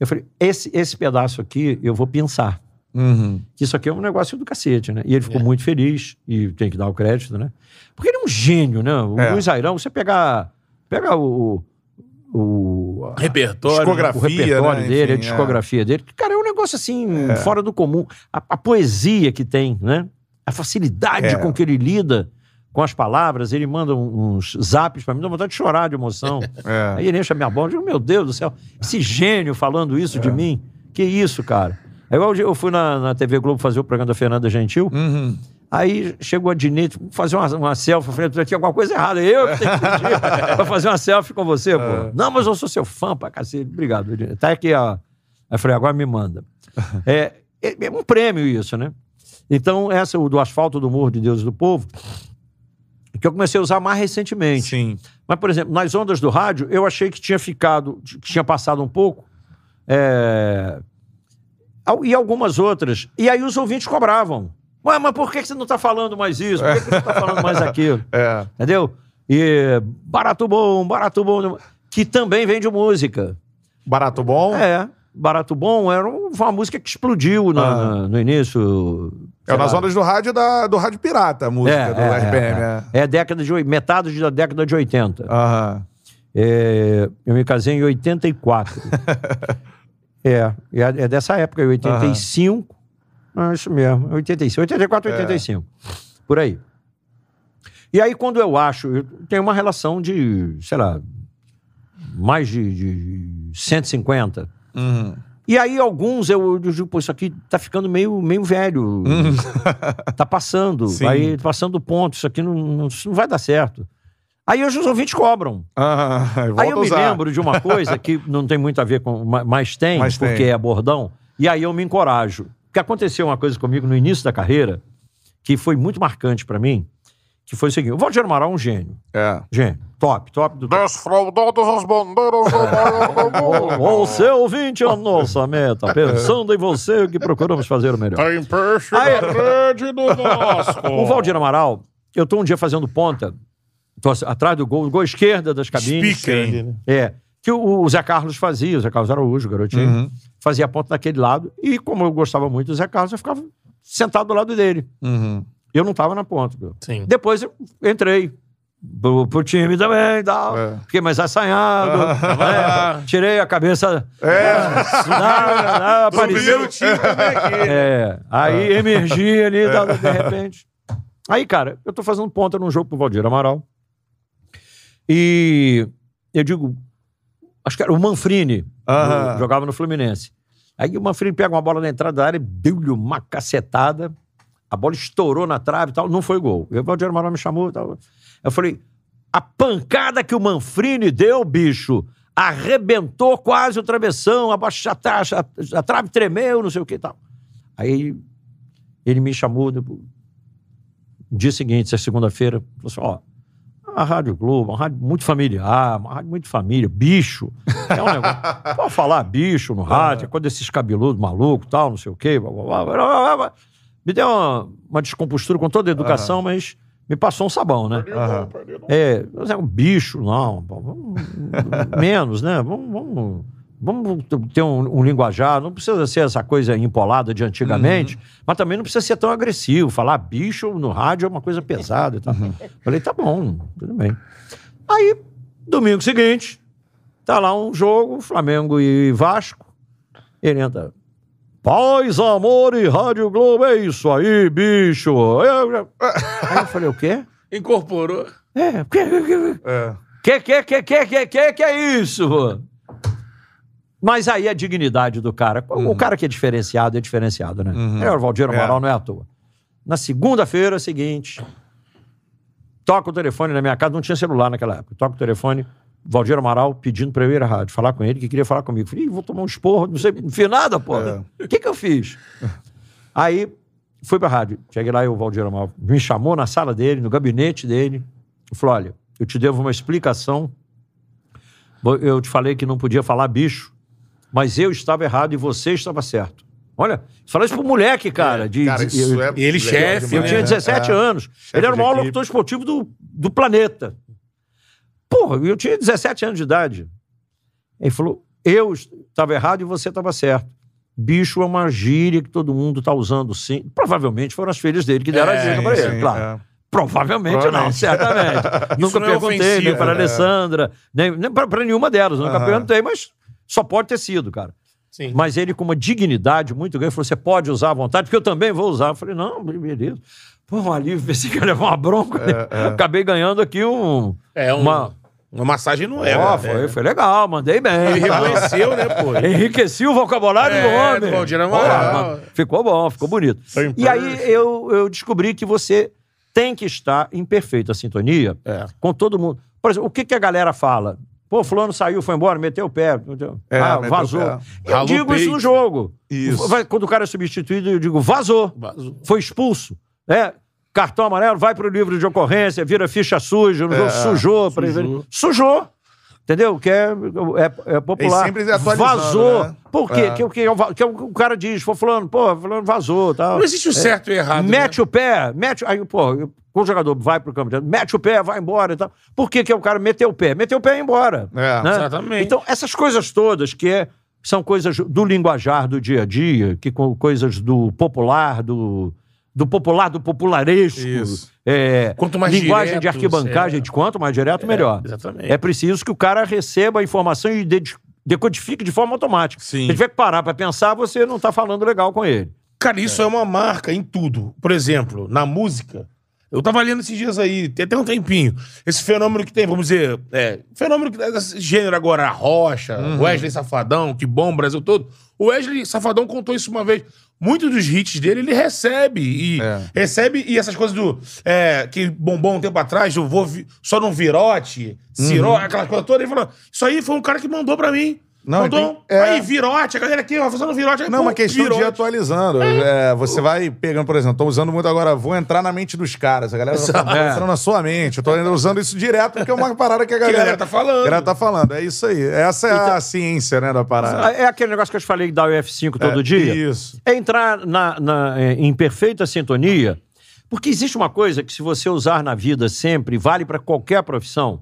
Eu falei, esse, esse pedaço aqui eu vou pensar Uhum. que isso aqui é um negócio do cacete, né? E ele ficou muito feliz, e tem que dar o crédito, né? Porque ele é um gênio, né? O É. Luiz Airão, você pegar, pega o, o, a- Repertório. Discografia. o repertório né? dele, a Enfim, é. discografia dele, que, cara, é um negócio assim, fora do comum. A, a poesia que tem, né? A facilidade É. com que ele lida com as palavras, ele manda um- uns zaps pra mim, dá vontade de chorar de emoção. É. Aí ele enche a minha bola, eu digo, meu Deus do céu, esse gênio falando isso É. de mim, que isso, cara? Aí igual eu fui na, na TV Globo fazer o programa da Fernanda Gentil, Uhum. aí chegou a Dinete, fazer uma, uma selfie, eu falei, tinha alguma coisa errada, eu que tenho que pedir pra fazer uma selfie com você, É. pô. Não, mas eu sou seu fã pra cacete, obrigado. Tá aqui, ó. Aí eu falei, agora me manda. É, é, é um prêmio isso, né? Então, essa, o do asfalto do Morro de Deus e do Povo, que eu comecei a usar mais recentemente. Sim. Mas, por exemplo, nas ondas do rádio, eu achei que tinha ficado, que tinha passado um pouco. é, E algumas outras. E aí os ouvintes cobravam. Ué, mas por que você não está falando mais isso? Por que, você não está falando mais aquilo? É. Entendeu? E barato bom, barato bom, que também vem de música. Barato bom? É, barato bom era um- uma música que explodiu na- Ah. na- no início. É nas ondas do rádio da, do Rádio Pirata, a música do RPM. É, É. é. É década de, metade da década de 80. Aham. É, eu me casei em 84. é, é, é dessa época, em 85. Ah, isso mesmo, 85. 84, 85. Por aí. E aí, quando eu acho, eu tenho uma relação de, sei lá, mais de, de 150. Uhum. E aí, alguns eu, eu digo, pô, isso aqui tá ficando meio, meio velho. tá passando. Sim. Aí, passando o ponto. Isso aqui não, não, não vai dar certo. Aí hoje os ouvintes cobram. Ah, Aí eu me lembro de uma coisa que não tem muito a ver com. ma- Mas tem, Mas porque tem. é bordão. E aí eu me encorajo. Porque aconteceu uma coisa comigo no início da carreira que foi muito marcante pra mim, que foi o seguinte: o Valdir Amaral é um gênio. É. Gênio. Top, top do top. As bandeiras do O seu ouvinte é a nossa meta. Pensando em você que procuramos fazer o melhor. Tem peixe Aí- na rede do Vasco. O Valdir Amaral, eu tô um dia fazendo ponta, atrás do gol, gol esquerda das cabines. Speaker né? É. Que o, o Zé Carlos fazia, o Zé Carlos Araújo, o garotinho, Uhum. fazia a ponta daquele lado. E como eu gostava muito do Zé Carlos, eu ficava sentado do lado dele. Uhum. Eu não tava na ponta. Depois eu entrei. Pro, pro time também tal. É. Fiquei mais assanhado. né? Tirei a cabeça. É. Da, da, Do primeiro time também aqui. é, aí emergi ali, da- de repente. Aí, cara, eu tô fazendo ponta num jogo pro Valdir Amaral. E eu digo, acho que era o Manfrini, do- jogava no Fluminense. Aí o Manfrini pega uma bola na entrada da área, deu-lhe uma cacetada, a bola estourou na trave e tal, não foi gol. O Valdir Amaral me chamou e tal. Eu falei, a pancada que o Manfrini deu, bicho, arrebentou quase o travessão, a, baixa- a, a- trave tremeu, não sei o que e tal. Aí ele me chamou no no dia seguinte, essa segunda-feira, falou assim: ó, a Rádio Globo, uma rádio muito familiar, uma rádio muito família, bicho. É um negócio. Pode falar bicho no rádio, é quando esses cabeludos malucos, tal, não sei o quê. Blá, blá, blá, blá, blá, blá. Me deu uma, uma descompostura com toda a educação, mas me passou um sabão, né? Aham. É, mas é um bicho, não. menos, né? Vamos, vamos, vamos ter um, um linguajar. Não precisa ser essa coisa empolada de antigamente, mas também não precisa ser tão agressivo. Falar bicho no rádio é uma coisa pesada e tal. Falei, tá bom, tudo bem. Aí, domingo seguinte, tá lá um jogo, Flamengo e Vasco. Ele entra. Paz, amor e Rádio Globo, é isso aí, bicho. Aí eu falei, o quê? Incorporou. É, que, É. que, que, que, que, que, que, que é isso? Mas aí a dignidade do cara. O cara que é diferenciado é diferenciado, né? Uhum. É, o Valdir Amaral É. não é à toa. Na segunda-feira seguinte, toca o telefone na minha casa, não tinha celular naquela época. Toca o telefone, Valdir Amaral pedindo pra eu ir à rádio, falar com ele, que queria falar comigo. Falei, vou tomar um esporro, não sei, não fiz nada, pô. É. O que que eu fiz? Aí fui pra rádio. Cheguei lá e o Valdir Amaral me chamou na sala dele, no gabinete dele. Falou: olha, eu te devo uma explicação. Eu te falei que não podia falar bicho, mas eu estava errado e você estava certo. Olha, fala isso pro moleque, cara. de, Cara, de- eu, é. Ele chefe, eu tinha né? 17 É. anos. Ele era o maior locutor esportivo do, do planeta. Porra, eu tinha 17 anos de idade. Ele falou: eu estava errado e você estava certo. Bicho é uma gíria que todo mundo está usando sim. Provavelmente foram as filhas dele que deram É, a Sim, para ele, sim, claro. é. Provavelmente, não, Provavelmente. certamente. nunca não é perguntei, nem para a né? Alessandra, nem, nem para nenhuma delas. Nunca perguntei, mas só pode ter sido, cara. Sim. Mas ele, com uma dignidade muito grande, falou: você pode usar à vontade, porque eu também vou usar. Eu falei, não, beleza. Pô, um alívio, pensei que ia levar uma bronca. né? Acabei ganhando aqui um. É um- Uma. Uma massagem não é. Né? foi, foi legal, mandei bem. Ele reconheceu, né, pô? Enriqueci o vocabulário É, do homem. do ficou bom, ficou bonito. Foi E aí eu, eu descobri que você tem que estar em perfeita sintonia É. com todo mundo. Por exemplo, o que, que a galera fala? Pô, fulano saiu, foi embora, meteu o pé, É, ah, meteu o vazou. pé. Eu Ralou digo isso no jogo. Isso. Quando o cara é substituído, eu digo vazou, Vazou. foi expulso. né? Cartão amarelo, vai pro livro de ocorrência, vira ficha suja, no jogo sujou. sujou. Sujou. Entendeu? Que é, é, é popular. E sempre atualizando, Vazou. né? Por quê? É. Que, que, que, que o cara diz, foi fulano, pô, fulano vazou tal. Não existe o certo e o errado. Mete né? o pé, mete. Aí, pô, quando o jogador vai pro campo, mete o pé, vai embora e tal. Por que, que o cara meteu o pé? Meteu o pé e embora. É, né? exatamente. Então, essas coisas todas que é- são coisas do linguajar do dia a dia, que coisas do popular, do, do popular, do popularesco. Isso. É, Quanto mais linguagem direto, de arquibancagem, é. de quanto mais direto, melhor. exatamente. É preciso que o cara receba a informação e de- decodifique de forma automática. Sim. Se ele tiver que parar para pensar, você não está falando legal com ele. Cara, isso é. uma marca em tudo. Por exemplo, na música. Eu tava lendo esses dias aí, tem até um tempinho. Esse fenômeno que tem, vamos dizer, é, fenômeno que desse gênero agora, a Rocha, Uhum. Wesley Safadão, que bom o Brasil todo. O Wesley Safadão contou isso uma vez. muitos dos hits dele ele recebe. E É. recebe, e essas coisas do. É, que bombou um tempo atrás, do vou vi- só num virote, cirote, aquela coisa toda. Ele falou: Isso aí foi um cara que mandou pra mim. Não, mandou. tem- é. Aí, virote, a galera aqui, ó, fazendo virote. aí, Não, pô, uma questão de ir virote. atualizando. É, você vai pegando, por exemplo, tô usando muito agora, vou entrar na mente dos caras. A galera tá É. entrando na sua mente. Eu tô usando isso direto porque é uma parada que a galera, galera tá falando. A galera tá falando. É isso aí. Essa é a ciência, né, da parada. É aquele negócio que eu te falei da UF5 todo É, dia. Isso. É entrar na, na- é, em perfeita sintonia. Porque existe uma coisa que, se você usar na vida sempre, vale para qualquer profissão,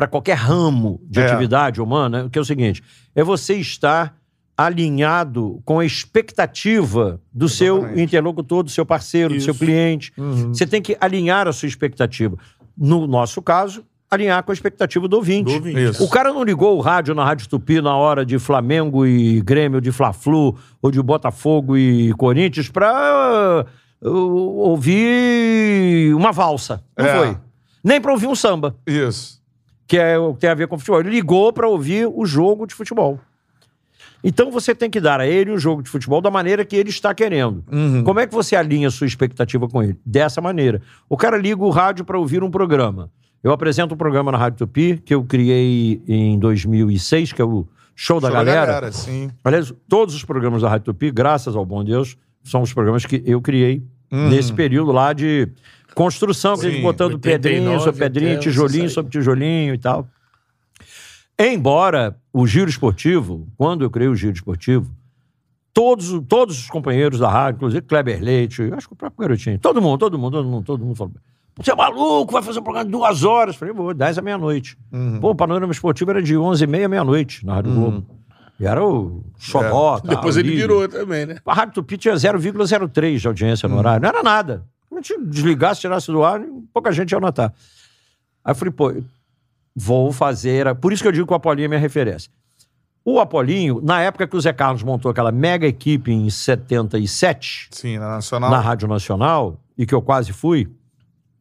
para qualquer ramo de É. atividade humana, que é o seguinte: é você estar alinhado com a expectativa do seu Exatamente. interlocutor, do seu parceiro, do seu Isso. cliente. Uhum. Você tem que alinhar a sua expectativa. No nosso caso, alinhar com a expectativa do ouvinte. Do ouvinte. Isso. O cara não ligou o rádio na Rádio Tupi na hora de Flamengo e Grêmio, de Fla-Flu, ou de Botafogo e Corinthians pra uh, ouvir uma valsa. Não É. foi. Nem pra ouvir um samba, Isso. Que é o que tem a ver com futebol. Ele ligou pra ouvir o jogo de futebol. Então você tem que dar a ele o jogo de futebol da maneira que ele está querendo. Uhum. Como é que você alinha a sua expectativa com ele? Dessa maneira. O cara liga o rádio para ouvir um programa. Eu apresento um programa na Rádio Tupi, que eu criei em 2006, que é o Show da Show Galera. sim. Aliás, todos os programas da Rádio Tupi, graças ao bom Deus, são os programas que eu criei nesse período lá de construção, que a gente botando 89 pedrinho sobre pedrinho, tijolinho sobre tijolinho e tal. Embora o giro esportivo, quando eu criei o giro esportivo, todos, todos os companheiros da rádio, inclusive Kleber Leite, acho que o próprio garotinho, todo mundo, todo mundo, todo mundo, todo mundo falou. Você é maluco, vai fazer um programa de duas horas. Falei, vou, 10 à meia-noite. Pô, o panorama esportivo era de 11 e meia à meia-noite na Rádio Globo. E era o xodó. tal, Depois ele virou também, né? A Rádio Tupi tinha 0,03 de audiência no horário. Não era nada. A gente desligasse, tirasse do ar, pouca gente ia notar. Aí eu falei, pô, vou fazer. a- Por isso que eu digo que o Apolinho é minha referência. O Apolinho, na época que o Zé Carlos montou aquela mega equipe em 77, Sim, na Nacional. na Rádio Nacional, e que eu quase fui,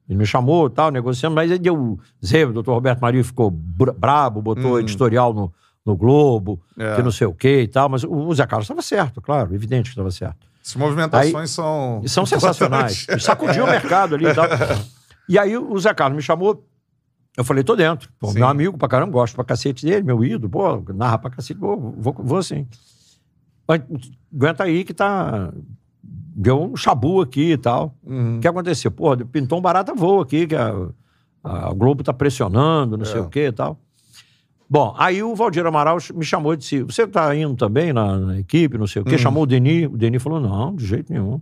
ele me chamou e tal, negociando, mas aí deu zero, o doutor Roberto Marinho ficou bra- brabo, botou editorial no, no Globo, É. que não sei o quê e tal, mas o, o Zé Carlos estava certo, claro, evidente que estava certo. Essas movimentações são. E são sensacionais. E sacudiu o mercado ali e tal. E aí o Zé Carlos me chamou. Eu falei, tô dentro. Pô, meu amigo pra caramba, gosto pra cacete dele, meu ídolo, pô, narra pra cacete, pô, vou, vou sim. Mas, Aguenta aí que tá. Deu um chabu aqui e tal. Uhum. O que aconteceu? Pô, pintou um barata voa aqui, que a, a Globo tá pressionando, não É. sei o que e tal. Bom, aí o Valdir Amaral me chamou e disse: Você tá indo também na, na equipe, não sei o quê? Chamou o Denis. O Denis falou: Não, de jeito nenhum.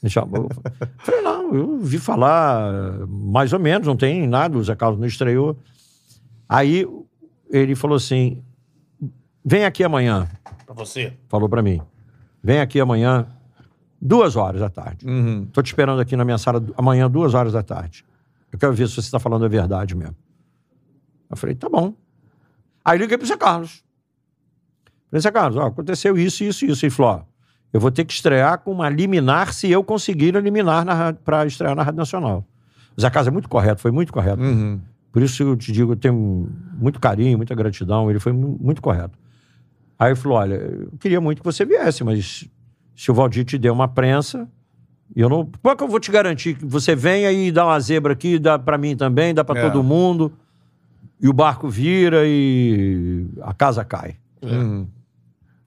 Me chamou. Eu Falei: Não, eu vi falar mais ou menos, não tem nada, o Zé Carlos não estreou. Aí ele falou assim: Vem aqui amanhã. Pra você. Falou pra mim: Vem aqui amanhã, duas horas da tarde. Uhum. Tô te esperando aqui na minha sala amanhã, duas horas da tarde. Eu quero ver se você está falando a verdade mesmo. Eu falei, tá bom. Aí liguei pro Zé Carlos. Falei, Zé Carlos, ó, aconteceu isso, isso, isso. Ele falou, ó, eu vou ter que estrear com uma liminar se eu conseguir eliminar para estrear na Rádio Nacional. O Zé Carlos é muito correto, foi muito correto. Uhum. Por isso eu te digo, eu tenho muito carinho, muita gratidão. Ele foi mu- muito correto. Aí ele falou: olha, eu queria muito que você viesse, mas se o Valdir te der uma prensa, eu não. Como é que eu vou te garantir que você venha e dá uma zebra aqui, dá pra mim também, dá pra É. todo mundo, e o barco vira e a casa cai. Uhum.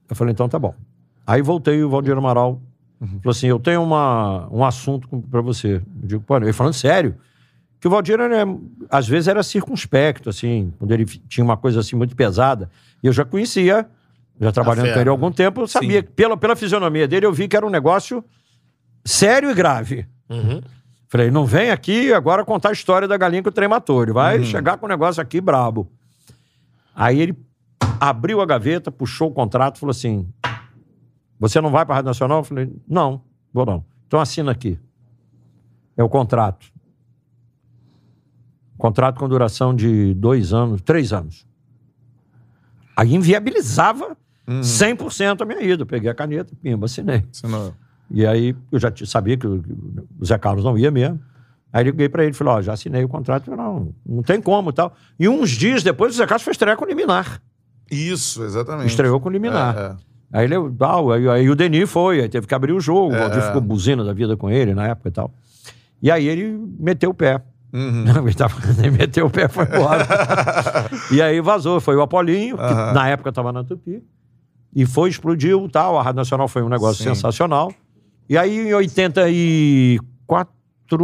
Eu falei, então tá bom. Aí voltei o Valdir Amaral falou assim: eu tenho uma, um assunto pra você. Eu digo, pô, ele falando sério. Que o Valdir, era, às vezes, era circunspecto, assim, quando ele tinha uma coisa assim muito pesada. E eu já conhecia, já trabalhando com ele há né? algum tempo, eu sabia, pela, pela fisionomia dele, eu vi que era um negócio sério e grave. Uhum. Falei, não vem aqui agora contar a história da galinha que o trem matou. Ele vai chegar com um negócio aqui brabo. Aí ele abriu a gaveta, puxou o contrato falou assim: Você não vai para a Rádio Nacional? Eu falei, não, vou não. Então assina aqui. É o contrato. Contrato com duração de dois anos, três anos. Aí inviabilizava 100% a minha ida. Eu peguei a caneta, pimba, assinei. Assinou. E aí eu já sabia que o que Zé Carlos não ia mesmo. Aí liguei pra ele e falei, ó, já assinei o contrato. Eu, não, não tem como e tal. E uns dias depois o Zé Carlos foi estrear com o Liminar. Isso, exatamente. Estreou com o Liminar. É, é. Aí ele tal, aí, aí o Denis foi, aí teve que abrir o jogo, É, o Valdir é. ficou buzina da vida com ele na época e tal. E aí ele meteu o pé. Uhum. Não, ele, tava, ele meteu o pé foi embora. e aí vazou, foi o Apolinho, que Aham. na época estava na Tupi. E foi, explodiu tal. A Rádio Nacional foi um negócio Sim. sensacional. E aí em 84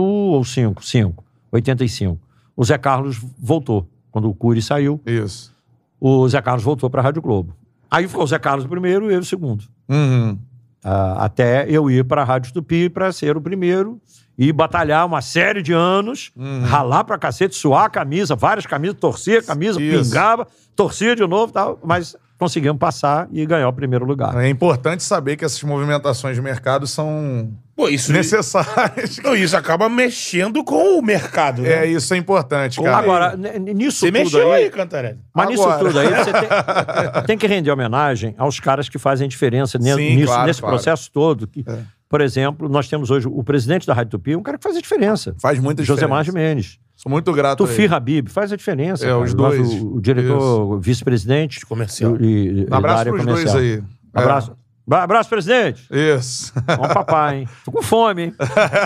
ou 5, 5, 85, o Zé Carlos voltou. Quando o Cury saiu, Isso. o Zé Carlos voltou para a Rádio Globo. Aí ficou o Zé Carlos primeiro e eu o segundo. Uhum. Ah, até eu ir para a Rádio Tupi para ser o primeiro e batalhar uma série de anos, Uhum. ralar pra cacete, suar a camisa, várias camisas, torcia a camisa, Isso. pingava, torcia de novo e tal, mas conseguimos passar e ganhar o primeiro lugar. É importante saber que essas movimentações de mercado são Pô, isso, necessárias. Não, isso acaba mexendo com o mercado, né? É, isso é importante, cara. Agora, nisso Você tudo mexeu aí, aí, Cantarelli. mas nisso Agora. tudo aí, você tem, tem que render homenagem aos caras que fazem diferença Sim, nisso, claro, nesse claro. processo todo. que, É. Por exemplo, nós temos hoje o presidente da Rádio Tupi, um cara que faz a diferença. Faz muita diferença. Gimenez. Sou muito grato a Tufi ele. Habib, faz a diferença. É, cara. os dois. O, o diretor, vice-presidente. Comercial. E, e, Um abraço área pros comercial. dois aí. É. Abraço. Bra- Abraço, presidente. Isso. Bom papai, hein? Tô com fome, hein?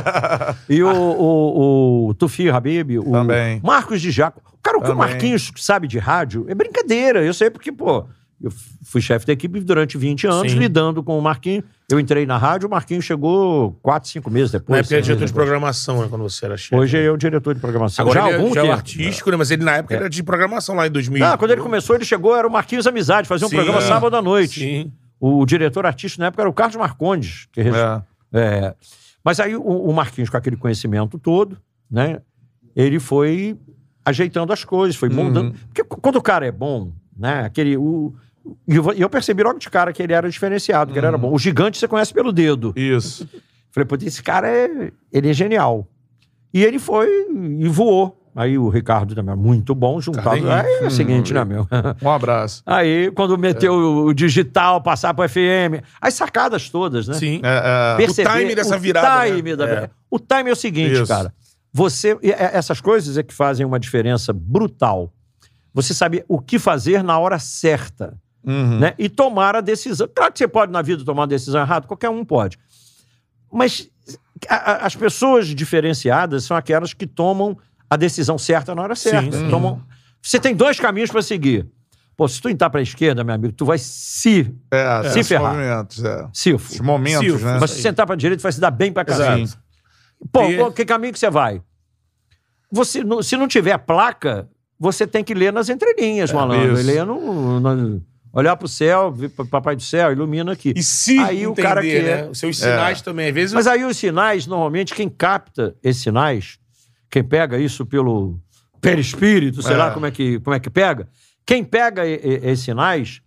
E o, o, o Tufi Habib, o Também. Marcos de Jaco. Cara, o que o Também. Marquinhos sabe de rádio é brincadeira. Eu sei porque, pô, eu fui chefe da equipe durante 20 anos, Sim. lidando com o Marquinhos. Eu entrei na rádio, o Marquinhos chegou 4, 5 meses Na depois. época ele era diretor de programação, né? Quando você era chefe. Hoje é o diretor de programação. Agora já ele algum é, já é tempo. artístico, né? Mas ele, na época, É. era de programação lá em 2000. Ah, quando ele começou, ele chegou, era o Marquinhos Amizade, fazia um Sim. programa sábado à noite. Sim. O diretor artístico na época era o Carlos Marcondes. Que É. é. Mas aí o, o Marquinhos, com aquele conhecimento todo, né? Ele foi ajeitando as coisas, foi moldando. Porque c- quando o cara é bom, né? Aquele. O, e eu, eu percebi logo de cara que ele era diferenciado, que ele era bom. O gigante você conhece pelo dedo. Isso. Falei, pô, esse cara é. Ele é genial. E ele foi e voou. Aí o Ricardo também é muito bom, juntado. Cara, Aí é o seguinte, né, meu? Um abraço. Aí, quando meteu o, o digital, passar pro FM, as sacadas todas, né? Sim. É, é. Perceber time dessa o virada, time né? da- É. O time é o seguinte, Isso. cara. Você, essas coisas é que fazem uma diferença brutal. Você sabe o que fazer na hora certa, Uhum. né? E tomar a decisão. Claro que você pode na vida tomar uma decisão errada, qualquer um pode. Mas a- a- as pessoas diferenciadas são aquelas que tomam a decisão certa na hora certa. sim. Tomam... Você tem dois caminhos para seguir. Pô, se tu entrar para a esquerda, meu amigo, tu vai se É, Se esses ferrar. movimentos, é. Esses momentos, Sim, né? Mas se você entrar para a direita, vai se dar bem para Exato. cacete. Pô, E- que caminho que você vai? Você, se não tiver placa, você tem que ler nas entrelinhas, malandro. isso. Ler no, no- olhar pro céu, ver pro papai do céu, ilumina aqui. E se Aí o entender, cara que né? é- Os seus sinais também. Às vezes... Mas aí os sinais, normalmente, quem capta esses sinais, quem pega isso pelo perispírito, sei É. lá como é, que, como é que pega, quem pega esses sinais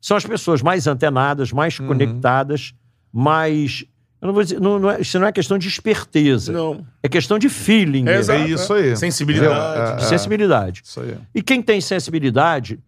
são as pessoas mais antenadas, mais Uhum. conectadas, mais. Eu não vou dizer, não, não é- isso não é questão de esperteza. Não. É questão de feeling, É, É isso aí. Sensibilidade. de sensibilidade. Isso aí. E quem tem sensibilidade,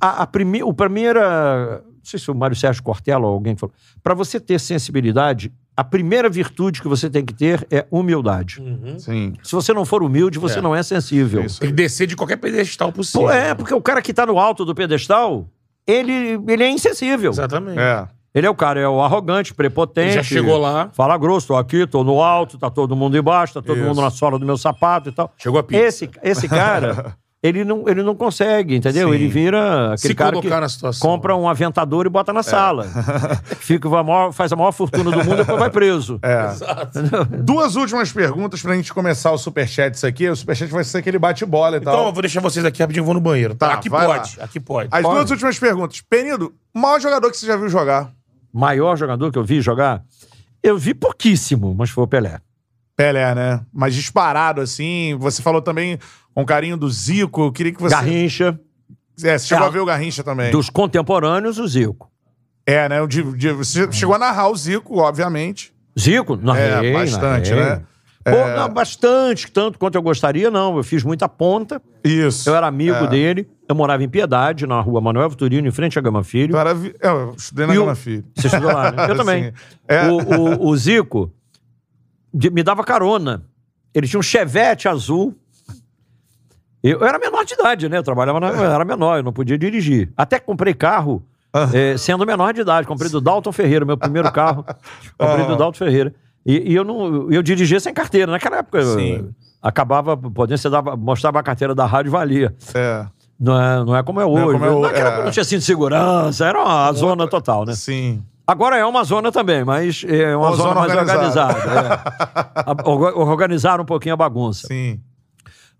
a, a prime, o primeira. Não sei se o Mário Sérgio Cortella ou alguém que falou. Para você ter sensibilidade, a primeira virtude que você tem que ter é humildade. Uhum. Sim. Se você não for humilde, você É. não é sensível. Isso Tem que descer de qualquer pedestal possível. Pô, é, porque o cara que tá no alto do pedestal, ele, ele é insensível. Exatamente. É. Ele é o cara, é o arrogante, prepotente. Ele já chegou lá. Fala grosso, tô aqui, tô no alto, tá todo mundo embaixo, tá todo Isso. mundo na sola do meu sapato e tal. Chegou a pizza. Esse, esse cara, ele não, ele não consegue, entendeu? Sim. Ele vira aquele Se cara que colocar na situação. compra um aventador e bota É. na sala. Fica, a maior- faz a maior fortuna do mundo e depois vai preso. É. Duas últimas perguntas pra gente começar o superchat aqui. O superchat vai ser aquele bate-bola e Então, tal. eu vou deixar vocês aqui rapidinho, vou no banheiro. Tá, aqui vai pode, aqui pode. As Pode. duas últimas perguntas. Penido, o maior jogador que você já viu jogar? Maior jogador que eu vi jogar, eu vi pouquíssimo, mas foi o Pelé. Pelé, né? Mas disparado, assim. Você falou também com carinho do Zico. Eu queria que você. Garrincha, É, você chegou É. a ver o Garrincha também. dos contemporâneos, o Zico. É, né? De, de- você chegou a narrar o Zico, obviamente. Zico? Narrei, É, bastante, narrei. né? Pô, não, bastante, tanto quanto eu gostaria, não. Eu fiz muita ponta, Isso. eu era amigo É. dele, eu morava em Piedade, na rua Manuel Vitorino, em frente a Gama Filho. Vi- é, eu estudei na E o- Gama Filho. Você estudou lá, né? Eu também. É. O, o- o Zico de- me dava carona. Ele tinha um chevette azul. Eu, eu era menor de idade, né? Eu trabalhava na, eu era menor, eu não podia dirigir. Até comprei carro é, sendo menor de idade. Comprei do Dalton Ferreira, meu primeiro carro. Comprei do Dalton Ferreira. E, e eu não, eu dirigia sem carteira. Naquela época, eu- Sim. acabava, podendo você dava, mostrava a carteira da rádio valia. É. Não é, não é como é hoje. como é né? ho- Naquela é. época não tinha cinto de segurança, era uma zona total, né? Sim. Agora é uma zona também, mas é uma Uma zona, zona mais organizada. organizada. é. A- orga- Organizaram um pouquinho a bagunça. Sim.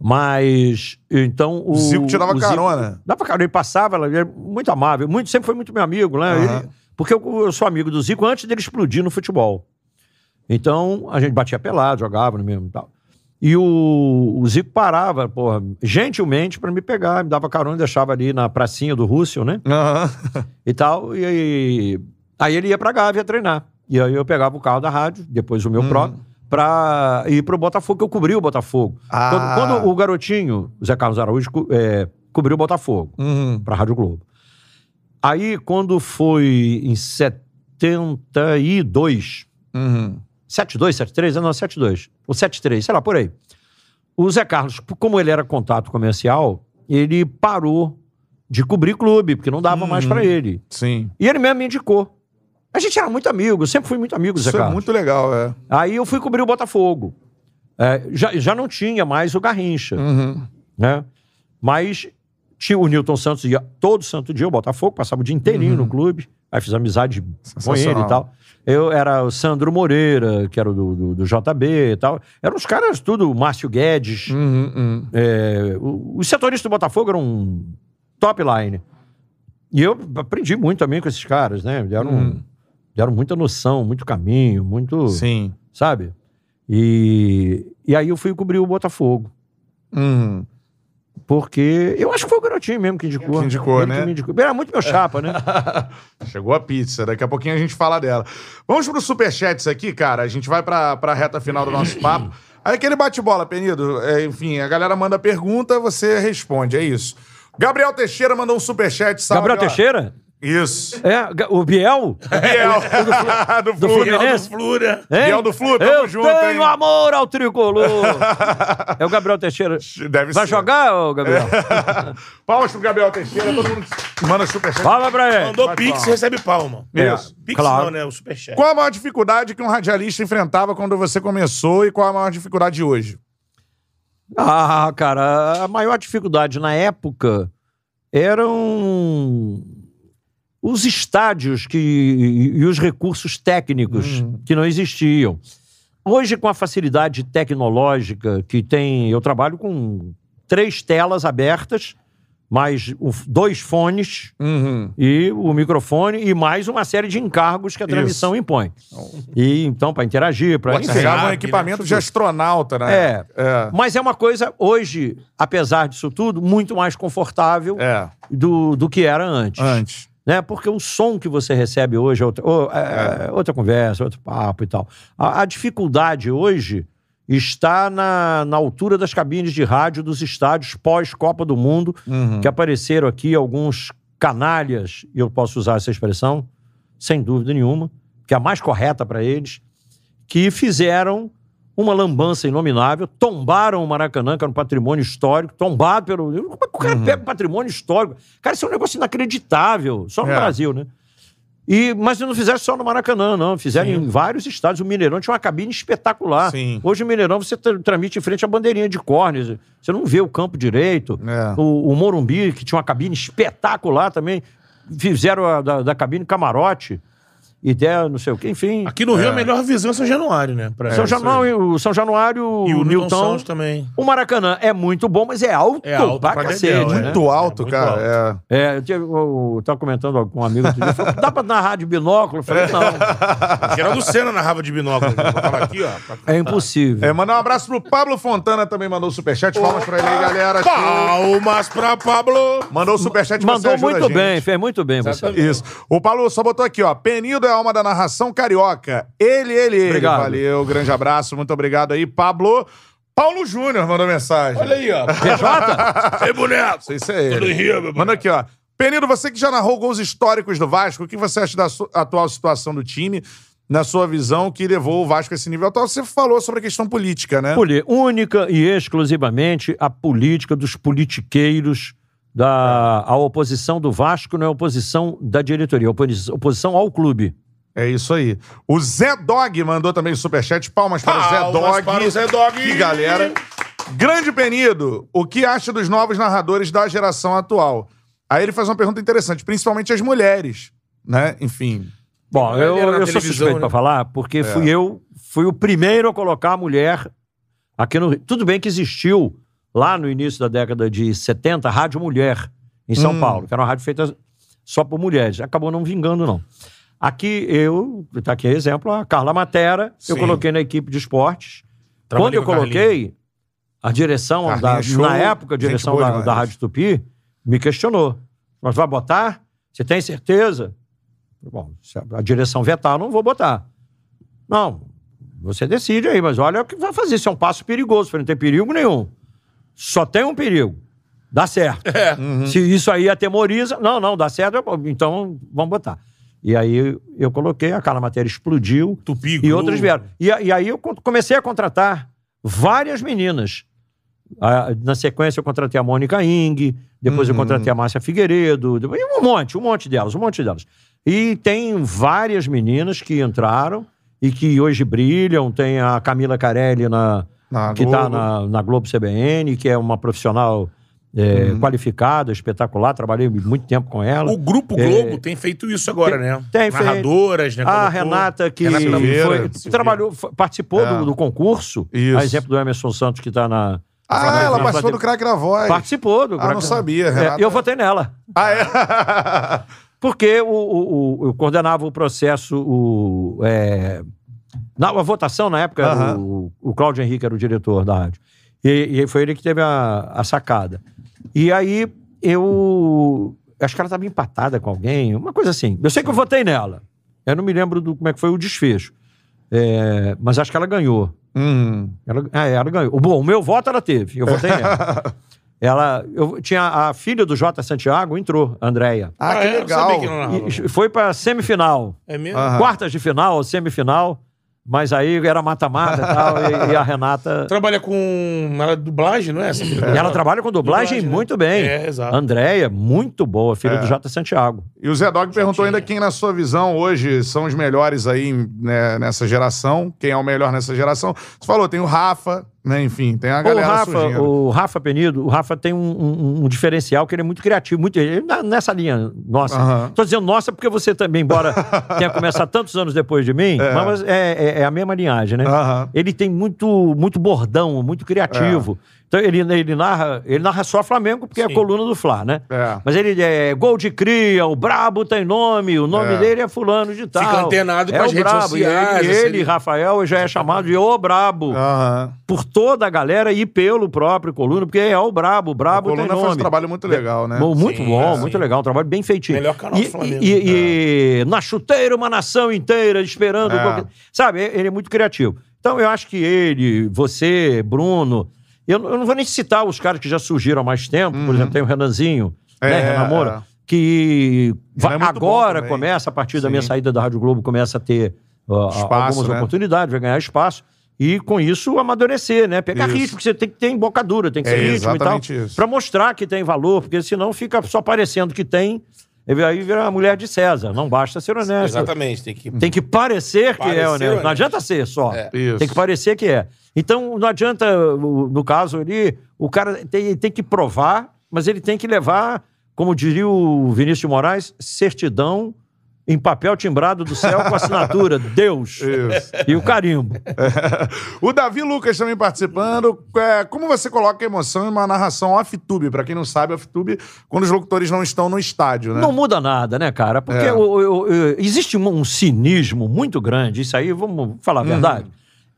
Mas, então... O, Zico te dava o Zico- carona. Dava carona. Ele passava, ele era muito amável. Muito, sempre foi muito meu amigo, né? Aham. Ele- porque eu, eu sou amigo do Zico antes dele explodir no futebol. Então, a gente batia pelado, jogava no mesmo e tal. E o, o Zico parava, porra, gentilmente pra me pegar, me dava carona, deixava ali na pracinha do Russell, né? Aham. e tal. E aí, aí ele ia pra Gávea treinar. E aí eu pegava o carro da rádio, depois o meu próprio, pra ir pro Botafogo, que eu cobri o Botafogo. Ah. Quando, quando o garotinho, o Zé Carlos Araújo, é, cobriu o Botafogo Uhum. pra Rádio Globo. Aí, quando foi em 72, Uhum. 72, 73, não, 72, ou 73, sei lá, por aí. O Zé Carlos, como ele era contato comercial, ele parou de cobrir clube, porque não dava mais pra ele. Sim. E ele mesmo me indicou. A gente era muito amigo, eu sempre fui muito amigo Zé Isso é Carlos. muito legal, é. Aí eu fui cobrir o Botafogo. É, já, já não tinha mais o Garrincha, Uhum. né? Mas tinha o Newton Santos, ia todo santo dia o Botafogo, passava o dia inteirinho no clube. Aí fiz amizade com ele Uhum. Sensacional. e tal. Eu era o Sandro Moreira, que era do, do, do JB e tal. Eram os caras tudo, o Márcio Guedes. Uhum, uhum. É, o- os setoristas do Botafogo eram um top line. E eu aprendi muito também com esses caras, né? Deram, Uhum. Deram muita noção, muito caminho, muito. Sim. Sabe? E, e aí eu fui cobrir o Botafogo. Uhum. Porque eu acho que foi o garotinho mesmo que indicou. Que indicou, Ele né? que indicou. Era muito meu chapa, né? Chegou a pizza, daqui a pouquinho a gente fala dela. Vamos pro superchats aqui, cara. A gente vai pra, pra reta final do nosso papo. Aí aquele bate-bola, Penido. é, enfim, a galera manda pergunta, você responde, é isso. Gabriel Teixeira mandou um superchat. salve, Gabriel. Teixeira? Isso. É, o Biel? Biel. do, do Fluminense. Fluminense? Flura. Hein? Biel do Flu, tamo Eu junto, tenho hein? amor ao tricolor. é o Gabriel Teixeira. Deve Vai ser. jogar, ô Gabriel? Palmas pro Gabriel Teixeira, todo mundo manda superchat. Fala pra ele. Mandou Vai, Pix, palma. recebe palma. Isso. Pix claro. não, né? O Superchat. Qual a maior dificuldade que um radialista enfrentava quando você começou e qual a maior dificuldade de hoje? Ah, cara, a maior dificuldade na época eram os estádios que, e, os recursos técnicos que não existiam. Hoje, com a facilidade tecnológica que tem, eu trabalho com três telas abertas, mais dois fones Uhum. e o microfone e mais uma série de encargos que a transmissão impõe. E então, para interagir, para Pegava um né? equipamento de astronauta, né? É. É. Mas é uma coisa, hoje, apesar disso tudo, muito mais confortável É. do, do que era antes. Antes. Né? Porque o som que você recebe hoje é outra, ô, é- é outra conversa, outro papo e tal. A, a dificuldade hoje está na, na altura das cabines de rádio dos estádios pós-Copa do Mundo, Uhum. que apareceram aqui alguns canalhas, e eu posso usar essa expressão, sem dúvida nenhuma, que é a mais correta para eles, que fizeram uma lambança inominável, tombaram o Maracanã, que era um patrimônio histórico, tombado pelo. Como é que o cara pega um patrimônio histórico? Cara, isso é um negócio inacreditável, só no É. Brasil, né? E, mas não fizeram só no Maracanã, não. Fizeram Sim. em vários estádios. O Mineirão tinha uma cabine espetacular. Sim. Hoje o Mineirão você tra- transmite em frente à bandeirinha de córneas. Você não vê o campo direito. É. O, o Morumbi, que tinha uma cabine espetacular também. Fizeram a da, da cabine camarote. Ideia, não sei o quê, enfim. Aqui no Rio, a melhor visão é São Januário, né? Pra- São. Januário, o São Januário, E o Newton Newton. Santos também. O Maracanã é muito bom, mas é alto, É alto pra pra cacete, dedéu, né? é. Muito alto, muito cara. É, eu, eu, eu tava comentando com um amigo outro dia, falou, dá pra narrar de binóculo? Eu falei, não, Geraldo Senna narrava de binóculo. Botava aqui, ó. é impossível. É. É, mandar um abraço pro Pablo Fontana, também mandou o superchat. Palmas pra ele aí, galera. Palmas pra Pablo. Mandou o superchat, você Mandou ajuda a muito gente. bem, fez muito bem você. Isso. O Paulo só botou aqui, ó. Penido é a alma da narração carioca. Ele, ele, ele. Obrigado. Valeu, grande abraço, muito obrigado aí. Pablo. Paulo Júnior mandou mensagem. Olha aí, ó. PJ? Ei, boneco. Se é Tudo ele. Rio, meu Manda aqui, ó. Penido, você que já narrou gols históricos do Vasco, o que você acha da atual situação do time, na sua visão, que levou o Vasco a esse nível atual? Você falou sobre a questão política, né? Poli- única e exclusivamente a política dos politiqueiros da a oposição do Vasco não é oposição da diretoria, é opos- oposição ao clube. É isso aí. O Zé Dog mandou também superchat. Palmas para o Zé Palmas Dog. para o Zé Dog. Que galera. Grande Penido, o que acha dos novos narradores da geração atual? Aí ele faz uma pergunta interessante, principalmente as mulheres, né? Enfim. Bom, eu, eu sou suspeito né? para falar, porque fui eu, fui o primeiro a colocar a mulher aqui no Rio. Tudo bem que existiu lá no início da década de 70 a Rádio Mulher em São Hum. Paulo, que era uma rádio feita só por mulheres. Acabou não vingando, não. Aqui eu, tá aqui exemplo, a Carla Matera, eu Sim. coloquei na equipe de esportes. Trabalhei Quando eu coloquei, a direção, da, show, na época, a direção da, demais. da Rádio Tupi me questionou. Mas vai botar? Você tem certeza? Bom, se a direção vetar, eu não vou botar. Não, você decide aí, mas olha o que vai fazer. Isso é um passo perigoso, não tem perigo nenhum. Só tem um perigo. Dá certo. É. Se isso aí atemoriza, não, não, dá certo, eu- então vamos botar. E aí eu coloquei, aquela matéria explodiu Tupi, e outras vieram. E, e aí eu co- comecei a contratar várias meninas. Na sequência, eu contratei a Mônica Ing, depois eu contratei a Márcia Figueiredo, um monte, um monte delas, um monte delas. E tem várias meninas que entraram e que hoje brilham. Tem a Camila Carelli na, Na que está na, na Globo CBN, que é uma profissional é, qualificada, espetacular. Trabalhei muito tempo com ela. O Grupo É. Globo tem feito isso agora, Tem- né? tem feito. Narradoras, né? A colocou. Renata, que Renata Silveira. foi- Silveira. trabalhou, foi- participou É. do, do concurso. Isso. A exemplo do Emerson Santos, que está na. Ah, na- ela na- participou na- do Crack da Voz. Participou do Ah, não sabia, Renata. É, eu votei nela. Ah, é? Porque o, o- o- eu coordenava o processo, o, é, na a votação, na época, Aham. o, o Cláudio Henrique era o diretor da rádio. E, e foi ele que teve a, a sacada. E aí eu. Acho que ela estava empatada com alguém, uma coisa assim. Eu sei que eu votei nela. Eu não me lembro do, como é que foi o desfecho. É, mas acho que ela ganhou. Hum. Ela, é, ela ganhou. Bom, o meu voto ela teve. Eu votei nela. ela. Eu, tinha a filha do Jota Santiago, entrou, a Andréia. Ah, que é? Eu legal. sabia que. E foi pra semifinal. É mesmo? Aham. Quartas de final, semifinal. Mas aí era mata-mata e tal. E, e a Renata. Trabalha com. Ela é dublagem, não é? Essa filha ela trabalha com dublagem, Dublagem, né? muito bem. É, exato. Andréia, muito boa, filha É. do Jota Santiago. E o Zé Dog perguntou ainda quem, na sua visão, hoje são os melhores aí né, nessa geração. Quem é o melhor nessa geração? Você falou, tem o Rafa, né? Enfim, tem a O galera Rafa, surgindo. o Rafa Penido, o Rafa tem um, um- um diferencial que ele é muito criativo, muito nessa linha nossa. Aham. Tô dizendo nossa porque você também, embora tenha começado tantos anos depois de mim, mas é, é- é a mesma linhagem, né? Aham. Ele tem muito, muito bordão, muito criativo. Então ele, ele narra, ele narra só Flamengo porque é a Sim. coluna do Fla, né? É. Mas ele é gol de cria, o brabo tem nome, o nome É. dele é fulano de tal. antenado é com as o redes brabo. sociais, E ele, assim, ele ele- Rafael, já é chamado de o brabo Aham. por toda a galera e pelo próprio Coluna, porque é o Brabo, o A Brabo tem coluna nome. faz um trabalho muito legal, né? Muito Sim, bom, é, muito sim. legal, um trabalho bem feitinho. Melhor canal e, do Flamengo. E, e- e na chuteira, uma nação inteira esperando. É. qualquer- Sabe, ele é muito criativo. Então, eu acho que ele, você, Bruno. Eu, eu não vou nem citar os caras que já surgiram há mais tempo, por exemplo, tem o Renanzinho, né, Uhum. É, Renan Moura, é. que vai- é muito bom agora começa, a partir da minha Sim. saída da Rádio Globo, começa a ter ó, Espaço, algumas né? oportunidades, vai ganhar espaço. E com isso amadurecer, né? Pegar Isso. ritmo, porque você tem que ter embocadura, tem que É ter ritmo e tal. Pra mostrar que tem valor, porque senão fica só parecendo que tem, aí vira a mulher de César. Não basta ser honesto. Exatamente, tem que. Tem que parecer que é Parecer honesto. Não honesto. adianta ser só. É. Isso. Tem que parecer que é. Então, não adianta, no caso ali, o cara tem, tem que provar, mas ele tem que levar, como diria o Vinícius de Moraes, certidão em papel timbrado do céu com assinatura Deus Isso. e o carimbo. O Davi Lucas também participando. É, como você coloca a emoção em uma narração off-tube? Pra quem não sabe, off-tube, quando os locutores não estão no estádio, né? Não muda nada, né, cara? Porque É. o- o- o- existe um, um cinismo muito grande, isso aí, vamos falar a verdade.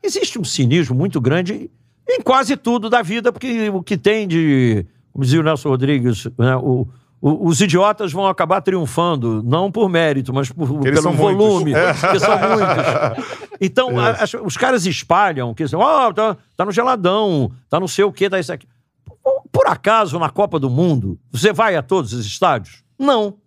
Existe um cinismo muito grande em quase tudo da vida, porque o que tem de. Como dizia o Nelson Rodrigues, né, o- o- os idiotas vão acabar triunfando, não por mérito, mas por, pelo muitos. volume, porque são muitos. Então, a- as- os caras espalham que assim, ó, tá, tá no geladão, tá não sei o que, tá isso aqui. Por- Por acaso, na Copa do Mundo, você vai a todos os estádios? Não.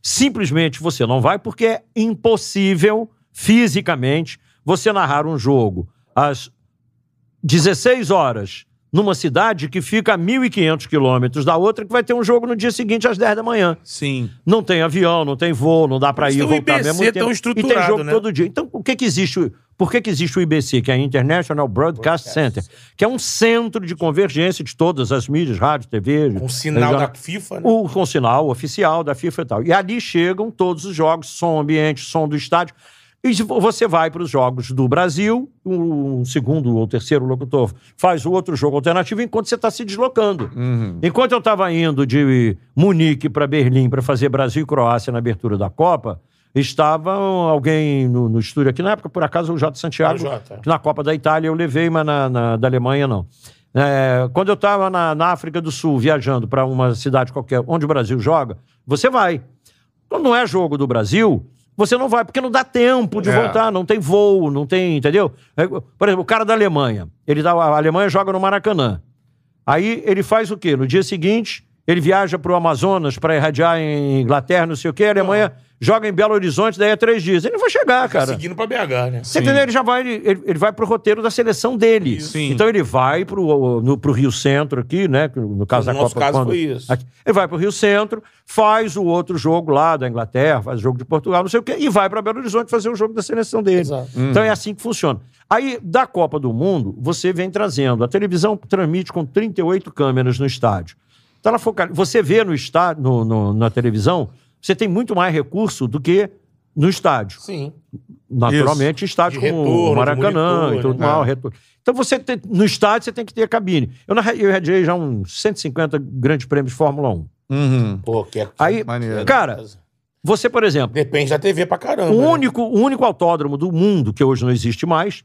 Simplesmente você não vai porque é impossível, fisicamente, você narrar um jogo às 16 horas numa cidade que fica a 1.500 quilômetros da outra, que vai ter um jogo no dia seguinte às 10 da manhã. Sim. Não tem avião, não tem voo, não dá pra Mas ir e voltar ao IBC mesmo tão tempo. E estruturado, tem jogo né? todo dia. Então, o que que existe? o- Por que que existe o IBC, que é a International Broadcast Center, que é um centro de convergência de todas as mídias, rádio, TV... Com sinal da FIFA, né? o, com sinal oficial da FIFA e tal. E ali chegam todos os jogos, som ambiente, som do estádio. E você vai para os jogos do Brasil, um segundo ou terceiro locutor faz o outro jogo alternativo enquanto você está se deslocando. Enquanto eu estava indo de Munique para Berlim para fazer Brasil e Croácia na abertura da Copa, estava alguém no, no estúdio aqui, na época, por acaso, o Jota Santiago, Jota. na Copa da Itália eu levei, mas na, na- da Alemanha não. É, quando eu estava na, na África do Sul viajando para uma cidade qualquer onde o Brasil joga, você vai. Quando não é jogo do Brasil, você não vai, porque não dá tempo de É. voltar, não tem voo, não tem, entendeu? É, Por exemplo, o cara da Alemanha, ele tá, a Alemanha joga no Maracanã. Aí ele faz o quê? No dia seguinte, ele viaja para o Amazonas para irradiar em Inglaterra, não sei o quê, a Alemanha joga em Belo Horizonte, daí é três dias. Ele não vai chegar, cara. Seguindo pra BH, né? Você entendeu? Ele já vai, ele, ele vai pro roteiro da seleção dele. Sim. Então ele vai pro, no, pro Rio Centro aqui, né? No caso No da nosso Copa. caso quando- foi isso. aqui. ele vai pro Rio Centro, faz o outro jogo lá da Inglaterra, faz o jogo de Portugal, não sei o quê, e vai para Belo Horizonte fazer o jogo da seleção dele. Exato. Então é assim que funciona. Aí, da Copa do Mundo, você vem trazendo. A televisão transmite com 38 câmeras no estádio. Então ela foca... Você vê no estádio, no, no- na televisão, você tem muito mais recurso do que no estádio Sim. naturalmente estádio De como retorno, o Maracanã monitor, e tudo né? mais, retorno. Então você tem, no estádio você tem que ter a cabine. Eu, eu radiei já uns 150 grandes prêmios de Fórmula 1. Uhum. Pô, que é... Aí, Maneiro. cara, você, por exemplo, Depende da TV pra caramba. o né? único, o único autódromo do mundo que hoje não existe mais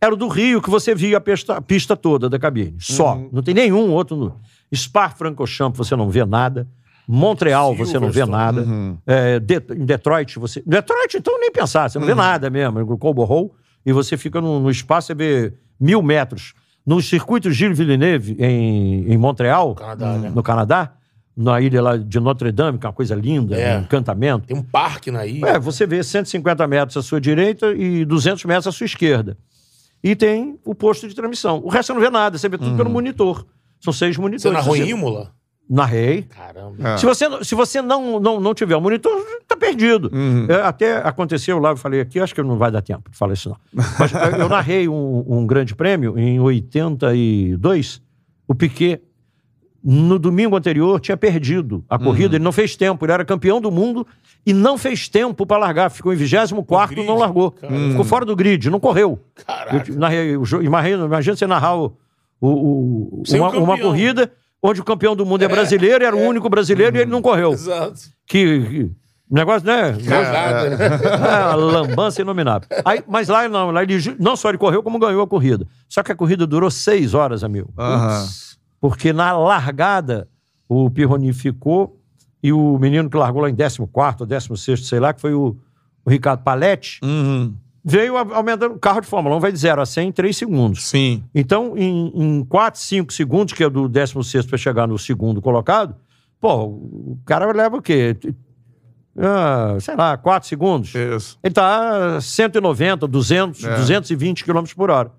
era o do Rio, que você via a pista, a pista toda da cabine. Só. Não tem nenhum outro. No... Spa-Francorchamps você não vê nada. Montreal você não vê nada. Uhum. É, De- em Detroit você... Detroit então nem pensar, você não vê nada mesmo. Colbo Hall, e você fica no, no espaço, você vê mil metros. No circuito Gilles Villeneuve, em, em Montreal, Canadá, né? no Canadá, na ilha lá de Notre Dame, que é uma coisa linda, É. um encantamento. Tem um parque na ilha. É, você vê 150 metros à sua direita e 200 metros à sua esquerda. E tem o posto de transmissão. O resto você não vê nada, você vê tudo pelo monitor. São seis monitores. Você em Você- Imola? Narrei. Caramba. É. Se você, se você não, não, não tiver o monitor, tá perdido. É, até aconteceu lá, eu falei aqui, acho que não vai dar tempo de falar isso não. Mas eh, eu narrei um, um grande prêmio em 82. O Piquet, no domingo anterior, tinha perdido a corrida. Ele não fez tempo. Ele era campeão do mundo e não fez tempo para largar. Ficou em 24 grid, não largou. caramba. Ficou fora do grid, não correu. Caraca. Eu narrei o jogo. Imagina, imagina você narrar o, o- o- uma, uma corrida onde o campeão do mundo é, brasileiro, era o único brasileiro e ele não correu. Exato. Que, que negócio, né? Né? É, uma lambança inominável. Aí, mas lá não, lá ele não só ele correu, como ganhou a corrida. Só que a corrida durou seis horas, amigo. Aham. Porque na largada o Pirroni ficou e o menino que largou lá em 14 ou 16, sei lá, que foi o, o Ricardo Paletti, Uhum. Veio aumentando. O carro de Fórmula 1 vai de 0 a 100 em 3 segundos. Sim. Então, em, em 4, 5 segundos, que é do 16 para chegar no segundo colocado, pô, o cara leva o quê? Ah, sei lá, 4 segundos. Isso. Ele tá 190, 200, É. 220 km por hora.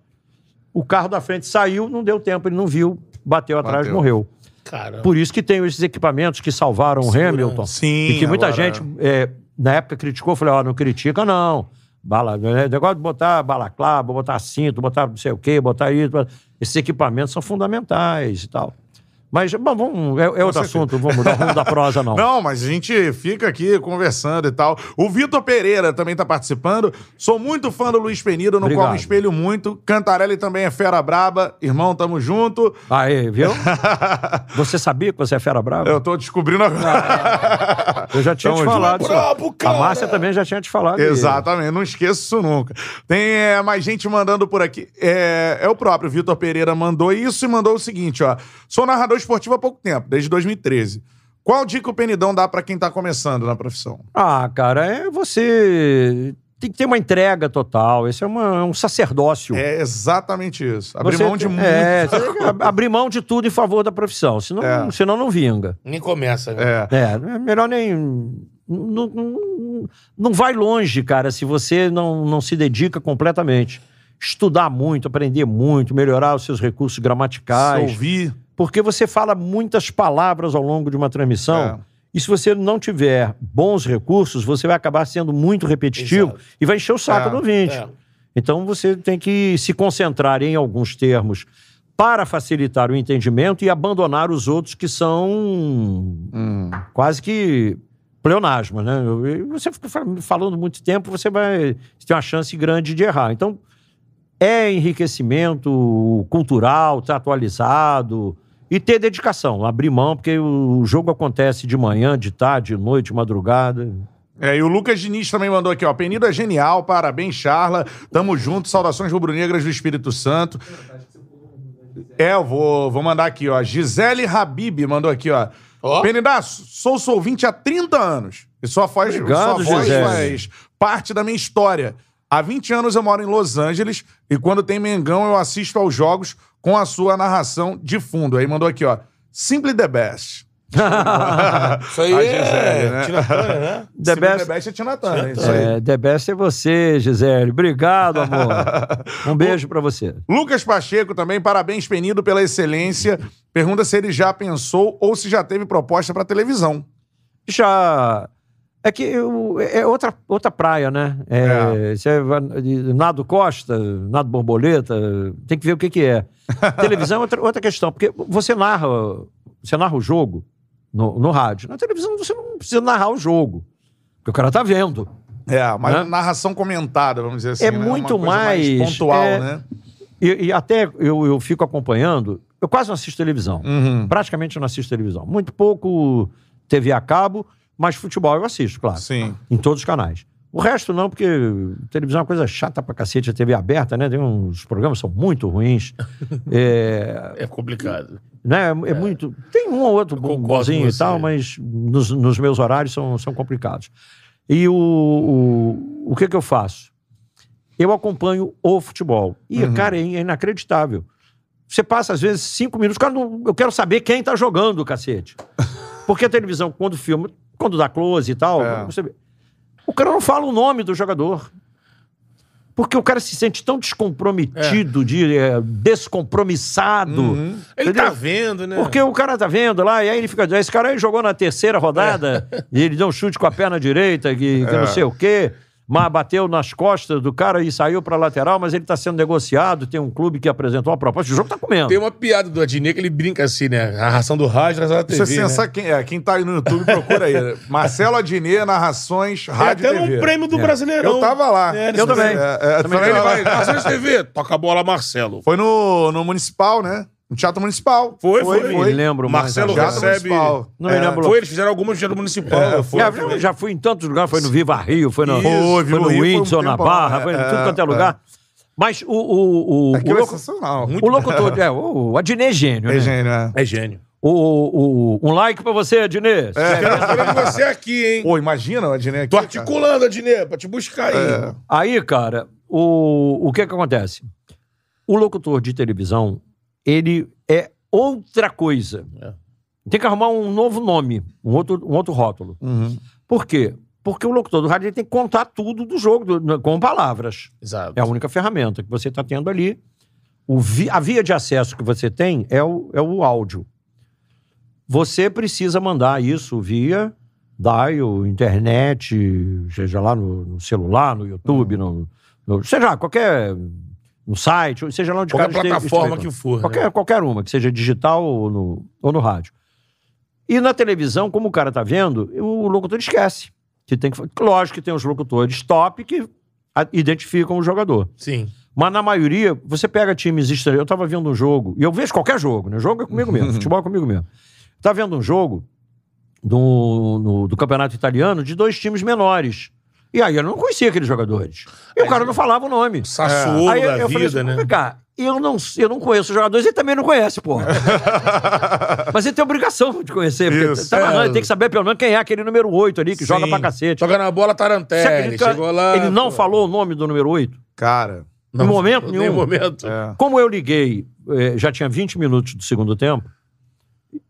O carro da frente saiu, não deu tempo, ele não viu, bateu atrás, Bateu. morreu. Caramba. Por isso que tem esses equipamentos que salvaram o. Hamilton. Sim, E que muita agora- gente, é, na época, criticou. Falei, ó, não critica, não. Bala, né, negócio de botar balaclava, botar cinto, botar não sei o quê, botar isso. Esses equipamentos são fundamentais e tal. Mas, bom, vamos, é, é outro assunto, vamos mudar o rumo da prosa, não. Não, mas a gente fica aqui conversando e tal. O Vitor Pereira também tá participando. Sou muito fã do Luiz Penido, no qual Obrigado. me espelho muito. Cantarelli também é fera braba. Irmão, tamo junto. Aí, viu? Você sabia que você é fera brava? Eu tô descobrindo agora. Eu já tinha Tamo te falado. isso. Brabo, A. Márcia também já tinha te falado. Exatamente, não esqueço isso nunca. Tem é, mais gente mandando por aqui. É, é o próprio Vitor Pereira mandou isso e mandou o seguinte, ó. Sou narrador esportivo há pouco tempo, desde 2013. Qual dica o Penidão dá pra quem tá começando na profissão? Ah, cara, é você. Tem que ter uma entrega total. Esse é, uma- é um sacerdócio. É exatamente isso. Abrir Você mão de muito. É, abrir mão de tudo em favor da profissão. Senão, É. senão não vinga. Nem começa, né? É. É, é melhor nem. Não, não, não vai longe, cara, se você não, não se dedica completamente. estudar muito, aprender muito, melhorar os seus recursos Se gramaticais. ouvir. Porque você fala muitas palavras ao longo de uma transmissão. É. E se você não tiver bons recursos, você vai acabar sendo muito repetitivo Exato. e vai encher o saco É, do ouvinte. É. Então você tem que se concentrar em alguns termos para facilitar o entendimento e abandonar os outros que são Hum. quase que pleonasmo, né? Você fica fa- falando muito tempo, você vai tem uma chance grande de errar. Então é enriquecimento cultural, estar atualizado e ter dedicação, abrir mão, porque o jogo acontece de manhã, de tarde, de noite, de madrugada. É, e o Lucas Diniz também mandou aqui, ó. Penido é genial, parabéns, Charla. Tamo junto, saudações rubro-negras do Espírito Santo. É, eu vou, vou mandar aqui, ó. Gisele Habib mandou aqui, ó. Ó. Penidaço, sou seu ouvinte há 30 anos. E sua voz, Obrigado, sua voz Gisele. faz parte da minha história. Há 20 anos eu moro em Los Angeles e quando tem Mengão eu assisto aos jogos com a sua narração de fundo. Aí mandou aqui, ó. Simply the best. Isso aí A é Gisele, né? Tina Turner, né? The Simply best- the best é Tina Turner, isso aí. É, the best é você, Gisele. Obrigado, amor. Um beijo pra você. Lucas Pacheco também, parabéns, Penido, pela excelência. Pergunta se ele já pensou ou se já teve proposta pra televisão. Já. É que eu- é outra, outra praia, né? É, Você vai, nado costa, nado borboleta, tem que ver o que, que é. Televisão é outra, outra questão, porque você narra, você narra o jogo no, no rádio. Na televisão você não precisa narrar o jogo, porque o cara tá vendo. É, mas Né? narração comentada, vamos dizer assim. É né? muito Uma coisa mais, pontual, é- né? E, e até eu, eu fico acompanhando, eu quase não assisto televisão. Uhum. Praticamente eu não assisto televisão. Muito pouco TV a cabo, mas futebol eu assisto, claro. Sim. Em todos os canais. O resto não, porque televisão é uma coisa chata pra cacete, a TV aberta, né? Tem uns programas que são muito ruins. é, É complicado. né? é muito. Tem um ou outro bonzinho e tal, mas nos, nos meus horários são, são complicados. E o, o, o que, que eu faço? Eu acompanho o futebol. E, Uhum. cara, é inacreditável. Você passa, às vezes, cinco minutos. Cara, não- eu quero saber quem tá jogando, cacete. Porque a televisão, quando filma, quando dá close e tal, É. você. O cara não fala o nome do jogador. Porque o cara se sente tão descomprometido, de, é, descompromissado. Uhum. Ele tá vendo, né? Porque o cara tá vendo lá, e aí ele fica. Esse cara aí jogou na terceira rodada e ele deu um chute com a perna direita, que, que É. não sei o quê. Mas bateu nas costas do cara e saiu pra lateral, mas ele tá sendo negociado. Tem um clube que apresentou a proposta. O jogo tá comendo. Tem uma piada do Adnet que ele brinca assim, né? A ração do rádio, a ração da TV. Você né? sensa quem, é, quem tá aí no YouTube, procura aí. Marcelo Adnet, narrações, Tem rádio até e TV. um prêmio do Brasileirão. Eu tava lá. É, Eu também. É, é, Também também Ele tava vai, narrações TV, toca a bola, Marcelo. Foi no, no Municipal, né? No Teatro Municipal. Foi, foi. Me lembro mais Marcelo. Teatro recebe... Municipal. Não me É, lembro. Foi, eles fizeram algumas no Teatro Municipal. É, foi, já, foi. já fui em tantos lugares, foi no Viva Rio, foi no, Isso, foi Viva no Rio foi um Windsor, na Barra, é, foi em é, tudo quanto é lugar. Mas o, o, o, Aquilo o, é sensacional. o locutor, é, o, o Adnet é gênio, É né? gênio, né? É gênio. O, o, um like pra você, Adnet. Querendo você aqui, hein? Pô, imagina o Adnet aqui. Tô cara. articulando, Adnet, pra te buscar aí. É. Aí, cara, o, o que que acontece? O locutor de televisão, ele é outra coisa. É. Tem que arrumar um novo nome, um outro, um outro rótulo. Uhum. Por quê? Porque o locutor do rádio tem que contar tudo do jogo do- com palavras. Exato. É a única ferramenta que você está tendo ali. O vi- a via de acesso que você tem é o, é o áudio. Você precisa mandar isso via dial, internet, seja lá no, no celular, no YouTube, no, no- seja lá, qualquer. No site, seja lá onde Qualquer esteja- plataforma esteja. que for. né? Qualquer, qualquer uma, que seja digital ou no, ou no rádio. E na televisão, como o cara tá vendo, o locutor esquece. Que tem que, lógico que tem os locutores top que identificam o jogador. Sim. Mas na maioria, você pega times estranhos. Eu tava vendo um jogo, e eu vejo qualquer jogo, né? Jogo é comigo mesmo, futebol é comigo mesmo. Tava vendo um jogo do, no- do campeonato italiano de dois times menores. E aí eu não conhecia aqueles jogadores. E o cara não falava o nome. Sassuolo Aí eu, da eu falei vida, assim, né? "Vem cá, eu não, eu não conheço os jogadores, ele também não conhece, pô. Mas ele tem obrigação de conhecer. Porque Isso. tá narrando, É. ele tem que saber pelo menos quem é aquele número 8 ali, que Sim. joga pra cacete. Joga na bola Tarantelli, chegou lá... ele não pô. falou o nome do número 8? Cara. Em momento nenhum. momento. É. Como eu liguei, eh, já tinha 20 minutos do segundo tempo,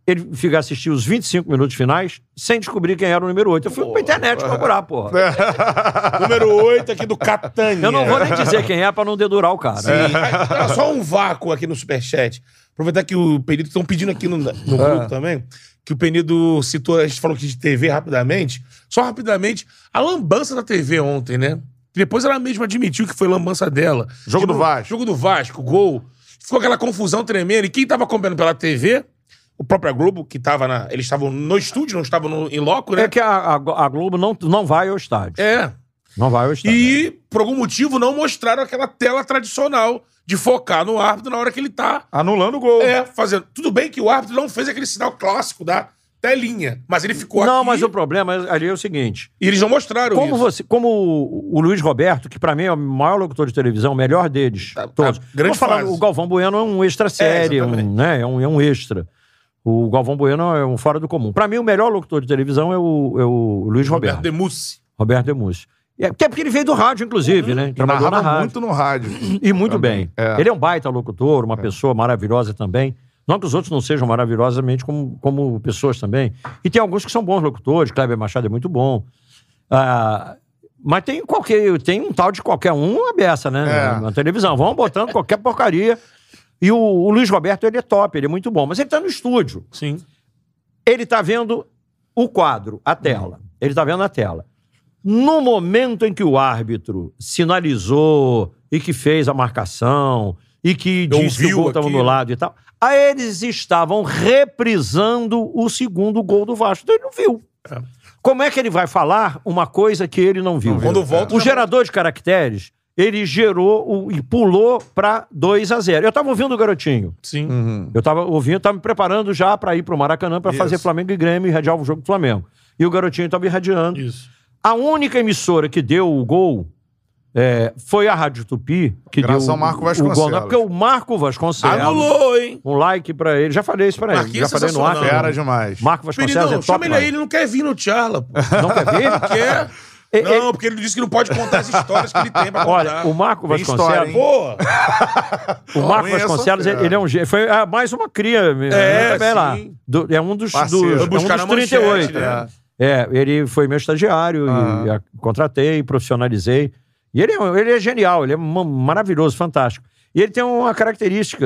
ele fica assistir os 25 minutos finais sem descobrir quem era o número 8. Eu fui pra internet procurar, porra. Número 8 aqui do Catânia. Eu não vou nem dizer quem é pra não dedurar o cara. Sim. Tá só um vácuo aqui no Superchat. Aproveitar que o Penido estão pedindo aqui no, no grupo também, que o Penido citou, a gente falou aqui de TV rapidamente. Só rapidamente, a lambança da TV ontem, né? Depois ela mesma admitiu que foi lambança dela. Jogo do Vasco. Jogo do Vasco, gol. Ficou aquela confusão tremenda. E quem tava acompanhando pela TV, o próprio Globo, que tava na. Eles estavam no estúdio, não estavam no, em loco, né? É que a, a- a Globo não, não vai ao estádio. É. Não vai ao estádio. E, por algum motivo, não mostraram aquela tela tradicional de focar no árbitro na hora que ele tá Anulando o gol. É, fazendo. Tudo bem que o árbitro não fez aquele sinal clássico da telinha, mas ele ficou Não, aqui mas o problema ali é o seguinte. e eles não mostraram Como, isso. você, como o, o Luiz Roberto, que pra mim é o maior locutor de televisão, o melhor deles, todos. a grande Vou falar, fase. o Galvão Bueno é um extra série, um, exatamente. né, é, um, é um extra. O Galvão Bueno é um fora do comum. Pra mim, o melhor locutor de televisão é o, é o Luiz Roberto. Roberto Demussi. Roberto Demus. E é- Até porque ele veio do rádio, inclusive, né? E Trabalhou na rádio. muito no rádio. E muito Também, bem. é. Ele é um baita locutor, uma pessoa maravilhosa também. Não que os outros não sejam maravilhosamente como, como pessoas também. E tem alguns que são bons locutores. Kleber Machado é muito bom. Ah, mas tem qualquer. Tem um tal de qualquer um, a beça, né? É. Na televisão. Vão botando qualquer porcaria. E o, o Luiz Roberto, ele é top, ele é muito bom. Mas ele tá no estúdio. Sim. Ele tá vendo o quadro, a tela. Ele tá vendo a tela. No momento em que o árbitro sinalizou e que fez a marcação e que disse que o gol estava aquilo. anulado e tal, aí eles estavam reprisando o segundo gol do Vasco. Então ele não viu. É. Como é que ele vai falar uma coisa que ele não viu? Quando volta, O gerador de caracteres, ele gerou o- e pulou para 2 a 0 Eu tava ouvindo o garotinho. Sim. Uhum. Eu tava ouvindo, tava me preparando já para ir pro Maracanã para fazer Flamengo e Grêmio e irradiar o jogo do Flamengo. E o garotinho tava irradiando. Isso. A única emissora que deu o gol é, foi a Rádio Tupi, que Graças deu ao Marco o gol. Vasconcelos. Não, porque o Marco Vasconcelos. Anulou, hein? Um like pra ele. Já falei isso pra ele. Marquinhos Já falei no ar. Fera demais. Marco Vasconcelos Peridão, é chama top. ele aí, ele não quer vir no Charla. pô. Não quer ver? Quer? E- Não, porque ele disse que não pode contar as histórias que ele tem pra contar. Olha, o Marco Vasconcelos. Pô, O Marco Vasconcelos, é. ele, é um Foi ah, mais uma cria. É, também lá. Do- é um dos, Parceiro. dos, é um dos na manchete, 38. né? É, ele foi meu estagiário e a- contratei, profissionalizei. E ele, é ele é genial, ele é ma- maravilhoso, fantástico. E ele tem uma característica.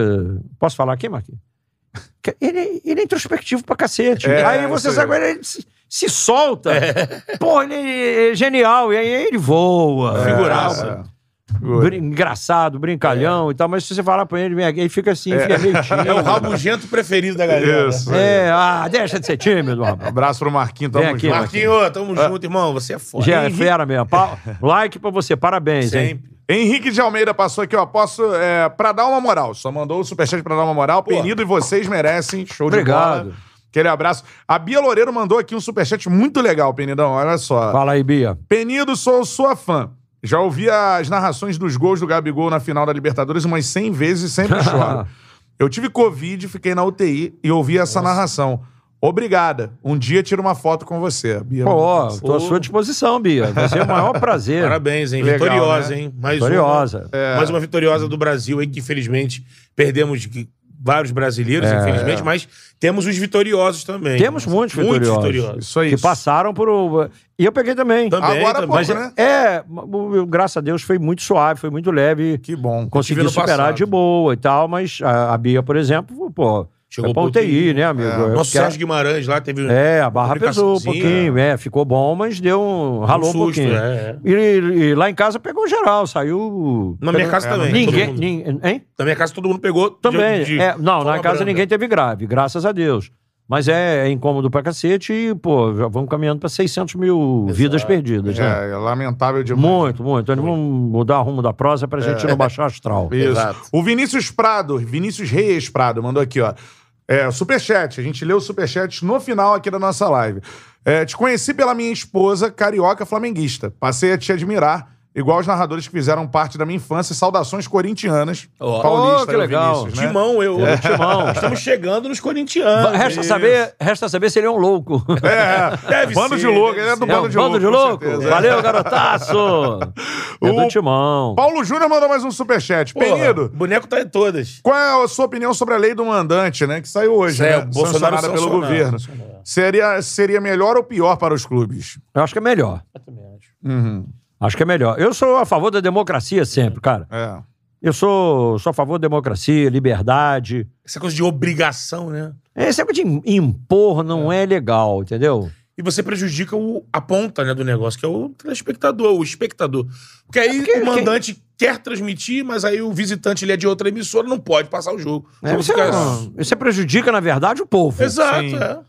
Posso falar aqui, Marquinhos? Ele, ele é introspectivo pra cacete. É, aí você sabe, ele se, solta. Pô, ele é genial. E aí ele voa. Figuraça. tal. Brin- engraçado, brincalhão e tal. Mas se você falar pra ele, vem aqui, ele fica assim, fica meio tímido. é o rabugento preferido da galera. Isso. É, ah, deixa de ser tímido, rapaz. Abraço pro Marquinhos, tamo aqui, junto. Marquinhos, tamo junto, irmão. Você é foda. Já é fera mesmo. Pa- like pra você, parabéns, hein? Sempre. Henrique de Almeida passou aqui, ó. Posso, é, pra dar uma moral. Só mandou o superchat pra dar uma moral. Penido e vocês merecem. Show de Obrigado. Aquele abraço. A Bia Loureiro mandou aqui um superchat muito legal, Penidão. Olha só. Fala aí, Bia. Penido, sou sua fã. Já ouvi as narrações dos gols do Gabigol na final da Libertadores umas 100 vezes e sempre choro. Eu tive Covid, fiquei na UTI e ouvi essa narração. Obrigada. Um dia tiro uma foto com você. Bia. Pô, tô à sua disposição, Bia. Vai ser o maior prazer. Parabéns, hein? Legal, vitoriosa, né? hein? Mais Vitoriosa. uma. Mais uma vitoriosa do Brasil aí, que infelizmente perdemos de- vários brasileiros, infelizmente, mas temos os vitoriosos também. Temos muitos vitoriosos. Isso aí. Que passaram por. E eu peguei também. Também, Agora também. pouco, né? é, graças a Deus foi muito suave, foi muito leve. Que bom. Consegui superar passado. de boa e tal, mas a, a Bia, por exemplo, pô, Chegou foi pra UTI, UTI, né, amigo? É. É, Nosso porque Sérgio Guimarães lá teve. É, a barra pesou um pouquinho, é, ficou bom, mas deu um. ralou um, susto, pouquinho. é, é. E, e lá em casa pegou geral, saiu. Na minha casa É, também. Ninguém. nin- hein? Na minha casa todo mundo pegou. de- Também. de é, não, na casa branda. ninguém teve grave, graças a Deus. Mas é, é incômodo pra cacete e, pô, já vamos caminhando pra 600 mil vidas perdidas, né? É, é lamentável demais. Muito, muito. Então, vamos mudar o rumo da prosa pra gente não baixar astral. Isso. Exato. O Vinícius Prado, Vinícius Reis Prado, mandou aqui, ó. É, superchat. A gente leu o superchat no final aqui da nossa live. É, te conheci pela minha esposa, carioca flamenguista. Passei a te admirar, igual os narradores que fizeram parte da minha infância. Saudações corintianas. Ó. Paulista, Oh, que o legal. Vinícius, né? Timão, eu. É, Timão. Estamos chegando nos corintianos. Resta Isso. saber, resta saber se ele é um louco. É, Deve bando ser, de louco. deve Ele é do ser. É bando um de bando louco. de louco? certeza. Valeu, garotaço! É do O Timão. Paulo Júnior mandou mais um superchat. Porra, Penido, o boneco tá em todas. qual é a sua opinião sobre a lei do mandante, né? Que saiu hoje, É, né? o Bolsonaro Sancionada pelo sancionou, governo. Seria, seria melhor ou pior para os clubes? Eu acho que é melhor. Eu também acho. Uhum. Acho que é melhor. Eu sou a favor da democracia sempre, cara. É. Eu sou, sou a favor da democracia, liberdade. Essa coisa de obrigação, né? Esse negócio de impor não é legal, entendeu? E você prejudica o, a ponta né, do negócio, que é o telespectador, o espectador. Porque aí Porque o mandante quer transmitir, mas aí o visitante ele é de outra emissora, não pode passar o jogo. É, você, fica- não- você prejudica, na verdade, o povo. Exato, Sim. é.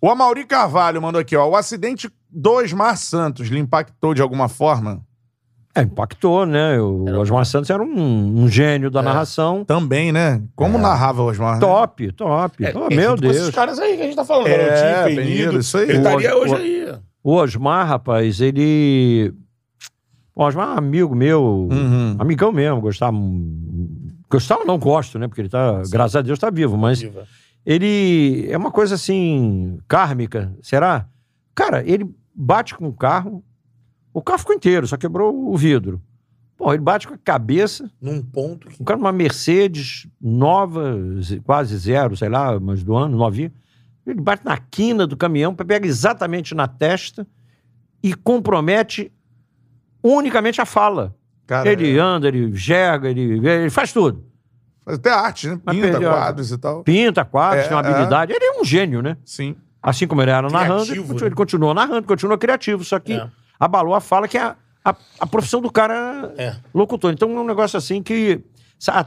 O Amauri Carvalho mandou aqui, ó. O acidente do Osmar Santos lhe impactou de alguma forma? É, impactou, né? O Osmar Santos era um, um gênio É. da narração. Também, né? Como narrava o Osmar? né? Top, top. É, Oh, é meu junto com Esses Deus. caras aí que a gente tá falando, É, Garotinho, Penido, isso aí. Ele estaria hoje o- aí. O Osmar, rapaz, ele. O Osmar é um amigo meu, Uhum. amigão mesmo, gostava. Gostava, não gosto, né? Porque ele tá, graças a Deus, tá vivo, mas Diva. Ele é uma coisa assim, kármica, será? Cara, ele bate com o carro, o carro ficou inteiro, só quebrou o vidro. Pô, ele bate com a cabeça, Num ponto que. um cara numa Mercedes nova, quase zero, sei lá, mas do ano, novinha. Ele bate na quina do caminhão, pega exatamente na testa e compromete unicamente a fala. Cara, ele anda, ele gerga, ele, ele faz tudo. Faz até arte, né? Mas Pinta perdeu quadros e tal. Pinta quadros, É, tem uma é. habilidade. Ele é um gênio, né? Sim. Assim como ele era narrando, ele continua, né? ele continua narrando, continua criativo. Só que É. abalou a fala, que é a, a, a profissão do cara É. locutor. Então é um negócio assim que,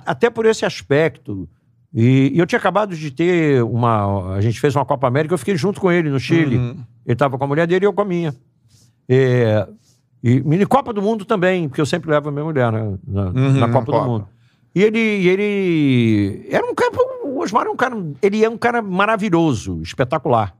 até por esse aspecto. E, e eu tinha acabado de ter uma. A gente fez uma Copa América, eu fiquei junto com ele no Chile. Uhum. Ele estava com a mulher dele e eu com a minha. É, e mini Copa do Mundo também, porque eu sempre levo a minha mulher né, na, Uhum, na na Copa, Copa. do Mundo. E ele, ele era um cara. O Osmar é um cara. Ele é um cara maravilhoso, espetacular.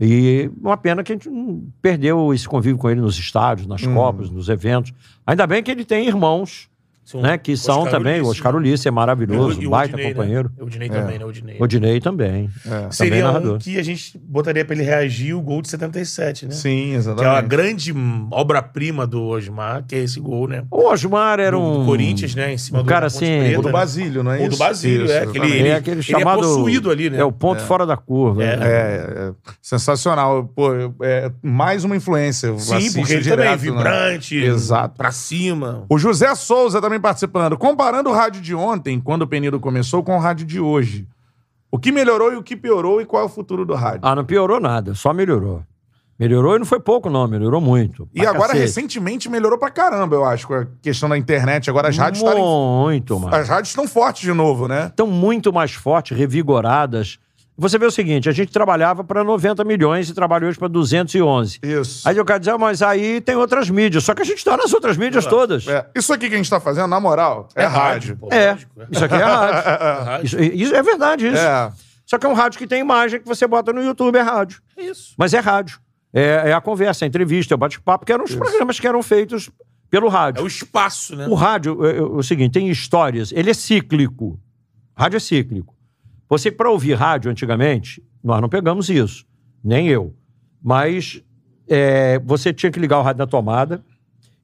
E uma pena que a gente não perdeu esse convívio com ele nos estádios, nas Uhum. Copas, nos eventos. Ainda bem que ele tem irmãos, São né? Que são Oscar também. O Oscar né? Ulisses é maravilhoso, E o baita Odinei, companheiro. Né? O Odinei também, né? O Odinei. Odinei também. É. Também Seria um que a gente botaria pra ele reagir o gol de 77, né? Sim, Que é uma exatamente. grande obra-prima do Osmar, que é esse gol, né? O Osmar era um. do Corinthians, né? Em cima um do cara assim, Preta, O do né? Basílio, não é O isso? do Basílio, Isso, é. Aquele, exatamente. ele, é aquele ele chamado. é possuído ali, né? É o ponto É. fora da curva. É. né? É, é, sensacional. Pô, é mais uma influência. Eu Sim, porque ele direto, também é né? vibrante. Exato. Pra cima. O José Souza também participando. Comparando o rádio de ontem, quando o Penido começou, com o rádio de hoje. O que melhorou e o que piorou e qual é o futuro do rádio? Ah, não piorou nada, só melhorou. Melhorou e não foi pouco, não, melhorou muito. e agora, cacete. recentemente, melhorou pra caramba, eu acho, com a questão da internet. Agora as rádios estarem. Muito, mano. As rádios estão fortes de novo, né? Estão muito mais fortes, revigoradas. Você vê o seguinte: a gente trabalhava para 90 milhões e trabalha hoje para 211. Isso. Aí eu quero dizer, ah, mas aí tem outras mídias. Só que a gente está nas outras mídias todas. É, isso aqui que a gente tá fazendo, na moral, é, rádio. pô, É, é. isso aqui é rádio. É rádio. Isso, isso é verdade, isso. É. Só que é um rádio que tem imagem que você bota no YouTube, é rádio. É isso. Mas é rádio. É, é a conversa, a entrevista, é o bate-papo, que eram os programas que eram feitos pelo É rádio. o espaço, né? O rádio, é, é, o seguinte, tem histórias, ele é cíclico. Rádio é cíclico. Você, para ouvir rádio antigamente, nós não pegamos isso, nem eu. Mas é, você tinha que ligar o rádio na tomada,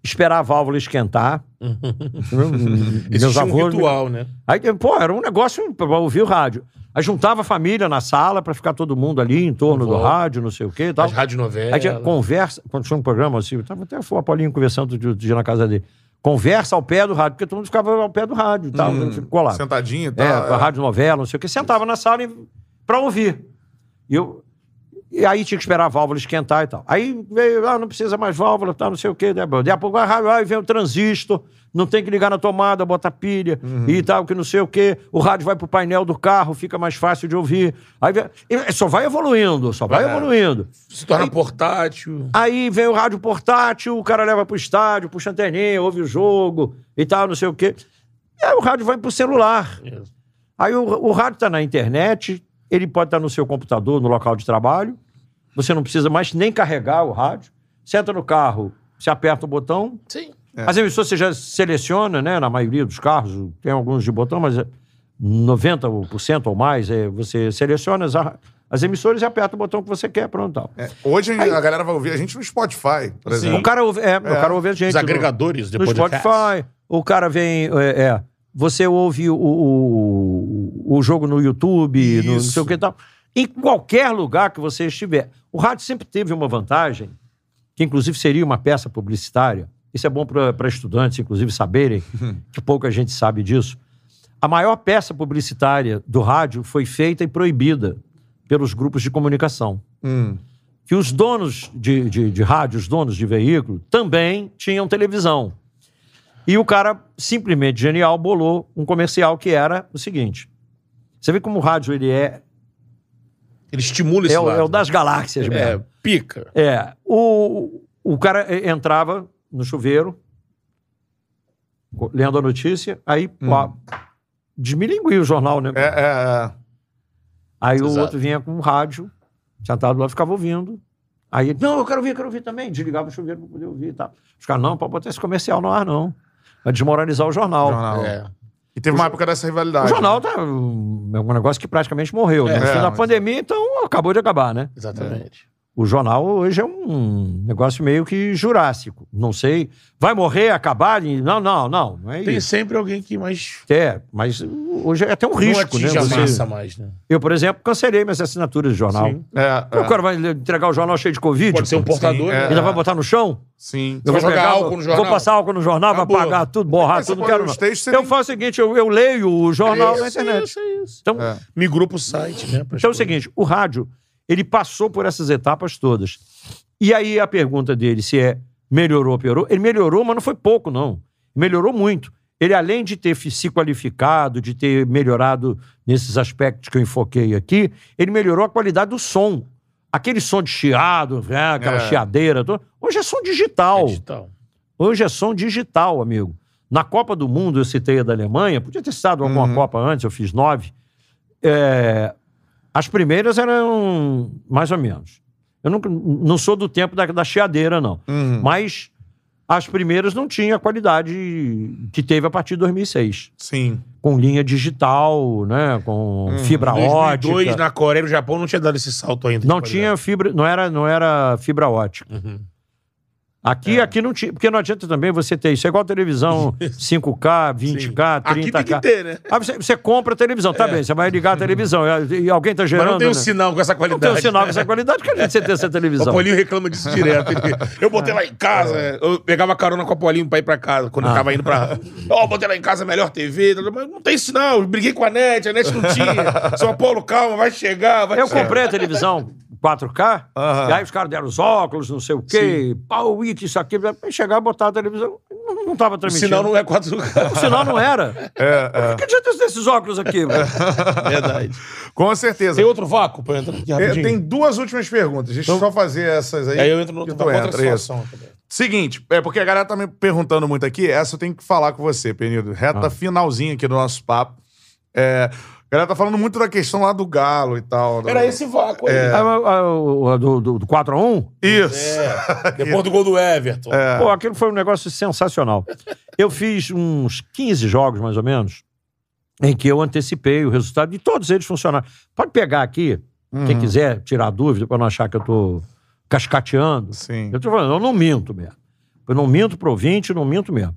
esperar a válvula esquentar. Meus Existia um ritual, né? Aí, pô, era um negócio para ouvir o rádio. Aí juntava a família na sala para ficar todo mundo ali em torno do rádio, não sei o quê tal. As radionovelas. Aí tinha conversa, quando tinha um programa assim, eu tava até o Apolinho conversando de, de, na casa dele. Conversa ao pé do rádio, porque todo mundo ficava ao pé do rádio e tal, Hum, né, lá. Sentadinho e É, tal. a rádio novela, não sei o que, sentava na sala pra ouvir. E, eu, e aí tinha que esperar a válvula esquentar e tal. Aí veio, ah, não precisa mais válvula, tal, não sei o quê. né, Daí a pouco, ah, aí vem o transistor, não tem que ligar na tomada, botar pilha e tal, que não sei o quê. O rádio vai pro painel do carro, fica mais fácil de ouvir. Aí e só vai evoluindo, só vai Vai. evoluindo. Se torna portátil. Aí vem o rádio portátil, o cara leva pro estádio, puxa a anteninha, ouve o jogo e tal, não sei o quê. E aí o rádio vai pro celular. Isso. Aí o, o rádio está na internet, ele pode estar no seu computador, no local de trabalho. Você não precisa mais nem carregar o rádio. Senta no carro, você aperta o botão. Sim. É. As emissoras você já seleciona, né? Na maioria dos carros, tem alguns de botão, mas é, 90% ou mais, é, você seleciona as, as emissoras e aperta o botão que você quer, pronto. Tal. É, hoje a galera vai ouvir a gente no Spotify, por exemplo. O cara ouve, é, o cara ouve a gente. Os no- agregadores no depois do Spotify. O cara vem. É, é, você ouve o, o, o jogo no YouTube, no não sei o que e tal. Em qualquer lugar que você estiver. O rádio sempre teve uma vantagem, que inclusive seria uma peça publicitária. Isso é bom para estudantes, inclusive, saberem, que pouca gente sabe disso. A maior peça publicitária do rádio foi feita e proibida pelos grupos de comunicação Hum. que os donos de, de, de rádio, os donos de veículo, também tinham televisão. E o cara, simplesmente genial, bolou um comercial que era o seguinte. Você vê como o rádio ele é, Ele estimula esse é, lado. é o das galáxias É, mesmo. pica. É. O, o cara eh, entrava no chuveiro, lendo a notícia, aí pô, desmilinguia o jornal, né? É, é, é. Aí o Exato. outro vinha com um rádio, sentado lá, ficava ouvindo. Aí, não, eu quero ouvir, eu quero ouvir também. Desligava o chuveiro para poder ouvir e tal. Os caras, não, pode botar esse comercial no ar, não. Vai desmoralizar o jornal. Jornal. É. E teve uma época dessa rivalidade. O jornal tá, um, é um negócio que praticamente morreu. né? É, no fim é, da mas- pandemia, então acabou de acabar, né? Exatamente. O jornal hoje é um negócio meio que jurássico. Não sei. Vai morrer, acabar? Não, não, não. Não é Tem isso. sempre alguém que mais É, mas hoje é até um não risco, né? Você- massa mais, né? Eu, por exemplo, cancelei minhas assinaturas de jornal. Sim. É, O é. cara vai entregar o jornal cheio de Covid? Pode ser um portador, Sim, né? é. Ainda vai botar no chão? Sim. Eu vai vou jogar pegar, álcool no jornal? Vou passar álcool no jornal, Acabou. vai apagar tudo, borrar tudo, quero textos Eu tem- faço o seguinte, eu, eu leio o jornal na Isso, internet. Isso, isso. Então, É. Migrou pro site, né? então é o seguinte, o rádio, ele passou por essas etapas todas. E aí a pergunta dele se é melhorou ou piorou, ele melhorou, mas não foi pouco, não. Melhorou muito. Ele, além de ter se qualificado, de ter melhorado nesses aspectos que eu enfoquei aqui, ele melhorou a qualidade do som. Aquele som de chiado, né, aquela É. chiadeira. toda. Hoje é som digital. É digital. Hoje é som digital, amigo. Na Copa do Mundo, eu citei a da Alemanha, podia ter citado alguma Uhum. Copa antes, eu fiz nove. É, as primeiras eram mais ou menos. Eu nunca, não sou do tempo da, da chiadeira, não. Uhum. Mas as primeiras não tinham a qualidade que teve a partir de 2006. Sim. Com linha digital, né? Com fibra 2002, ótica. na Coreia e no Japão, não tinha dado esse salto ainda. Não qualidade. tinha fibra, não era, não era fibra ótica. Uhum. Aqui, aqui não tinha, porque não adianta também você ter isso. É igual televisão 5K, 20K, Aqui 30K. tem que ter, né? Aí você, você compra a televisão, tá bem, você vai ligar a televisão e, alguém tá gerando. Mas não tem um né? sinal com essa Não qualidade. tem um sinal com essa qualidade, que adianta você ter essa O televisão. Paulinho reclama disso direto. Eu botei lá em casa, eu pegava carona com o Paulinho pra ir pra casa, quando eu Ah. tava indo pra. Ó, botei lá em casa, melhor TV. Mas não tem sinal, eu briguei com a net, a net não tinha. São Paulo, calma, vai chegar. Vai Eu chegar. comprei a televisão 4K, Aham. e aí os caras deram os óculos, não sei o quê, pau, isso, isso aqui, pra chegar, botar a televisão, não, não tava O transmitindo. sinal não é 4K. O sinal não era. É, é. Que adianta desses óculos aqui, velho? Verdade. Com certeza. Tem outro vácuo pra eu entrar aqui É, rapidinho? tem duas últimas perguntas. Deixa eu só fazer essas aí. E aí eu entro no que outra, situação. Seguinte, é porque a galera tá me perguntando muito aqui, essa eu tenho que falar com você, Penido. Reta Ah. finalzinha aqui do nosso papo. É, a galera tá falando muito da questão lá do Galo e tal. do- Era esse vácuo aí. Ah, ah, o- do, do, do 4x1? Isso. É, depois do gol do Everton. Pô, aquilo foi um negócio sensacional. Eu fiz uns 15 jogos, mais ou menos, em que eu antecipei o resultado e todos eles funcionaram. Pode pegar aqui, quem quiser tirar dúvida, para não achar que eu tô cascateando. Sim. Eu tô falando, eu não minto mesmo. Eu não minto pro ouvinte, não minto mesmo.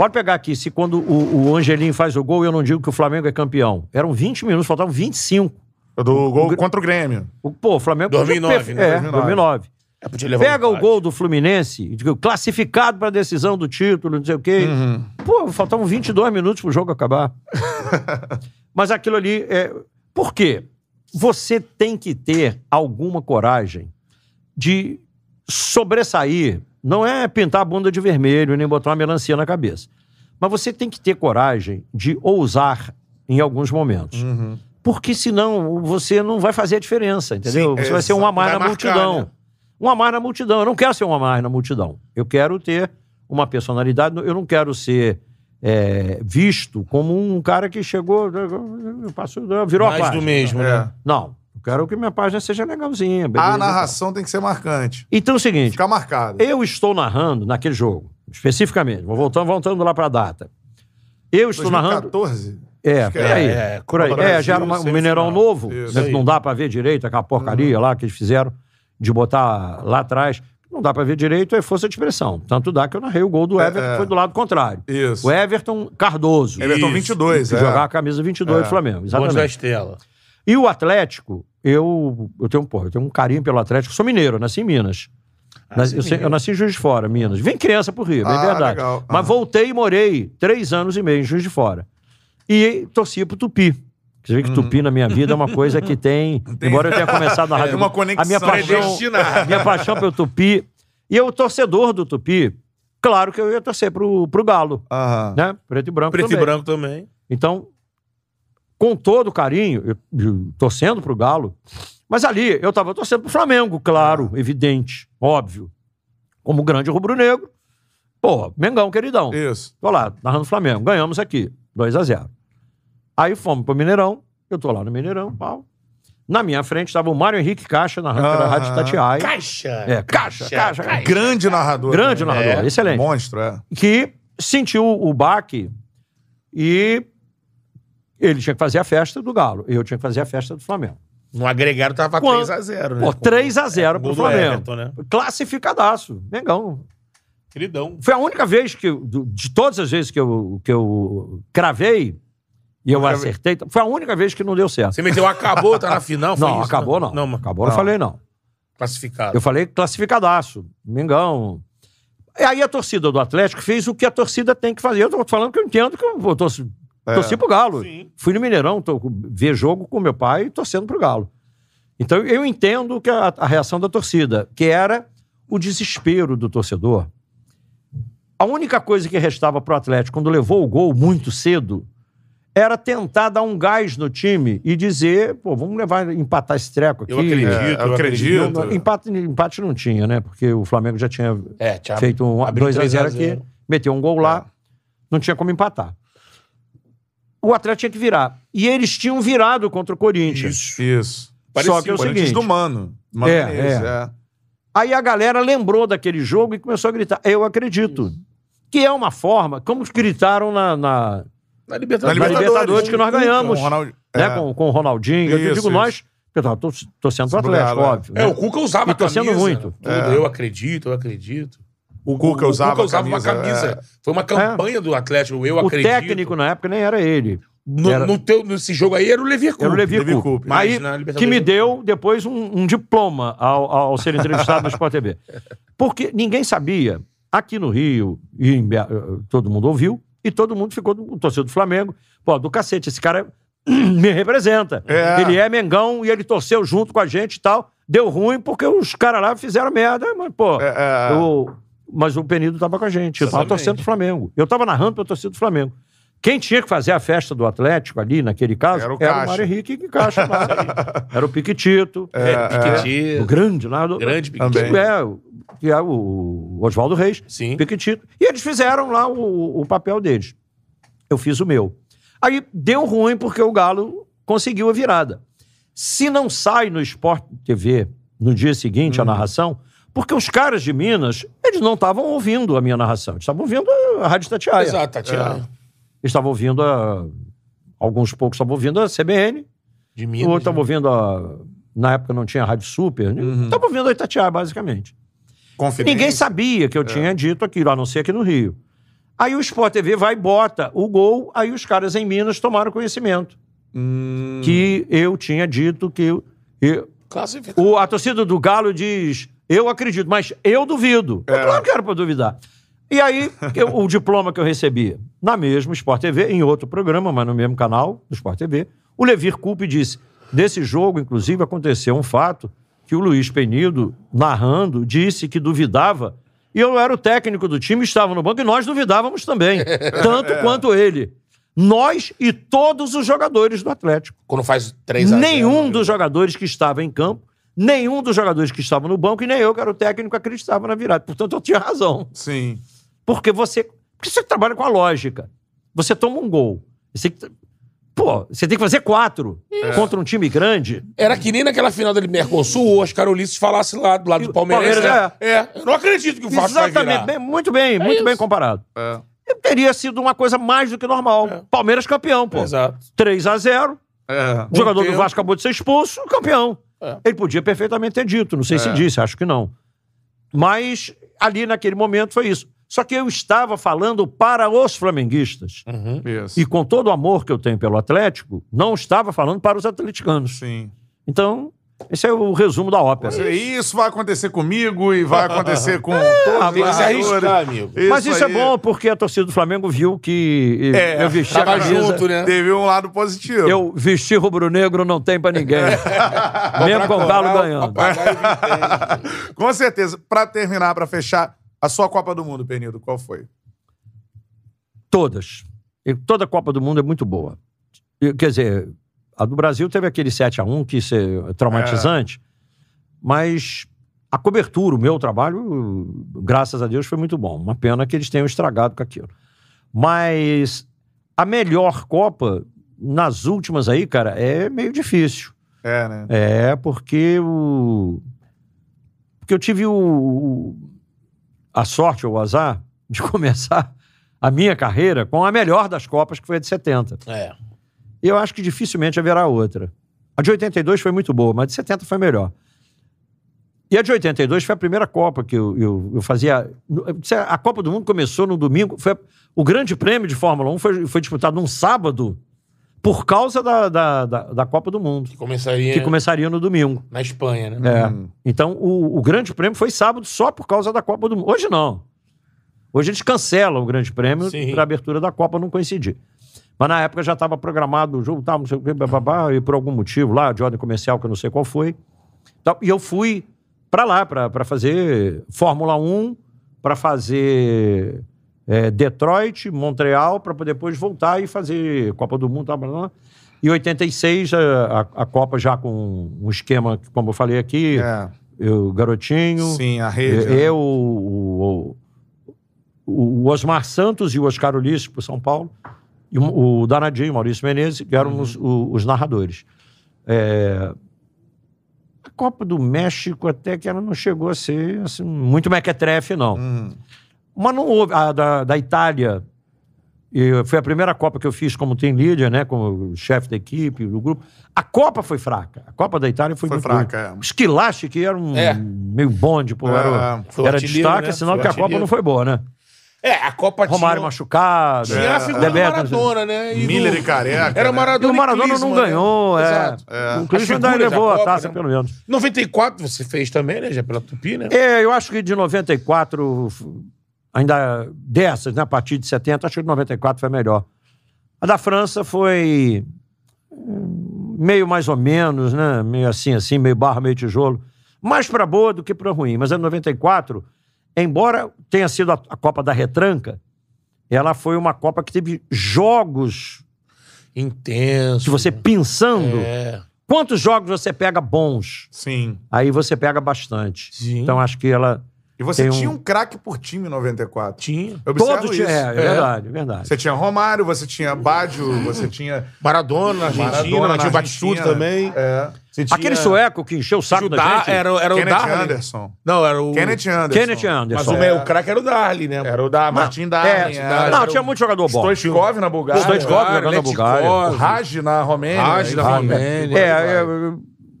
Pode pegar aqui, se quando o, o Angelim faz o gol, eu não digo que o Flamengo é campeão. Eram 20 minutos, faltavam 25. Do gol contra o Grêmio. O, pô, o Flamengo... 2009, perfe- né? É, 2009. 2009. É, Pega o gol do Fluminense, classificado para a decisão do título, não sei o quê. Uhum. Pô, faltavam 22 minutos pro jogo acabar. Mas aquilo ali é. Por quê? Você tem que ter alguma coragem de sobressair. Não é pintar a bunda de vermelho nem botar uma melancia na cabeça. Mas você tem que ter coragem de ousar em alguns momentos. Uhum. Porque senão você não vai fazer a diferença, entendeu? Sim, você vai ser um a mais vai na marcar, multidão. né? Um a mais na multidão. Eu não quero ser um a mais na multidão. Eu quero ter uma personalidade. Eu não quero ser é, visto como um cara que chegou, passou, virou a Mais página. do mesmo, É. né? Não. Eu quero que minha página seja legalzinha. beleza, A narração tem que ser marcante. Então é o seguinte, Ficar marcado. eu estou narrando naquele jogo, especificamente. Vou voltando, voltando lá para a data. Eu estou narrando. 2014? É, por aí. é, por aí. É, Brasil, já era uma- um. Mineirão novo, né, que não dá pra ver direito, aquela porcaria lá que eles fizeram de botar lá atrás. Não dá pra ver direito, é força de expressão. Tanto dá que eu narrei o gol do Everton, é. que foi do lado contrário. Isso. O Everton Cardoso. Everton Isso. 22, que é. jogava a camisa 22 É. do Flamengo. Bonde da Exatamente. Estela. E o Atlético, eu, eu, tenho, pô, eu tenho um carinho pelo Atlético. Eu sou mineiro, eu nasci em Minas. Nas- eu, sei- eu nasci em Juiz de Fora, Minas. Vim criança pro Rio, é Ah, verdade. Mas Ah. voltei e morei três anos e meio em Juiz de Fora. E torcia pro Tupi. Você vê que Tupi na minha vida é uma coisa que tem. Embora eu tenha começado na rádio. uma conexão. A minha paixão, minha paixão pelo Tupi. E eu, torcedor do Tupi, claro que eu ia torcer pro, pro Galo. Né? Preto e branco. Preto e também. branco também. Então, com todo carinho, eu, eu torcendo pro Galo, mas ali eu tava torcendo pro Flamengo, claro, evidente, óbvio. Como grande rubro-negro. Pô, Mengão, queridão. Isso. Tô lá, narrando Flamengo. Ganhamos aqui, 2 a 0 Aí fomos pro Mineirão, eu tô lá no Mineirão, pau. Na minha frente estava o Mário Henrique Caixa, narrando pela Ah. Rádio Tatiaia. Caixa. É, caixa, caixa, Grande narrador. Grande também. narrador, excelente. Monstro, é. que sentiu o baque e ele tinha que fazer a festa do Galo. Eu tinha que fazer a festa do Flamengo. No agregado tava Quando- 3x0, né? Pô, 3 a 0 Gol pro Flamengo. Everton, né? Classificadaço. Mengão. Queridão. Foi a única vez que, eu- de todas as vezes que eu, que eu cravei e eu acertei, foi a única vez que não deu certo. Você meteu acabou, tá na final? foi Não, isso? acabou não. Não, mas acabou, eu não falei não. classificado. Eu falei classificadaço. Mengão. E aí a torcida do Atlético fez o que a torcida tem que fazer. Eu tô falando que eu entendo que eu vou torcer, torci pro Galo. Sim. Fui no Mineirão tô, ver jogo com meu pai e torcendo pro Galo. Então eu entendo que a, a reação da torcida, que era o desespero do torcedor. A única coisa que restava pro Atlético quando levou o gol muito cedo era tentar dar um gás no time e dizer, pô, vamos levar empatar esse treco aqui. Eu acredito, É, eu eu acredito. acredito. Empate, empate não tinha, né? Porque o Flamengo já tinha É, tinha feito um abriu 2x0 3 a aqui, 0. meteu um gol lá, não tinha como empatar. O Atlético tinha que virar. E eles tinham virado contra o Corinthians. Isso. Isso. Só que é o Corinthians seguinte. do Mano. Mano É, Menezes, é. é. Aí a galera lembrou daquele jogo e começou a gritar: Eu acredito. Que é uma forma, como gritaram na, na- Na Libertadores. Na na Libertadores que nós ganhamos. Com o Ronald- né, é. com, com o Ronaldinho. eu Isso, digo isso. nós, porque eu tor- torcendo pro Pro Atlético, Galo, é. óbvio. É, né? o Cuca usava E torcendo camisa, muito. Tudo. É. Eu acredito, eu acredito. O Cuca usava Cuca a camisa, uma camisa. é. Foi uma campanha do Atlético, eu O acredito. técnico na época nem era ele. No, era- no teu, nesse jogo aí era o Lever Era o Levi Levi Coupe. Coupe. Aí, que me deu depois um, um diploma ao, ao ser entrevistado no Sport TV. Porque ninguém sabia, aqui no Rio, e em eh, todo mundo ouviu, e todo mundo ficou, o torcedor do Flamengo, pô, do cacete, esse cara me representa. É. Ele é Mengão e ele torceu junto com a gente e tal. Deu ruim porque os caras lá fizeram merda, mas, pô, É, é. o- mas o Penido tava com a gente. Eu tava Exatamente. torcendo pro Flamengo. Eu tava narrando pra torcida do Flamengo. Quem tinha que fazer a festa do Atlético ali, naquele caso, Era o era o. Mário Henrique que Caixa. lá. era o Piquitito, É, o Piquetito. grande lá. Do, Grande Também. Piquetito. que é, o- que é o Oswaldo Reis, Sim. Piquitito. E eles fizeram lá o, o papel deles. Eu fiz o meu. Aí deu ruim porque o Galo conseguiu a virada. Se não sai no Sport TV no dia seguinte a narração, porque os caras de Minas, eles não estavam ouvindo a minha narração, eles estavam ouvindo a Rádio Tatiaia. Exato, Tatiana. Eles estavam ouvindo a. Alguns poucos estavam ouvindo a CBN, De Minas. outro estava ouvindo a. Na época não tinha Rádio Super, Uhum. estava ouvindo a Itatiaia, basicamente. Confidência. Ninguém sabia que eu tinha dito aquilo, a não ser aqui no Rio. Aí o Sport TV vai e bota o gol, aí os caras em Minas tomaram conhecimento. Hum, Que eu tinha dito que. eu- o, a torcida do Galo diz: eu acredito, mas eu duvido. É claro que era para duvidar. E aí, eu- o diploma que eu recebi na mesma Sport TV, em outro programa, mas no mesmo canal do Sport TV, o Levir Coupe disse: desse jogo, inclusive, aconteceu um fato que o Luiz Penido, narrando, disse que duvidava. E eu era o técnico do time, estava no banco e nós duvidávamos também, tanto quanto ele. Nós e todos os jogadores do Atlético. Quando faz 3 a 0 Nenhum dos jogadores que estava em campo, nenhum dos jogadores que estavam no banco e nem eu, que era o técnico, acreditava na virada. Portanto, eu tinha razão. Sim. Porque você. Porque você trabalha com a lógica. Você toma um gol. Você, tem que- pô, você tem que fazer quatro contra um time grande. Era que nem naquela final da Mercosul, o Oscar Ulisses falasse lá do lado E do Palmeiras. Palmeiras, né? É. eu não acredito que o Vasco vai Exatamente. virar. Bem- muito bem, muito isso. bem comparado. É. E teria sido uma coisa mais do que normal. Palmeiras campeão, pô. Exato. 3 a 0 É. o jogador do. Vasco acabou de ser expulso, campeão. É. Ele podia perfeitamente ter dito, não sei se disse, acho que não. Mas ali naquele momento foi isso. Só que eu estava falando para os flamenguistas. Uhum. Isso. E com todo o amor que eu tenho pelo Atlético, não estava falando para os atleticanos. Sim. Então, esse é o resumo da ópera. Isso vai acontecer comigo e vai acontecer com Ah, todos os se narradores. arriscar, amigo. Mas isso aí. é bom porque a torcida do Flamengo viu que É, eu vesti a camisa. junto, né? Teve um lado positivo. Eu vestir rubro-negro não tem pra ninguém. Mesmo com o Galo ganhando. Com certeza. Pra terminar, pra fechar, a sua Copa do Mundo, Penido, qual foi? Todas. E toda a Copa do Mundo é muito boa. E, Quer dizer, a do Brasil teve aquele 7 a 1 que isso é traumatizante, mas a cobertura, o meu trabalho, graças a Deus, foi muito bom. Uma pena que eles tenham estragado com aquilo. Mas a melhor Copa, nas últimas aí, cara, é meio difícil. É, né? É, porque o. Porque eu tive o, o- a sorte ou o azar de começar a minha carreira com a melhor das Copas, que foi a de 70. É. E eu acho que dificilmente haverá outra. A de 82 foi muito boa, mas a de 70 foi melhor. E a de 82 foi a primeira Copa que eu, eu, eu fazia. A Copa do Mundo começou no domingo. Foi o Grande Prêmio de Fórmula 1 foi, foi disputado num sábado por causa da, da, da, da Copa do Mundo, Que começaria que começaria no domingo. na Espanha, né? É. Hum. Então, o, o Grande Prêmio foi sábado só por causa da Copa do Mundo. Hoje não. Hoje eles cancelam o Grande Prêmio para a abertura da Copa não coincidir. Mas na época já estava programado o jogo, tal, não sei o quê, bababá, e por algum motivo lá, de ordem comercial, que eu não sei qual foi. Tal, E eu fui para lá, para fazer Fórmula 1, para fazer é, Detroit, Montreal, para depois voltar e fazer Copa do Mundo. Tal, blá, blá. E 86, a, a, Copa já com um esquema, que, como eu falei aqui, É. eu, garotinho, Sim, a rede. né? eu, o, o, o Osmar Santos e o Oscar Ulisses para São Paulo, e o, o Danadinho, Maurício Menezes, que eram os, o- os narradores. É, a Copa do México até que ela não chegou a ser assim, muito mequetrefe, não. Hum. Mas não houve. A da, da Itália. e foi a primeira Copa que eu fiz como team leader, né? Como chefe da equipe, do grupo. A Copa foi fraca. A Copa da Itália foi, Foi muito fraca, é. Esquilache, que era um É. meio bonde, pô, É, era, o era artilheiro, destaque, né? que a Copa não foi boa, né? É, a Copa Romário tinha... machucado. Tinha a figura Bebeto, Maradona, né? E Miller do- e Careca. Era né? E Maradona o Maradona não Klinsmann, né? ganhou, é. Exato. É. O ainda levou a Copa, taça, né? pelo menos. 94 você fez também, né? Já pela Tupi, né? É, eu acho que de 94, f- ainda dessas, né, a partir de 70, acho que de 94 foi melhor. A da França foi hum, meio mais ou menos, né? Meio assim, assim, meio barra, meio tijolo. Mais pra boa do que pra ruim. Mas a de 94, embora tenha sido a, a Copa da Retranca, ela foi uma Copa que teve jogos Intenso. que você pensando. É. Quantos jogos você pega bons? Sim. Aí você pega bastante. Sim. Então acho que ela. E você Tem um- tinha um craque por time em 94. Tinha. Eu observo Todos isso. tinham. É, é verdade, é verdade. Você tinha Romário, você tinha Baggio, você tinha Maradona na Argentina, Maradona na tinha Batistuta também. É. Tinha- Aquele sueco que encheu o saco Judá, da gente. era, era o Kenneth Darley. Anderson. Não, era o... Kenneth Anderson. Kenneth Anderson. Mas o, meu, o craque era o Darley, né? Era o da Martin Darley. É, era não, tinha muito jogador bom. Stoichkov na Bulgária. Stoichkov Bulgária, jogando na Bulgária. Raj na Romênia. Raj na. Romênia. É, é,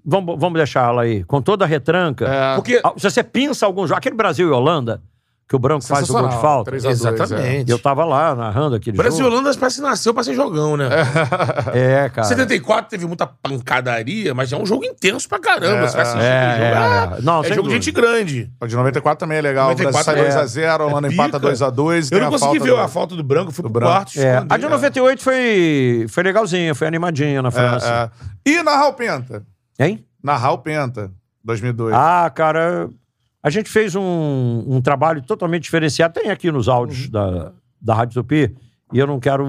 vamos, vamos deixar ela aí. Com toda a retranca. É. Porque... Ah, Se você pensa algum jogo. Aquele Brasil e Holanda, que o Branco faz o gol de falta. 3 a 2, Exatamente. E eu tava lá narrando aquele Brasil e jogo. Holanda parece que nasceu pra ser jogão, né? É, cara. 74 teve muita pancadaria, mas é um jogo intenso pra caramba. É, você vai assistir é, aquele é, jogo. Ah, é. Não, é jogo de gente grande. O de 94 também é legal. O Brasil 94 sai é- 2x0, a Holanda é empata pica. 2x2. Eu não consegui ver a falta do branco, fui do pro branco. quarto. É, a de 98 foi, foi legalzinha, foi animadinha na França. É, é. E narrar o Penta? Hein? Narrar o Penta, 2002. Ah, cara, a gente fez um, um trabalho totalmente diferenciado. Tem aqui nos áudios Uhum. da, da Rádio Tupi. E eu não quero,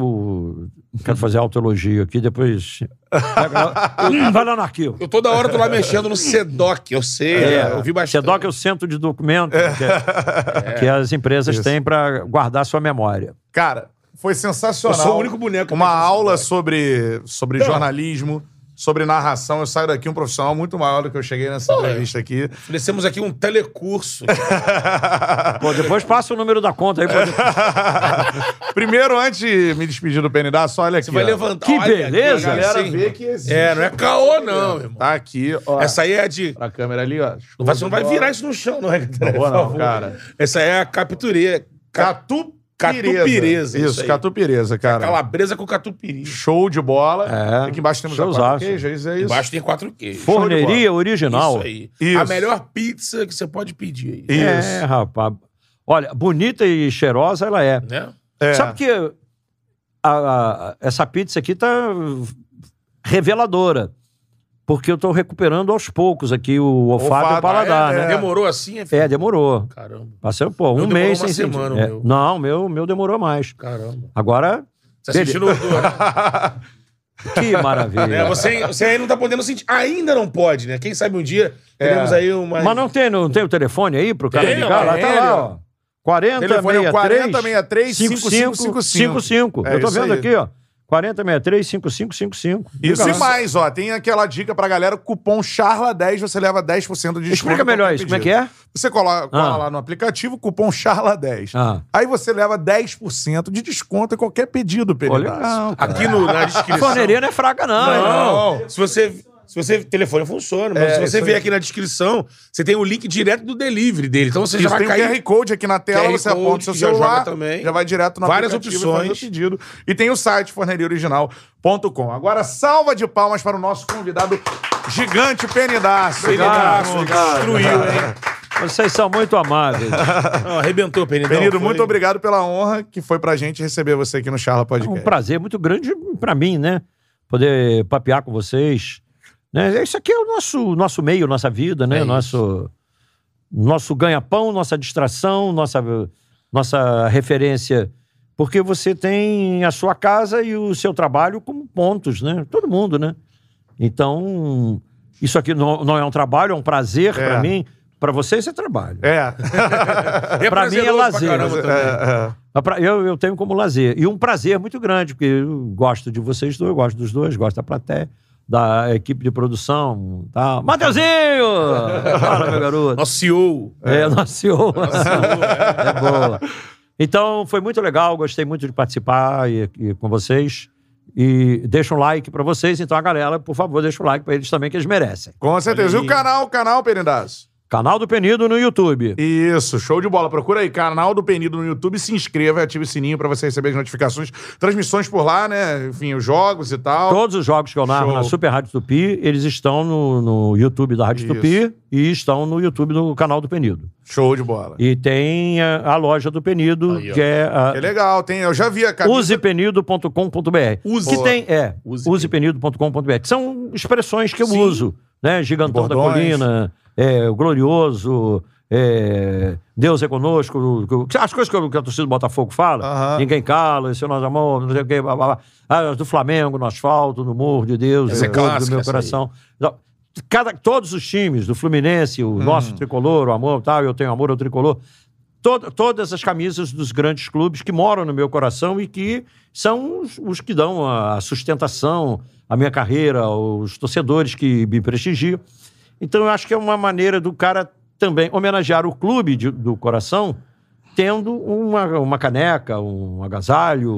não quero fazer autoelogio aqui, depois. Vai lá no arquivo. Eu toda hora tô lá mexendo no SEDOC, eu sei, É, eu vi bastante. CEDOC é o centro de documento que, que as empresas Isso. têm para guardar sua memória. Cara, foi sensacional. Eu sou o único boneco Uma aula sobre, sobre Não. jornalismo, sobre narração. Eu saio daqui um profissional muito maior do que eu cheguei nessa entrevista aqui. Oferecemos aqui um telecurso. Pô, depois passa o número da conta aí. Pode... Primeiro, antes de me despedir do PNDA, olha aqui. Você vai ó. levantar. Que olha aqui, beleza. ó, Galera, assim. vê que existe. É, não é caô, não, irmão. Tá aqui, ó. Essa aí é de. Pra câmera ali, ó. Você não vai virar isso no chão, não é? Boa não, cara. Essa aí é a capituria. Catu Catupireza, isso Isso, aí. catupireza, cara. Calabresa com catupiry. Show de bola. É, Aqui embaixo temos showzaço. quatro queijos, é isso? Embaixo tem quatro queijos. Forneria original. Isso aí. Isso. A melhor pizza que você pode pedir aí. Isso. É, rapaz. Olha, bonita e cheirosa ela é. Né? É. Sabe que a- a- essa pizza aqui tá reveladora. Porque eu tô recuperando aos poucos aqui o olfato, Olfato, e o paladar, é, né? Demorou assim? É, É, demorou. Caramba. Passei, pô, Meu um mês uma sem sentir. semana, o É, meu. Não, meu, meu demorou mais. Caramba. Agora, Você tá sentindo odor. que maravilha. É, você, você aí não tá podendo sentir. Ainda não pode, né? Quem sabe um dia teremos aí uma. Mas não tem, não tem o telefone aí pro cara Tem, ligar? Lá tem tá lá, ó. ó. 40 Telefone é 40 63 55 55. 55. É Eu tô vendo aí. aqui, ó. 4063 5555. Isso e mais, ó. Tem aquela dica pra galera: cupom CHARLA10, você leva 10% de desconto. Explica melhor isso, como é que é? Você cola, cola Ah. lá no aplicativo, cupom CHARLA10. Ah. Aí você leva 10% de desconto em qualquer pedido, Pô, Pereira. legal. cara. Aqui no, na A descrição. forneria não é fraca, não. irmão. Não. Se você. Se você. Telefone funciona, mas É, se você aí. aqui na descrição, você tem o link direto do delivery dele. Então você já Isso vai tem cair. o QR Code aqui na tela, QR você aponta o Code seu já celular, joga também. já vai direto no Várias e opções. o pedido. E tem o site forneriaoriginal.com. Agora, salva de palmas para o nosso convidado gigante Penidaço. Vamos. destruiu, hein? Vocês são muito amáveis. Não, arrebentou, Penidão. Penido, Foi- muito obrigado pela honra que foi pra gente receber você aqui no Charla É um Podcast. prazer muito grande pra mim, né? Poder papear com vocês. Né? Isso aqui é o nosso, nosso meio, nossa vida, né? É nosso nosso ganha-pão, nossa distração, nossa, nossa referência. Porque você tem a sua casa e o seu trabalho como pontos, né? Todo mundo, né? Então, isso aqui não, não é um trabalho, é um prazer É. pra mim. Pra vocês é trabalho. É. E pra mim é lazer. É, é. Eu, eu tenho como lazer. E um prazer muito grande, porque eu gosto de vocês dois, eu gosto dos dois, gosto da plateia, da equipe de produção. Tá. Mateuzinho! Fala, meu garoto. Nosso CEO. É, nosso senhor. É boa. Então, foi muito legal, gostei muito de participar e, e com vocês. E deixa um like pra vocês. Então, a galera, por favor, deixa um like pra eles também, que eles merecem. Com certeza. E o canal, o canal, Penidaço? Canal do Penido no YouTube. Isso, show de bola. Procura aí, canal do Penido no YouTube, se inscreva e ative o sininho pra você receber as notificações. Transmissões por lá, né? Enfim, os jogos e tal. Todos os jogos que eu narro Show. na Super Rádio Tupi, eles estão no, no YouTube da Rádio Isso. Tupi e estão no YouTube do canal do Penido. Show de bola. E tem a, a loja do Penido, Aí, que é a É legal, tem. Eu já vi a camisa. usepenido.com.br. Use. Que tem, é, Use. usepenido.com.br. Que são expressões que eu Sim. uso, né? Gigantão da colina, é, o glorioso, é, Deus é conosco, as coisas que, eu- que a torcida do Botafogo fala, Aham. ninguém cala, esse é o nosso amor, não sei o quê, blá, blá, blá. Ah, do Flamengo, no asfalto, no morro de Deus, Essa é do meu coração. Cada, todos os times, do Fluminense, o nosso tricolor, o amor, tal, eu tenho amor ao tricolor, Tod- todas as camisas dos grandes clubes que moram no meu coração e que são os, os que dão a sustentação à minha carreira, os torcedores que me prestigiam. Então, eu acho que é uma maneira do cara também homenagear o clube de- do coração, tendo uma, uma caneca, um agasalho,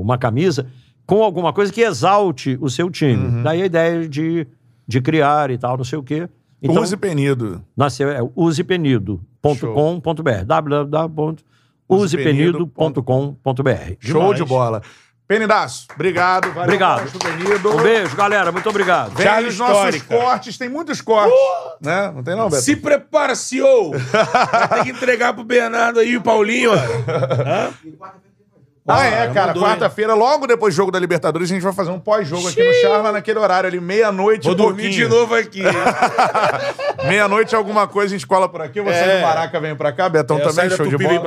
uma camisa, com alguma coisa que exalte o seu time. Daí a ideia de, de criar e tal, não sei o quê. Então, Use Penido. Nasceu, é usepenido.com.br. www.usepenido.com.br. Show de bola. Penidaço, obrigado. Valeu, Obrigado. Um beijo, galera. Muito obrigado. Vem Charla os nossos histórica. cortes, tem muitos cortes. Né? Não tem não, Beto? Se prepara, CEO! Ter que entregar pro Bernardo aí e o Paulinho. Hã? Ah, é, cara. Quarta-feira, logo depois do jogo da Libertadores, a gente vai fazer um pós-jogo aqui no Charla, naquele horário ali, meia-noite. Vou e dormir pouquinho. de novo aqui. Meia-noite, alguma coisa, a gente cola por aqui. Você É. do Maraca vem pra cá, Betão É, também, show de bola.